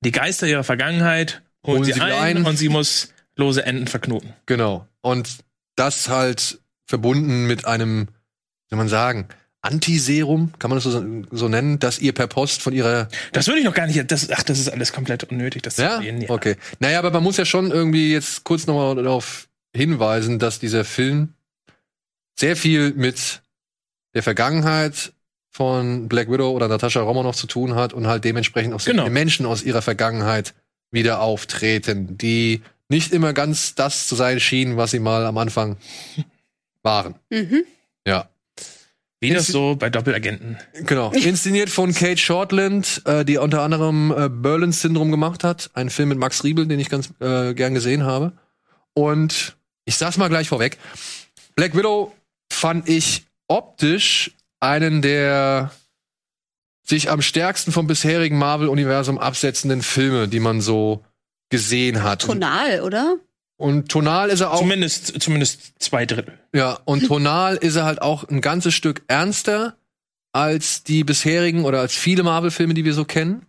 [SPEAKER 3] Die Geister ihrer Vergangenheit holen, sie,
[SPEAKER 2] sie
[SPEAKER 3] ein,
[SPEAKER 2] ein.
[SPEAKER 3] und sie muss lose Enden verknoten.
[SPEAKER 2] Genau. Und das halt verbunden mit einem, wie soll man sagen, Antiserum, kann man das so, so nennen, dass ihr per Post von ihrer
[SPEAKER 3] Das würde ich noch gar nicht. Das, ach, das ist alles komplett unnötig, das
[SPEAKER 2] ja?
[SPEAKER 3] zu sehen.
[SPEAKER 2] Okay. Naja, aber man muss ja schon irgendwie jetzt kurz nochmal darauf hinweisen, dass dieser Film sehr viel mit der Vergangenheit von Black Widow oder Natascha Romanoff zu tun hat und halt dementsprechend auch sehr
[SPEAKER 3] Genau.
[SPEAKER 2] viele Menschen aus ihrer Vergangenheit wieder auftreten, die nicht immer ganz das zu sein schienen, was sie mal am Anfang waren.
[SPEAKER 4] Mhm.
[SPEAKER 2] Ja.
[SPEAKER 3] Wie das so bei Doppelagenten.
[SPEAKER 2] Genau. Inszeniert von Kate Shortland, äh, die unter anderem äh, Berlin-Syndrom gemacht hat. Ein Film mit Max Riebel, den ich ganz äh, gern gesehen habe. Und ich sag's mal gleich vorweg. Black Widow fand ich optisch einen der sich am stärksten vom bisherigen Marvel-Universum absetzenden Filme, die man so gesehen hat.
[SPEAKER 4] Tonal, oder?
[SPEAKER 2] Und tonal ist er auch
[SPEAKER 3] Zumindest, zumindest zwei Drittel.
[SPEAKER 2] ja, und tonal ist er halt auch ein ganzes Stück ernster als die bisherigen oder als viele Marvel-Filme, die wir so kennen.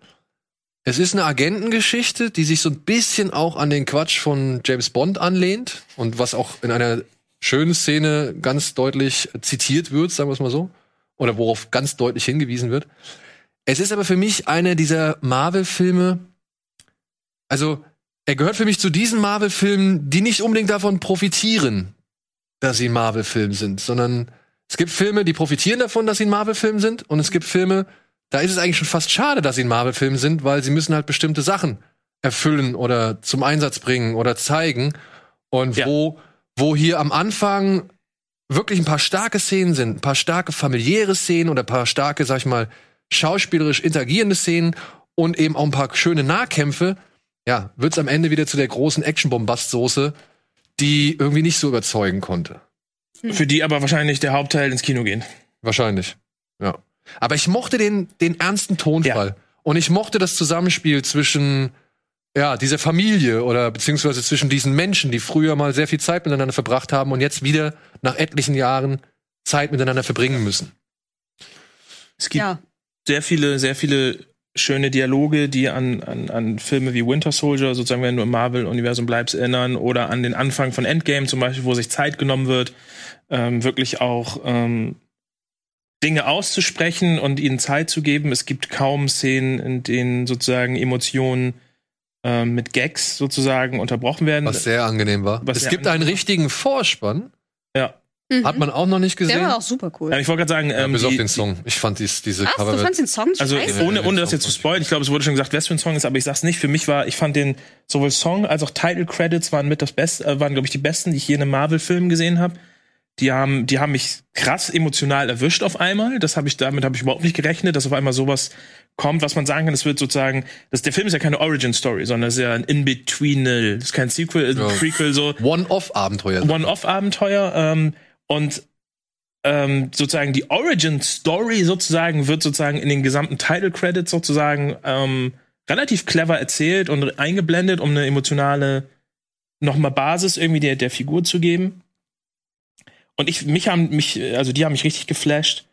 [SPEAKER 2] Es ist eine Agentengeschichte, die sich so ein bisschen auch an den Quatsch von James Bond anlehnt und was auch in einer schönen Szene ganz deutlich zitiert wird, sagen wir es mal so, oder worauf ganz deutlich hingewiesen wird. Es ist aber für mich einer dieser Marvel-Filme, also er gehört für mich zu diesen Marvel-Filmen, die nicht unbedingt davon profitieren, dass sie ein Marvel-Film sind, sondern es gibt Filme, die profitieren davon, dass sie ein Marvel-Film sind, und es gibt Filme, da ist es eigentlich schon fast schade, dass sie ein Marvel-Film sind, weil sie müssen halt bestimmte Sachen erfüllen oder zum Einsatz bringen oder zeigen. Und
[SPEAKER 3] Ja.
[SPEAKER 2] wo, wo hier am Anfang wirklich ein paar starke Szenen sind, ein paar starke familiäre Szenen oder ein paar starke, sag ich mal, schauspielerisch interagierende Szenen und eben auch ein paar schöne Nahkämpfe, ja, wird's am Ende wieder zu der großen Action-Bombast-Soße, die irgendwie nicht so überzeugen konnte.
[SPEAKER 3] Für die aber wahrscheinlich der Hauptteil ins Kino gehen.
[SPEAKER 2] Wahrscheinlich. Ja. Aber ich mochte den, den ernsten Tonfall. Und ich mochte das Zusammenspiel zwischen, ja, dieser Familie oder beziehungsweise zwischen diesen Menschen, die früher mal sehr viel Zeit miteinander verbracht haben und jetzt wieder nach etlichen Jahren Zeit miteinander verbringen müssen.
[SPEAKER 3] Es gibt
[SPEAKER 4] Ja.
[SPEAKER 3] sehr viele, sehr viele schöne Dialoge, die an, an, an Filme wie Winter Soldier, sozusagen, wenn du im Marvel-Universum bleibst, erinnern, oder an den Anfang von Endgame zum Beispiel, wo sich Zeit genommen wird, ähm, wirklich auch ähm, Dinge auszusprechen und ihnen Zeit zu geben. Es gibt kaum Szenen, in denen sozusagen Emotionen ähm, mit Gags sozusagen unterbrochen werden.
[SPEAKER 2] Was sehr angenehm war.
[SPEAKER 3] Was
[SPEAKER 2] es gibt einen richtigen Vorspann.
[SPEAKER 3] ja.
[SPEAKER 4] Mhm.
[SPEAKER 2] Hat man auch noch nicht gesehen.
[SPEAKER 4] Der war auch super cool.
[SPEAKER 3] Ja, ich wollte gerade sagen,
[SPEAKER 2] ja,
[SPEAKER 3] ähm,
[SPEAKER 2] bis auf
[SPEAKER 3] die-
[SPEAKER 2] den Song. Ich fand dies, diese
[SPEAKER 4] Ach, du
[SPEAKER 2] Cover.
[SPEAKER 4] fandst den Song
[SPEAKER 3] Also
[SPEAKER 4] scheiße?
[SPEAKER 3] ohne,
[SPEAKER 2] Ja,
[SPEAKER 3] ohne das jetzt zu
[SPEAKER 2] ich
[SPEAKER 3] spoilern, ich glaube, es wurde schon gesagt, was für ein Song ist, aber ich sag's nicht. Für mich war, ich fand den sowohl Song als auch Title Credits waren mit das Beste, äh, waren glaube ich die besten, die ich je in einem Marvel-Film gesehen habe. Die haben, die haben mich krass emotional erwischt auf einmal. Das habe ich, damit habe ich überhaupt nicht gerechnet, dass auf einmal sowas kommt, was man sagen kann. Es wird sozusagen, das, der Film ist ja keine Origin Story, sondern es ist ja ein In-Between, es ist kein Sequel, ein
[SPEAKER 2] Ja.
[SPEAKER 3] Prequel so.
[SPEAKER 2] One-Off-Abenteuer.
[SPEAKER 3] One-Off-Abenteuer. Ähm, und ähm, sozusagen die Origin-Story sozusagen wird sozusagen in den gesamten Title-Credits sozusagen ähm, relativ clever erzählt und eingeblendet, um eine emotionale nochmal Basis irgendwie der, der Figur zu geben. Und ich, mich haben mich, also die haben mich richtig geflasht.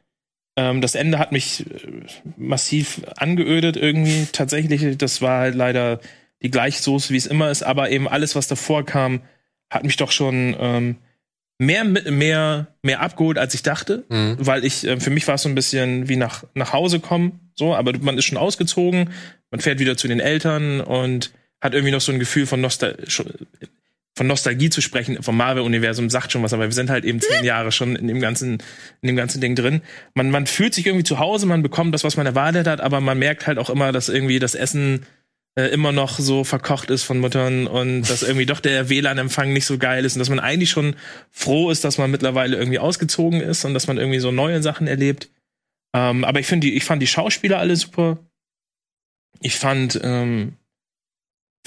[SPEAKER 3] Ähm, das Ende hat mich äh, massiv angeödet irgendwie. Tatsächlich, das war halt leider die gleiche Soße, wie es immer ist, aber eben alles, was davor kam, hat mich doch schon ähm, mehr, mehr, mehr abgeholt, als ich dachte.
[SPEAKER 2] Mhm.
[SPEAKER 3] Weil ich, äh, für mich war es so ein bisschen wie nach, nach Hause kommen, so, aber man ist schon ausgezogen, man fährt wieder zu den Eltern und hat irgendwie noch so ein Gefühl von, Nostal von Nostalgie zu sprechen, vom Marvel-Universum sagt schon was, aber wir sind halt eben zehn Jahre schon in dem ganzen, in dem ganzen Ding drin. Man, man fühlt sich irgendwie zu Hause, man bekommt das, was man erwartet hat, aber man merkt halt auch immer, dass irgendwie das Essen äh, immer noch so verkocht ist von Muttern und dass irgendwie doch der WLAN-Empfang nicht so geil ist und dass man eigentlich schon froh ist, dass man mittlerweile irgendwie ausgezogen ist und dass man irgendwie so neue Sachen erlebt. Ähm, aber ich finde ich fand die Schauspieler alle super. Ich fand, ähm,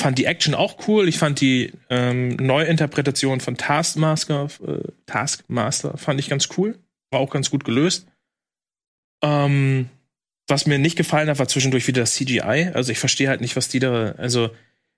[SPEAKER 3] fand die Action auch cool. Ich fand die ähm, Neuinterpretation von Taskmaster, äh, Taskmaster fand ich ganz cool. War auch ganz gut gelöst. Ähm, was mir nicht gefallen hat, war zwischendurch wieder das CGI. Also ich verstehe halt nicht, was die da, also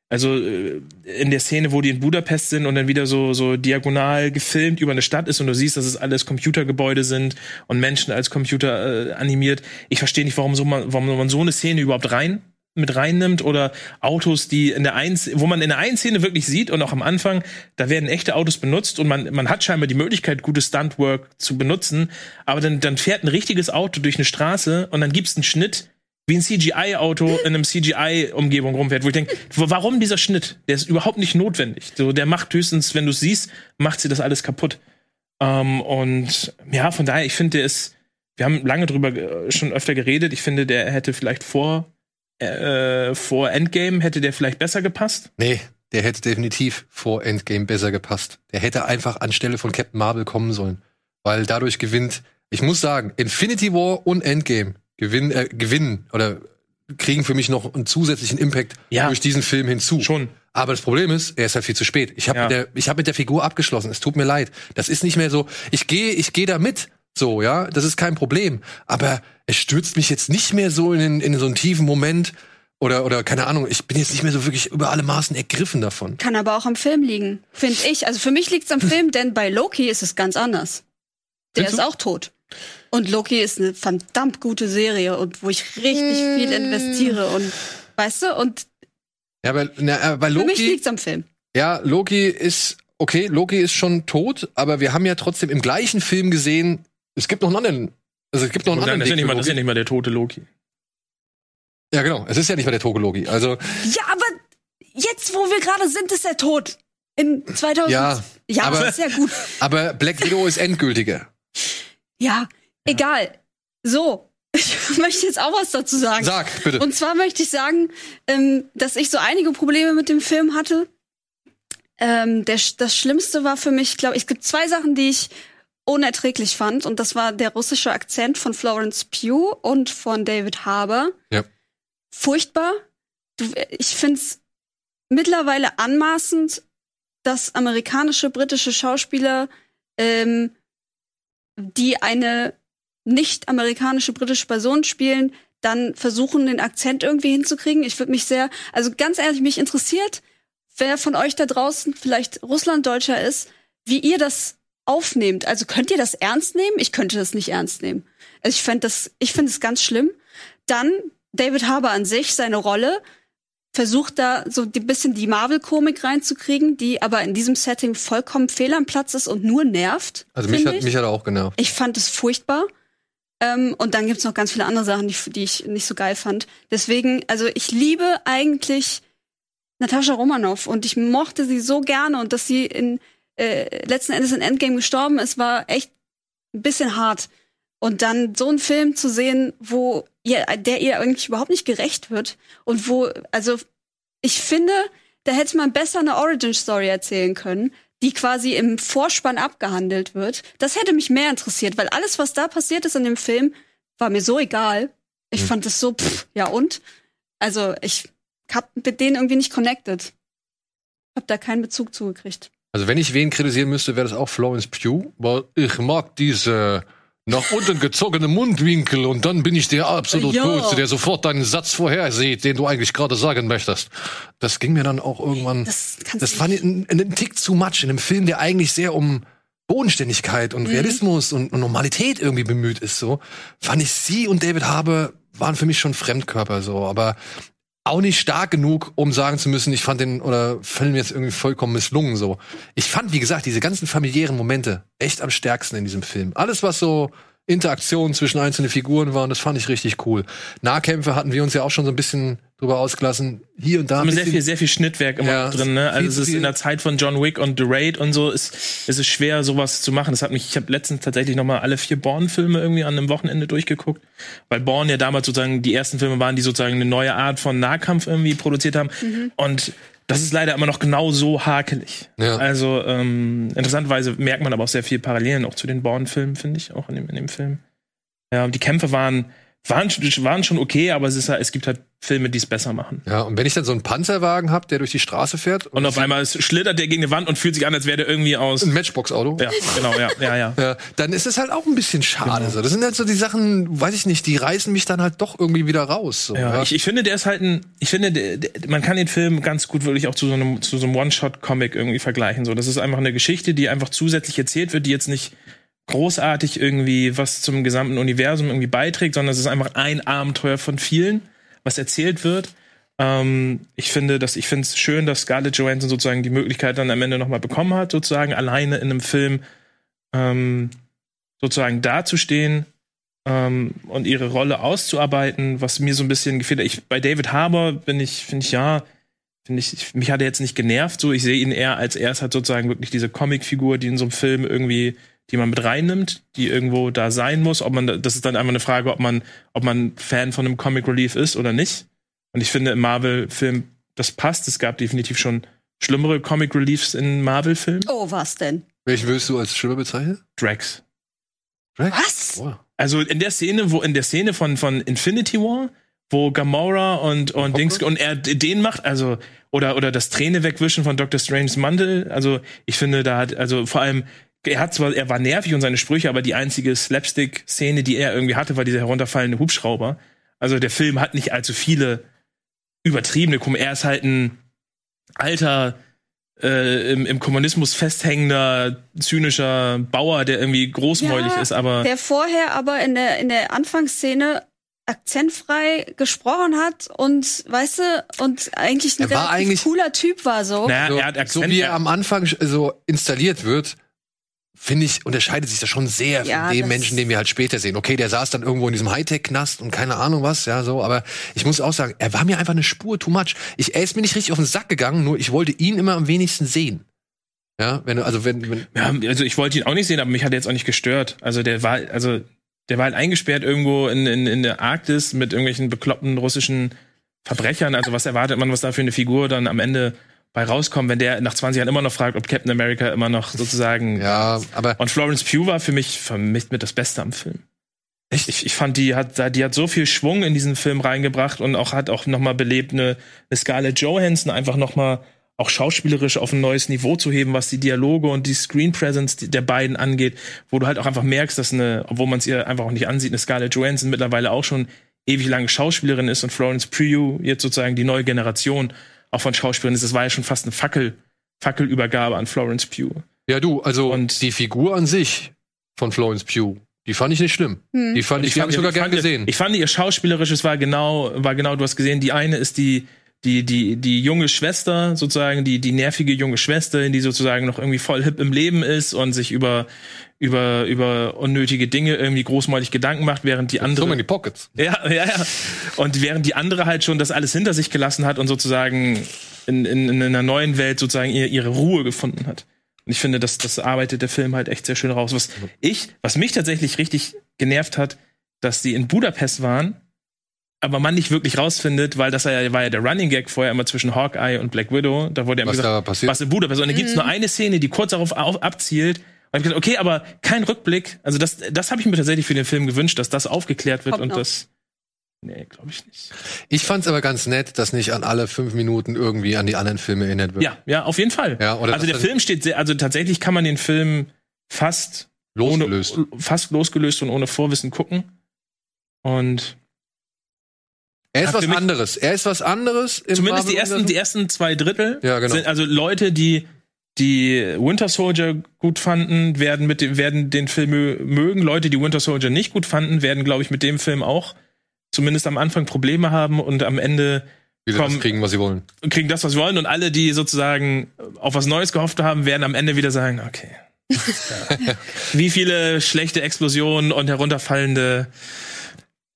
[SPEAKER 3] also äh, in der Szene, wo die in Budapest sind und dann wieder so so diagonal gefilmt über eine Stadt ist und du siehst, dass es alles Computergebäude sind und Menschen als Computer äh, animiert. Ich verstehe nicht, warum so man warum man so eine Szene überhaupt rein mit reinnimmt oder Autos, die in der einen, wo man in der einen Szene wirklich sieht und auch am Anfang, da werden echte Autos benutzt und man, man hat scheinbar die Möglichkeit, gutes Stuntwork zu benutzen, aber dann, dann fährt ein richtiges Auto durch eine Straße und dann gibt's einen Schnitt, wie ein CGI-Auto in einem CGI-Umgebung rumfährt, wo ich denke, warum dieser Schnitt? Der ist überhaupt nicht notwendig. So, der macht höchstens, wenn du es siehst, macht sie das alles kaputt. Ähm, und ja, von daher, ich finde, der ist, wir haben lange drüber äh, schon öfter geredet. Ich finde, der hätte vielleicht vor äh, vor Endgame hätte der vielleicht besser gepasst?
[SPEAKER 2] Nee, der hätte definitiv vor Endgame besser gepasst. Der hätte einfach anstelle von Captain Marvel kommen sollen. Weil dadurch gewinnt, ich muss sagen, Infinity War und Endgame gewinnen, äh, gewinnen oder kriegen für mich noch einen zusätzlichen Impact
[SPEAKER 3] Ja.
[SPEAKER 2] durch diesen Film hinzu.
[SPEAKER 3] Schon.
[SPEAKER 2] Aber das Problem ist, er ist halt viel zu spät. Ich habe
[SPEAKER 3] Ja.
[SPEAKER 2] mit, der- ich hab mit der Figur abgeschlossen. Es tut mir leid. Das ist nicht mehr so. Ich gehe, ich gehe da mit. So, ja, das ist kein Problem. Aber es stürzt mich jetzt nicht mehr so in, in so einen tiefen Moment oder oder keine Ahnung. Ich bin jetzt nicht mehr so wirklich über alle Maßen ergriffen davon.
[SPEAKER 4] Kann aber auch am Film liegen, finde ich. Also für mich liegt's am Film, denn bei Loki ist es ganz anders. Der
[SPEAKER 2] Findest
[SPEAKER 4] ist
[SPEAKER 2] du?
[SPEAKER 4] auch tot. Und Loki ist eine verdammt gute Serie und wo ich richtig viel investiere und weißt du, und
[SPEAKER 2] Ja, weil, na, äh, weil
[SPEAKER 4] für mich
[SPEAKER 2] Loki,
[SPEAKER 4] liegt's am Film.
[SPEAKER 2] ja, Loki ist okay. Loki ist schon tot, aber wir haben ja trotzdem im gleichen Film gesehen. Es gibt noch einen anderen. Also es gibt noch einen anderen
[SPEAKER 3] das, ist ja nicht mal, das ist ja nicht mal der tote Loki.
[SPEAKER 2] Ja, genau. Es ist ja nicht mal der tote Loki. Also
[SPEAKER 4] Ja, aber jetzt, wo wir gerade sind, ist er tot. In 2000.
[SPEAKER 2] Ja,
[SPEAKER 4] ja
[SPEAKER 2] aber-
[SPEAKER 4] aber ist ja gut.
[SPEAKER 2] Aber Black Widow ist endgültiger.
[SPEAKER 4] Ja, egal. So, ich möchte jetzt auch was dazu sagen.
[SPEAKER 2] Sag, bitte.
[SPEAKER 4] Und zwar möchte ich sagen, ähm, dass ich so einige Probleme mit dem Film hatte. Ähm, der, das Schlimmste war für mich, glaube ich, es gibt zwei Sachen, die ich unerträglich fand. Und das war der russische Akzent von Florence Pugh und von David Harbour.
[SPEAKER 2] Ja.
[SPEAKER 4] Furchtbar. Du, ich find's mittlerweile anmaßend, dass amerikanische, britische Schauspieler, ähm, die eine nicht amerikanische, britische Person spielen, dann versuchen, den Akzent irgendwie hinzukriegen. Ich würde mich sehr, also ganz ehrlich, mich interessiert, wer von euch da draußen vielleicht Russlanddeutscher ist, wie ihr das aufnehmt. Also könnt ihr das ernst nehmen? Ich könnte das nicht ernst nehmen. Also ich fände das, ich finde es ganz schlimm. Dann David Harbour an sich, seine Rolle, versucht da so ein bisschen die Marvel-Komik reinzukriegen, die aber in diesem Setting vollkommen fehl am Platz ist und nur nervt.
[SPEAKER 2] Also mich hat,
[SPEAKER 4] ich.
[SPEAKER 2] mich hat er auch genervt.
[SPEAKER 4] Ich fand es furchtbar. Ähm, und dann gibt's noch ganz viele andere Sachen, die, die ich nicht so geil fand. Deswegen, also ich liebe eigentlich Natascha Romanoff und ich mochte sie so gerne und dass sie in äh, letzten Endes in Endgame gestorben ist, war echt ein bisschen hart. Und dann so einen Film zu sehen, wo ihr, der ihr eigentlich überhaupt nicht gerecht wird und wo, also ich finde, da hätte man besser eine Origin-Story erzählen können, die quasi im Vorspann abgehandelt wird. Das hätte mich mehr interessiert, weil alles, was da passiert ist in dem Film, war mir so egal. Ich fand es so, pff, ja und? Also ich hab mit denen irgendwie nicht connected. Hab da keinen Bezug zugekriegt.
[SPEAKER 2] Also wenn ich wen kritisieren müsste, wäre das auch Florence Pugh, weil ich mag diese nach unten gezogene Mundwinkel und dann bin ich der absolut
[SPEAKER 4] Ja.
[SPEAKER 2] Coolste, der sofort deinen Satz vorhersieht, den du eigentlich gerade sagen möchtest. Das ging mir dann auch irgendwann,
[SPEAKER 4] Das
[SPEAKER 2] das fand ich einen, einen Tick zu much in einem Film, der eigentlich sehr um Bodenständigkeit und Realismus und, und Normalität irgendwie bemüht ist, so. Fand ich sie und David Harbour waren für mich schon Fremdkörper, so, aber auch nicht stark genug, um sagen zu müssen, ich fand den oder Film jetzt irgendwie vollkommen misslungen so. Ich fand, wie gesagt, diese ganzen familiären Momente echt am stärksten in diesem Film. Alles, was so Interaktionen zwischen einzelnen Figuren waren, das fand ich richtig cool. Nahkämpfe hatten wir uns ja auch schon so ein bisschen drüber ausgelassen. Hier und da. ein
[SPEAKER 3] sehr viel, sehr viel Schnittwerk immer
[SPEAKER 2] Ja,
[SPEAKER 3] drin, ne? Also es ist in der Zeit von John Wick und The Raid und so ist, ist es schwer, sowas zu machen. Das hat mich, ich habe letztens tatsächlich noch mal alle vier Bourne-Filme irgendwie an einem Wochenende durchgeguckt, weil Bourne ja damals sozusagen die ersten Filme waren, die sozusagen eine neue Art von Nahkampf irgendwie produziert haben. Und das ist leider immer noch genau so hakelig.
[SPEAKER 2] Ja.
[SPEAKER 3] Also ähm, interessanterweise merkt man aber auch sehr viel Parallelen auch zu den Bourne-Filmen, finde ich, auch in dem, in dem Film. Ja, die Kämpfe waren, waren, schon- waren schon okay, aber es, ist, halt- es gibt halt Filme, die es besser machen.
[SPEAKER 2] Ja, und wenn ich dann so einen Panzerwagen hab, der durch die Straße fährt
[SPEAKER 3] Und auf einmal schlittert der gegen die Wand und fühlt sich an, als wäre der irgendwie aus.
[SPEAKER 2] ein Matchbox-Auto,
[SPEAKER 3] Ja, genau, ja, ja, ja.
[SPEAKER 2] Ja, dann ist es halt auch ein bisschen schade. So. Das sind halt so die Sachen, weiß ich nicht, die reißen mich dann halt doch irgendwie wieder raus. So,
[SPEAKER 3] Ja, ich, ich finde, der ist halt ein, ich finde, der, der, man kann den Film ganz gut wirklich auch zu so einem, zu so einem One-Shot-Comic irgendwie vergleichen. So, das ist einfach eine Geschichte, die einfach zusätzlich erzählt wird, die jetzt nicht großartig irgendwie was zum gesamten Universum irgendwie beiträgt, sondern es ist einfach ein Abenteuer von vielen, was erzählt wird. Ähm, ich finde, dass ich finde es schön, dass Scarlett Johansson sozusagen die Möglichkeit dann am Ende nochmal bekommen hat, sozusagen alleine in einem Film ähm, sozusagen dazustehen ähm, und ihre Rolle auszuarbeiten, was mir so ein bisschen gefehlt hat. Ich, bei David Harbour bin ich, finde ich ja, finde ich, mich hat er jetzt nicht genervt. So, ich sehe ihn eher als er ist halt sozusagen wirklich diese Comicfigur, die in so einem Film irgendwie, die man mit reinnimmt, die irgendwo da sein muss. Ob man, das ist dann einfach eine Frage, ob man, ob man Fan von einem Comic Relief ist oder nicht. Und ich finde im Marvel-Film, das passt. Es gab definitiv schon schlimmere Comic Reliefs in Marvel-Filmen.
[SPEAKER 4] Oh, was denn?
[SPEAKER 2] Welchen würdest du als schlimmer bezeichnen?
[SPEAKER 3] Drax.
[SPEAKER 2] Drax?
[SPEAKER 4] Was?
[SPEAKER 2] Wow.
[SPEAKER 3] Also in der Szene, wo in der Szene von von Infinity War, wo Gamora und und Dings und er den macht, also oder oder das Träne wegwischen von Dr. Strange's Mantel, also ich finde da hat also vor allem er hat zwar er war nervig und seine Sprüche, aber die einzige Slapstick Szene, die er irgendwie hatte, war dieser herunterfallende Hubschrauber. Also der Film hat nicht allzu viele übertriebene Kom er ist halt ein alter äh, im, im Kommunismus festhängender, zynischer Bauer, der irgendwie großmäulig
[SPEAKER 4] Ja,
[SPEAKER 3] ist, aber
[SPEAKER 4] Der vorher aber in der, in der Anfangsszene akzentfrei gesprochen hat und, weißt du, und eigentlich ein
[SPEAKER 2] war
[SPEAKER 4] relativ
[SPEAKER 2] eigentlich-
[SPEAKER 4] cooler Typ war so.
[SPEAKER 3] naja,
[SPEAKER 2] So,
[SPEAKER 3] er hat
[SPEAKER 2] so
[SPEAKER 3] Akzent,
[SPEAKER 2] wie er am Anfang so installiert wird, finde ich, unterscheidet sich das schon sehr
[SPEAKER 4] Ja,
[SPEAKER 2] von dem Menschen, den wir halt später sehen. Okay, der saß dann irgendwo in diesem Hightech-Knast und keine Ahnung was, ja, so, aber ich muss auch sagen, er war mir einfach eine Spur too much. Ich, er ist mir nicht richtig auf den Sack gegangen, nur ich wollte ihn immer am wenigsten sehen. Ja, wenn du, also wenn, wenn
[SPEAKER 3] Ja, also ich wollte ihn auch nicht sehen, aber mich hat er jetzt auch nicht gestört. Also der war, also der war halt eingesperrt irgendwo in, in, in der Arktis mit irgendwelchen bekloppten russischen Verbrechern. Also was erwartet man, was da für eine Figur dann am Ende bei rauskommt, wenn der nach 20 Jahren immer noch fragt, ob Captain America immer noch sozusagen.
[SPEAKER 2] ja, aber
[SPEAKER 3] Und Florence Pugh war für mich mich mit das Beste am Film. Echt? Ich, ich fand, die hat, die hat so viel Schwung in diesen Film reingebracht und auch hat auch noch mal belebt, eine, eine Scarlett Johansson einfach noch mal auch schauspielerisch auf ein neues Niveau zu heben, was die Dialoge und die Screen Presence der beiden angeht, wo du halt auch einfach merkst, dass eine, obwohl man es ihr einfach auch nicht ansieht, eine Scarlett Johansson mittlerweile auch schon ewig lange Schauspielerin ist und Florence Pugh jetzt sozusagen die neue Generation auch von Schauspielern ist. Das war ja schon fast eine Fackel, Fackelübergabe an Florence Pugh.
[SPEAKER 2] ja du, also
[SPEAKER 3] Und-
[SPEAKER 2] die Figur an sich von Florence Pugh, die fand ich nicht schlimm.
[SPEAKER 4] Hm.
[SPEAKER 2] Die fand ich, die habe ich
[SPEAKER 3] fand-
[SPEAKER 2] sogar gern
[SPEAKER 3] fand,
[SPEAKER 2] gesehen.
[SPEAKER 3] Ich fand ihr schauspielerisches war genau, war genau, du hast gesehen, die eine ist die, die, die, die junge Schwester, sozusagen, die, die nervige junge Schwester, die sozusagen noch irgendwie voll hip im Leben ist und sich über, über, über unnötige Dinge irgendwie großmäulig Gedanken macht, während die
[SPEAKER 2] so in
[SPEAKER 3] andere.
[SPEAKER 2] die Pockets.
[SPEAKER 3] Ja, ja, ja. Und während die andere halt schon das alles hinter sich gelassen hat und sozusagen in, in, in einer neuen Welt sozusagen ihr, ihre Ruhe gefunden hat. Und ich finde, das, das arbeitet der Film halt echt sehr schön raus. Was ich, was mich tatsächlich richtig genervt hat, dass sie in Budapest waren, aber man nicht wirklich rausfindet, weil das ja, war ja der Running Gag vorher immer zwischen Hawkeye und Black Widow. Da wurde ja immer
[SPEAKER 2] Was
[SPEAKER 3] gesagt,
[SPEAKER 2] da passiert?
[SPEAKER 3] was in Budapest. Und dann gibt's nur eine Szene, die kurz darauf auf, abzielt. Und ich hab gesagt, okay, aber kein Rückblick. Also das, das habe ich mir tatsächlich für den Film gewünscht, dass das aufgeklärt wird
[SPEAKER 4] Kommt
[SPEAKER 3] und
[SPEAKER 4] noch.
[SPEAKER 3] das. Nee, glaube ich nicht.
[SPEAKER 2] Ich fand's aber ganz nett, dass nicht an alle fünf Minuten irgendwie an die anderen Filme erinnert wird.
[SPEAKER 3] Ja, ja, auf jeden Fall.
[SPEAKER 2] Ja, oder
[SPEAKER 3] also der Film steht sehr, also tatsächlich kann man den Film fast
[SPEAKER 2] Losgelöst.
[SPEAKER 3] Ohne, fast losgelöst und ohne Vorwissen gucken. Und
[SPEAKER 2] Er ist was anderes. Er ist was anderes.
[SPEAKER 3] Zumindest die ersten, die ersten zwei Drittel
[SPEAKER 2] Ja, genau.
[SPEAKER 3] sind also Leute, die die Winter Soldier gut fanden, werden mit dem, werden den Film mö- mögen. Leute, die Winter Soldier nicht gut fanden, werden, glaube ich, mit dem Film auch zumindest am Anfang Probleme haben und am Ende
[SPEAKER 2] Wie sie das
[SPEAKER 3] kommen-
[SPEAKER 2] kriegen, was sie wollen.
[SPEAKER 3] kriegen das, was sie wollen. Und alle, die sozusagen auf was Neues gehofft haben, werden am Ende wieder sagen, okay. Wie viele schlechte Explosionen und herunterfallende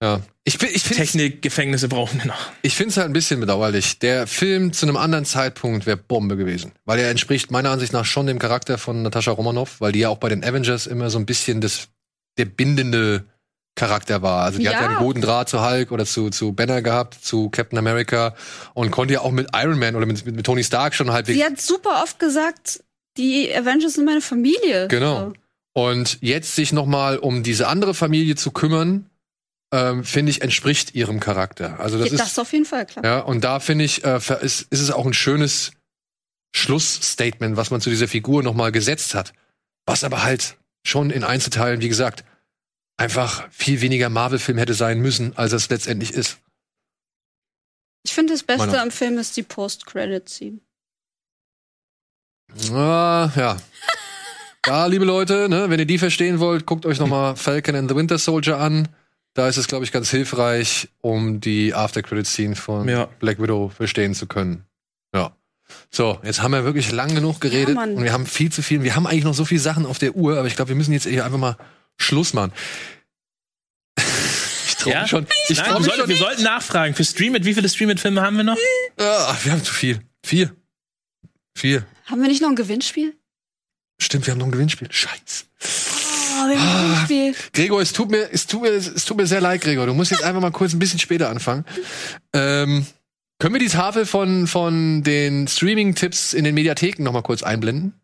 [SPEAKER 2] Ja. Ich, ich finde
[SPEAKER 3] Technikgefängnisse brauchen wir noch.
[SPEAKER 2] ich find's halt ein bisschen bedauerlich. Der Film zu einem anderen Zeitpunkt wäre Bombe gewesen. Weil er entspricht meiner Ansicht nach schon dem Charakter von Natascha Romanoff, weil die ja auch bei den Avengers immer so ein bisschen das, der bindende Charakter war. Also die hat ja
[SPEAKER 4] Ja.
[SPEAKER 2] einen guten Draht zu Hulk oder zu, zu Banner gehabt, zu Captain America und konnte ja auch mit Iron Man oder mit, mit, mit Tony Stark schon halbwegs
[SPEAKER 4] Sie hat super oft gesagt, die Avengers sind meine Familie.
[SPEAKER 2] Genau. Und jetzt sich noch mal um diese andere Familie zu kümmern, ähm, finde ich, entspricht ihrem Charakter. Also das
[SPEAKER 4] Das,
[SPEAKER 2] ist
[SPEAKER 4] auf jeden Fall, klar.
[SPEAKER 2] ja und da finde ich, äh, ist, ist es auch ein schönes Schlussstatement, was man zu dieser Figur noch mal gesetzt hat, was aber halt schon in Einzelteilen, wie gesagt, einfach viel weniger Marvel-Film hätte sein müssen, als es letztendlich ist.
[SPEAKER 4] Ich finde, das Beste am Film ist die Post-Credit-Scene.
[SPEAKER 2] Ah, ja. Ja, liebe Leute, ne, wenn ihr die verstehen wollt, guckt euch noch mal Falcon and the Winter Soldier an. Da ist es, glaube ich, ganz hilfreich, um die After-Credit-Scene von
[SPEAKER 3] Ja.
[SPEAKER 2] Black Widow verstehen zu können. Ja. So, jetzt haben wir wirklich lang genug geredet
[SPEAKER 4] Mann.
[SPEAKER 2] und wir haben viel zu viel. Wir haben eigentlich noch so viele Sachen auf der Uhr, aber ich glaube, wir müssen jetzt hier einfach mal Schluss machen. ich traue
[SPEAKER 3] Ja?
[SPEAKER 2] mich schon. Ich
[SPEAKER 3] Nein,
[SPEAKER 2] mich
[SPEAKER 3] sollten,
[SPEAKER 2] schon.
[SPEAKER 3] wir sollten nachfragen. Für Streamit, wie viele Streamit-Filme haben wir noch?
[SPEAKER 2] Ah, wir haben zu viel. Vier. Vier.
[SPEAKER 4] Haben wir nicht noch ein Gewinnspiel?
[SPEAKER 2] Stimmt, wir haben noch ein Gewinnspiel. Scheiße.
[SPEAKER 4] Wir haben ein Gewinnspiel.
[SPEAKER 2] Gregor, es tut mir, es tut mir, es tut mir sehr leid, Gregor. Du musst jetzt einfach mal kurz ein bisschen später anfangen. Ähm, können wir die Tafel von, von den Streaming-Tipps in den Mediatheken noch mal kurz einblenden?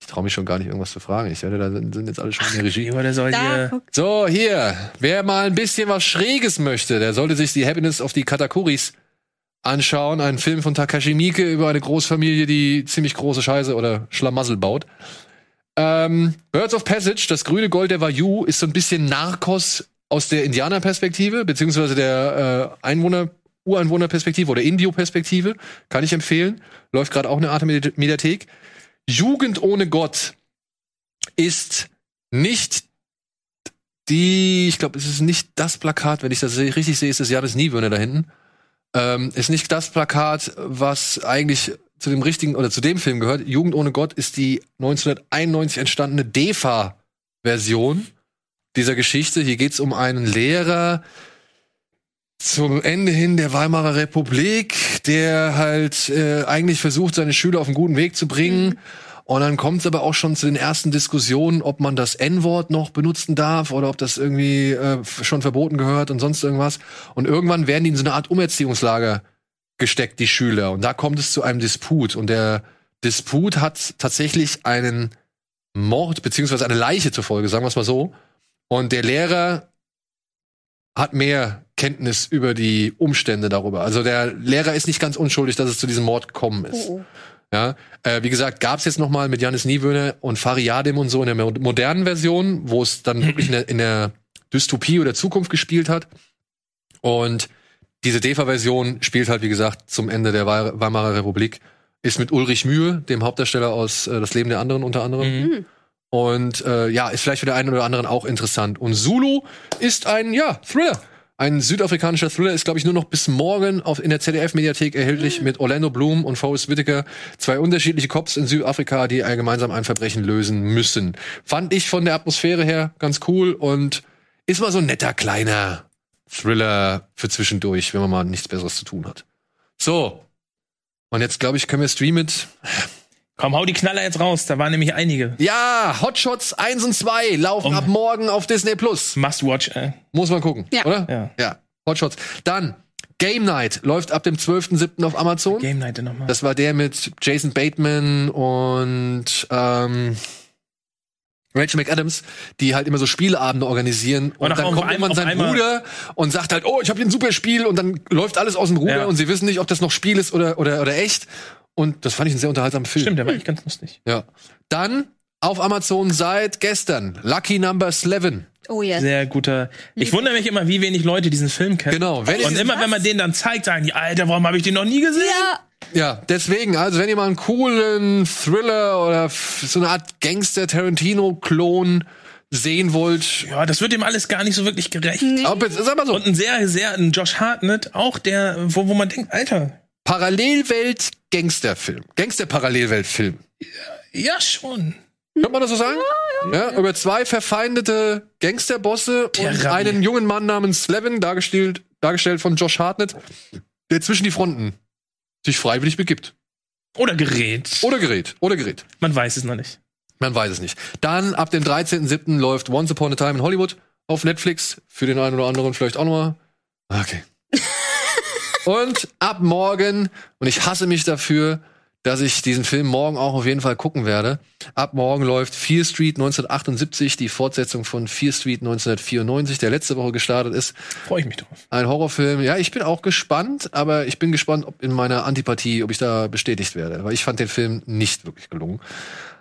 [SPEAKER 2] Ich traue mich schon gar nicht, irgendwas zu fragen. Ich werde, da sind, jetzt alle schon in der Regie.
[SPEAKER 3] Oder soll
[SPEAKER 4] Da,
[SPEAKER 3] hier.
[SPEAKER 2] So, hier. Wer mal ein bisschen was Schräges möchte, der sollte sich die Happiness of the Katakuris anschauen. Ein Film von Takashi Miike über eine Großfamilie, die ziemlich große Scheiße oder Schlamassel baut. Ähm, Birds of Passage, das grüne Gold der Wayuu, ist so ein bisschen Narcos aus der Indianerperspektive, beziehungsweise der äh, Einwohner, Ureinwohnerperspektive oder Indio-Perspektive. Kann ich empfehlen. Läuft gerade auch eine Art Medi- Mediathek. Jugend ohne Gott ist nicht die, ich glaube, es ist nicht das Plakat, wenn ich das richtig sehe, ist das Janis Niewöhner da hinten. Ähm, ist nicht das Plakat, was eigentlich zu dem richtigen oder zu dem Film gehört. Jugend ohne Gott ist die 1991 entstandene DEFA-Version dieser Geschichte. Hier geht es um einen Lehrer zum Ende hin der Weimarer Republik, der halt äh, eigentlich versucht, seine Schüler auf einen guten Weg zu bringen. Und dann kommt es aber auch schon zu den ersten Diskussionen, ob man das N-Wort noch benutzen darf oder ob das irgendwie äh, schon verboten gehört und sonst irgendwas. Und irgendwann werden die in so eine Art Umerziehungslager gesteckt, die Schüler. Und da kommt es zu einem Disput. Und der Disput hat tatsächlich einen Mord beziehungsweise eine Leiche zur Folge, sagen wir es mal so. Und der Lehrer hat mehr Kenntnis über die Umstände darüber. Also der Lehrer ist nicht ganz unschuldig, dass es zu diesem Mord gekommen ist.
[SPEAKER 4] Oh, oh.
[SPEAKER 2] Ja, äh, wie gesagt, gab's jetzt noch mal mit Janis Niewöhner und Fariadim und so in der mo- modernen Version, wo es dann wirklich in der, in der Dystopie oder Zukunft gespielt hat. Und diese DEFA-Version spielt halt, wie gesagt, zum Ende der Wei- Weimarer Republik. Ist mit Ulrich Mühe, dem Hauptdarsteller aus äh, Das Leben der anderen unter anderem.
[SPEAKER 3] Mhm.
[SPEAKER 2] Und äh, ja, ist vielleicht für den einen oder anderen auch interessant. Und Zulu ist ein, ja, Thriller. Ein südafrikanischer Thriller ist, glaube ich, nur noch bis morgen auf, in der ZDF-Mediathek erhältlich mit Orlando Bloom und Forrest Whitaker. Zwei unterschiedliche Cops in Südafrika, die äh, gemeinsam ein Verbrechen lösen müssen. Fand ich von der Atmosphäre her ganz cool und ist mal so ein netter kleiner Thriller für zwischendurch, wenn man mal nichts Besseres zu tun hat. So. Und jetzt, glaube ich, können wir streamen.
[SPEAKER 3] Komm, hau die Knaller jetzt raus. Da waren nämlich einige.
[SPEAKER 2] Ja, Hotshots 1 und 2 laufen
[SPEAKER 3] Um-
[SPEAKER 2] ab morgen auf Disney Plus.
[SPEAKER 3] Must watch. Äh.
[SPEAKER 2] Muss man gucken,
[SPEAKER 4] Ja.
[SPEAKER 2] oder?
[SPEAKER 3] Ja.
[SPEAKER 2] Ja, Hotshots. Dann Game Night läuft ab dem 12.07. auf Amazon.
[SPEAKER 3] Game Night nochmal.
[SPEAKER 2] Das war der mit Jason Bateman und ähm, Rachel McAdams, die halt immer so Spieleabende organisieren und,
[SPEAKER 3] Und
[SPEAKER 2] dann kommt
[SPEAKER 3] einmal-
[SPEAKER 2] irgendwann sein Bruder und sagt halt, oh, ich habe hier ein super Spiel und dann läuft alles aus dem Ruder
[SPEAKER 3] Ja.
[SPEAKER 2] und sie wissen nicht, ob das noch Spiel ist oder oder oder echt und das fand ich einen sehr unterhaltsamen Film.
[SPEAKER 3] Stimmt, der war echt ganz lustig.
[SPEAKER 2] Ja. Dann auf Amazon seit gestern Lucky Number 11.
[SPEAKER 4] Oh yes.
[SPEAKER 3] Sehr guter. Ich wundere mich immer, wie wenig Leute diesen Film kennen.
[SPEAKER 2] Genau, wenn
[SPEAKER 3] Und immer, wenn man den dann zeigt, sagen die, Alter, warum habe ich den noch nie gesehen?
[SPEAKER 4] Ja,
[SPEAKER 2] Ja, deswegen, also wenn ihr mal einen coolen Thriller oder so eine Art Gangster-Tarantino-Klon sehen wollt,
[SPEAKER 3] Ja, das wird dem alles gar nicht so wirklich gerecht.
[SPEAKER 2] ob jetzt, sag mal so,
[SPEAKER 3] Und ein sehr, sehr, ein Josh Hartnett, auch der, wo, wo man denkt, Alter,
[SPEAKER 2] Parallelwelt-Gangsterfilm. Gangster-Parallelwelt-Film.
[SPEAKER 3] ja schon.
[SPEAKER 2] Könnte man das so sagen? Ja, über zwei verfeindete Gangsterbosse und einen jungen Mann namens Slevin, dargestellt, dargestellt von Josh Hartnett, der zwischen die Fronten sich freiwillig begibt.
[SPEAKER 3] Oder gerät.
[SPEAKER 2] Oder gerät. Oder gerät.
[SPEAKER 3] Man weiß es noch nicht.
[SPEAKER 2] Man weiß es nicht. Dann ab dem 13.07. läuft Once Upon a Time in Hollywood auf Netflix. Für den einen oder anderen vielleicht auch nochmal. Okay. und ab morgen, und ich hasse mich dafür, dass ich diesen Film morgen auch auf jeden Fall gucken werde. Ab morgen läuft Fear Street 1978, die Fortsetzung von Fear Street 1994, der letzte Woche gestartet ist.
[SPEAKER 3] Freue ich mich drauf.
[SPEAKER 2] Ein Horrorfilm. Ja, ich bin auch gespannt, aber ich bin gespannt, ob in meiner Antipathie, ob ich da bestätigt werde. Weil ich fand den Film nicht wirklich gelungen.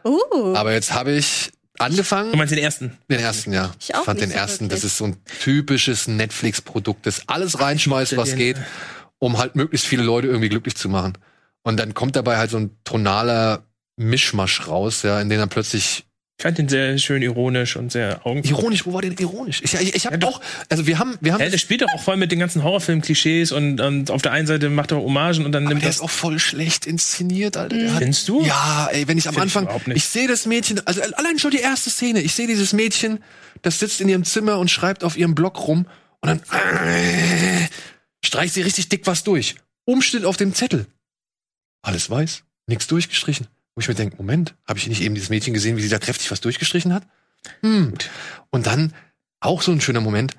[SPEAKER 4] uh.
[SPEAKER 2] Aber jetzt habe ich angefangen.
[SPEAKER 3] Du meinst den ersten?
[SPEAKER 2] Den ersten, ja.
[SPEAKER 4] Ich auch
[SPEAKER 2] fand
[SPEAKER 4] nicht
[SPEAKER 2] den
[SPEAKER 4] so
[SPEAKER 2] ersten,
[SPEAKER 4] wirklich.
[SPEAKER 2] das ist so ein typisches Netflix-Produkt, das alles reinschmeißt, was geht, um halt möglichst viele Leute irgendwie glücklich zu machen. Und dann kommt dabei halt so ein tonaler Mischmasch raus, ja, in dem dann plötzlich
[SPEAKER 3] Ich fand den sehr schön ironisch und sehr augen.
[SPEAKER 2] Ironisch, wo war denn ironisch? Ich, ich, ich habe auch, also wir haben, wir haben.
[SPEAKER 3] Ja, der spielt doch auch voll mit den ganzen Horrorfilm-Klischees und, und auf der einen Seite macht er Hommagen und dann nimmt
[SPEAKER 2] der
[SPEAKER 3] das.
[SPEAKER 2] ist auch voll schlecht inszeniert, Alter. Der hat,
[SPEAKER 3] Findest du?
[SPEAKER 2] ja, ey, wenn ich am
[SPEAKER 3] Find ich
[SPEAKER 2] Anfang, ich,
[SPEAKER 3] nicht.
[SPEAKER 2] sehe das Mädchen, also allein schon die erste Szene, ich sehe dieses Mädchen, das sitzt in ihrem Zimmer und schreibt auf ihrem Blog rum und dann äh, streicht sie richtig dick was durch. Umschnitt auf dem Zettel. Alles weiß, nichts durchgestrichen. Wo ich mir denke, Moment, habe ich nicht eben dieses Mädchen gesehen, wie sie da kräftig was durchgestrichen hat? Hm. Und dann auch so ein schöner Moment,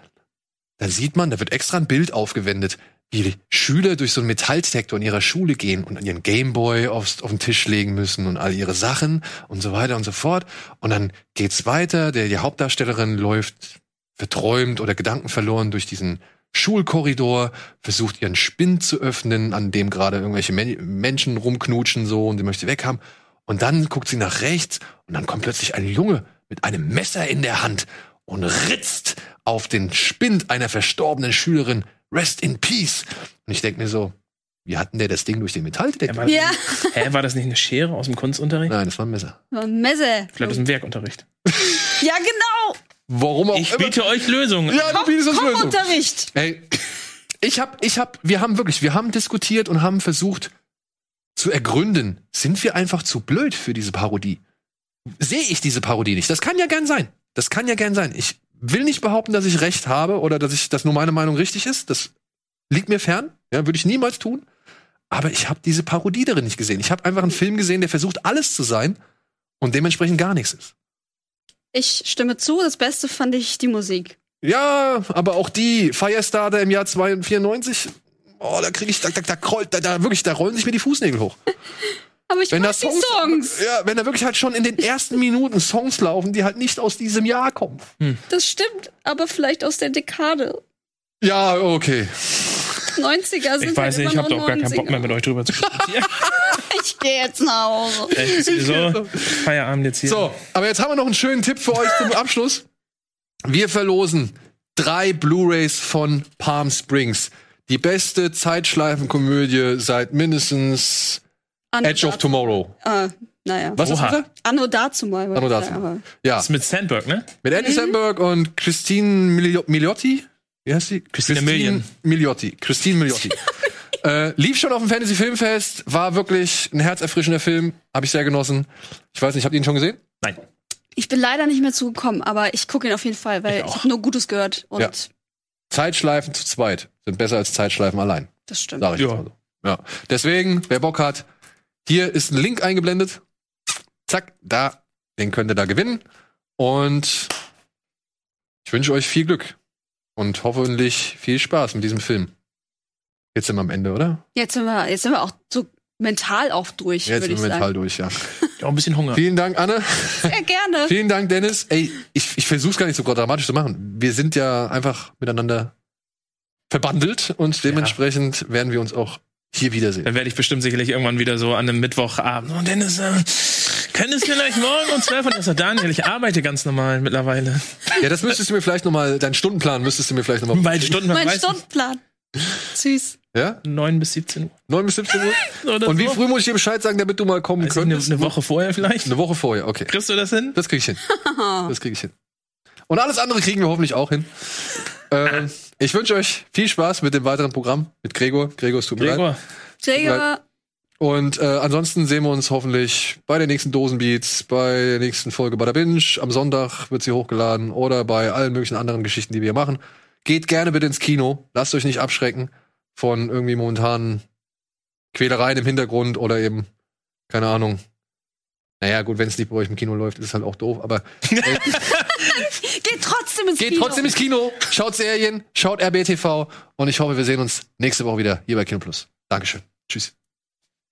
[SPEAKER 2] da sieht man, da wird extra ein Bild aufgewendet, wie die Schüler durch so einen Metalldetektor in ihrer Schule gehen und an ihren Gameboy aufs, auf den Tisch legen müssen und all ihre Sachen und so weiter und so fort. Und dann geht's weiter, der, die Hauptdarstellerin läuft verträumt oder gedankenverloren durch diesen Schulkorridor, versucht ihren Spind zu öffnen, an dem gerade irgendwelche Men Menschen rumknutschen so und sie möchte weg haben. Und dann guckt sie nach rechts und dann kommt plötzlich ein Junge mit einem Messer in der Hand und ritzt auf den Spind einer verstorbenen Schülerin. Rest in Peace. Und ich denke mir so, wie hat denn der das Ding durch den Metalldetektor?
[SPEAKER 3] War,
[SPEAKER 4] Ja.
[SPEAKER 3] Hä, war das nicht eine Schere aus dem Kunstunterricht?
[SPEAKER 2] Nein, das war ein Messer.
[SPEAKER 4] Messe.
[SPEAKER 3] Vielleicht aus dem Werkunterricht.
[SPEAKER 4] Ja, genau.
[SPEAKER 2] Warum auch
[SPEAKER 3] Ich
[SPEAKER 2] immer.
[SPEAKER 3] biete euch Lösungen.
[SPEAKER 2] Ja, du bietest uns Lösung.
[SPEAKER 4] Unterricht.
[SPEAKER 2] Ey, ich hab, ich hab, wir haben wirklich, wir haben diskutiert und haben versucht zu ergründen, sind wir einfach zu blöd für diese Parodie? Sehe ich diese Parodie nicht? Das kann ja gern sein. Das kann ja gern sein. Ich will nicht behaupten, dass ich recht habe oder dass ich, dass nur meine Meinung richtig ist. Das liegt mir fern. Ja, würde ich niemals tun. Aber ich habe diese Parodie darin nicht gesehen. Ich habe einfach einen Film gesehen, der versucht, alles zu sein und dementsprechend gar nichts ist.
[SPEAKER 4] Ich stimme zu, das Beste fand ich die Musik.
[SPEAKER 2] Ja, aber auch die Firestarter im Jahr 94, oh, da kriege ich, da, da, da, krollt- da, da wirklich, da rollen sich mir die Fußnägel hoch.
[SPEAKER 4] Aber ich
[SPEAKER 2] Wenn
[SPEAKER 4] mag
[SPEAKER 2] Songs,
[SPEAKER 4] Songs.
[SPEAKER 2] ja, wenn da wirklich halt schon in den ersten Minuten Songs laufen, die halt nicht aus diesem Jahr kommen.
[SPEAKER 4] Das stimmt, aber vielleicht aus der Dekade.
[SPEAKER 2] Ja, okay.
[SPEAKER 4] 90er sind
[SPEAKER 3] Ich weiß
[SPEAKER 4] halt
[SPEAKER 3] nicht, ich habe doch gar keinen Bock
[SPEAKER 4] 90er.
[SPEAKER 3] mehr mit euch drüber zu diskutieren.
[SPEAKER 4] Ich gehe jetzt nach Hause.
[SPEAKER 3] Echt, so, Feierabend jetzt hier.
[SPEAKER 2] So, aber jetzt haben wir noch einen schönen Tipp für euch zum Abschluss. Wir verlosen drei Blu-rays von Palm Springs. Die beste Zeitschleifenkomödie seit mindestens
[SPEAKER 4] Anno
[SPEAKER 2] Edge of Tomorrow.
[SPEAKER 4] Ah, naja.
[SPEAKER 2] Was ist
[SPEAKER 3] Oha.
[SPEAKER 2] das?
[SPEAKER 4] Anno dazu mal.
[SPEAKER 2] Anno dazu Ja,
[SPEAKER 3] Das ist mit Sandberg, ne?
[SPEAKER 2] mit Andy Samberg und Christine Milio- Miliotti. Wie heißt sie?
[SPEAKER 3] Christine Milian.
[SPEAKER 2] Miliotti. Christine Miliotti. äh, lief schon auf dem Fantasy Filmfest, war wirklich ein herzerfrischender Film, habe ich sehr genossen. Ich weiß nicht, habt ihr ihn schon gesehen?
[SPEAKER 3] Nein.
[SPEAKER 4] Ich bin leider nicht mehr zugekommen, aber ich gucke ihn auf jeden Fall, weil
[SPEAKER 3] Ich
[SPEAKER 4] ich,
[SPEAKER 3] auch.
[SPEAKER 4] habe nur Gutes gehört. Und
[SPEAKER 2] Ja. Zeitschleifen zu zweit sind besser als Zeitschleifen allein.
[SPEAKER 4] das stimmt.
[SPEAKER 2] Sag ich
[SPEAKER 3] Ja.
[SPEAKER 2] mal so. Ja. Deswegen, wer Bock hat, hier ist ein Link eingeblendet. Zack, da, den könnt ihr da gewinnen. Und ich wünsche euch viel Glück und hoffentlich viel Spaß mit diesem Film. Jetzt sind wir am Ende, oder?
[SPEAKER 4] Jetzt sind wir, jetzt sind wir auch so mental auch durch,
[SPEAKER 2] Jetzt sind
[SPEAKER 4] ich
[SPEAKER 2] wir mental
[SPEAKER 4] sagen.
[SPEAKER 2] durch, ja.
[SPEAKER 3] Auch ein bisschen Hunger.
[SPEAKER 2] Vielen Dank, Anne.
[SPEAKER 4] Sehr gerne.
[SPEAKER 2] Vielen Dank, Dennis. Ey, ich, ich versuch's gar nicht so dramatisch zu machen. Wir sind ja einfach miteinander verbandelt und dementsprechend werden wir uns auch hier wiedersehen.
[SPEAKER 3] Dann werde ich bestimmt sicherlich irgendwann wieder so an einem Mittwochabend. Und Dennis, äh, könntest du vielleicht morgen um 12 Uhr? Und ich so, Daniel, ich arbeite ganz normal mittlerweile.
[SPEAKER 2] Ja, das müsstest du mir vielleicht nochmal, deinen Stundenplan müsstest du mir vielleicht nochmal.
[SPEAKER 4] Mein
[SPEAKER 3] weißt du,
[SPEAKER 4] Stundenplan. Süß.
[SPEAKER 2] Ja?
[SPEAKER 3] 9 bis 17 Uhr.
[SPEAKER 2] 9 bis 17 Uhr? Und wie
[SPEAKER 3] so.
[SPEAKER 2] früh muss ich dir Bescheid sagen, damit du mal kommen
[SPEAKER 3] eine,
[SPEAKER 2] könntest?
[SPEAKER 3] eine Woche vorher vielleicht?
[SPEAKER 2] Eine Woche vorher, okay.
[SPEAKER 3] Kriegst du das hin?
[SPEAKER 2] Das krieg ich hin. Das krieg ich hin. Und alles andere kriegen wir hoffentlich auch hin. Ähm, ich wünsche euch viel Spaß mit dem weiteren Programm mit Gregor. Gregor, es tut mir leid.
[SPEAKER 3] Gregor.
[SPEAKER 2] Und äh, ansonsten sehen wir uns hoffentlich bei den nächsten Dosenbeats, bei der nächsten Folge bei der Binge. Am Sonntag wird sie hochgeladen oder bei allen möglichen anderen Geschichten, die wir hier machen. Geht gerne bitte ins Kino. Lasst euch nicht abschrecken von irgendwie momentanen Quälereien im Hintergrund oder eben, keine Ahnung. Naja, gut, wenn es nicht bei euch im Kino läuft, ist es halt auch doof. Aber
[SPEAKER 4] Geht trotzdem ins
[SPEAKER 2] geht
[SPEAKER 4] Kino.
[SPEAKER 2] trotzdem ins Kino, schaut Serien, schaut RBTV und ich hoffe, wir sehen uns nächste Woche wieder hier bei Kino Plus. Dankeschön. Tschüss.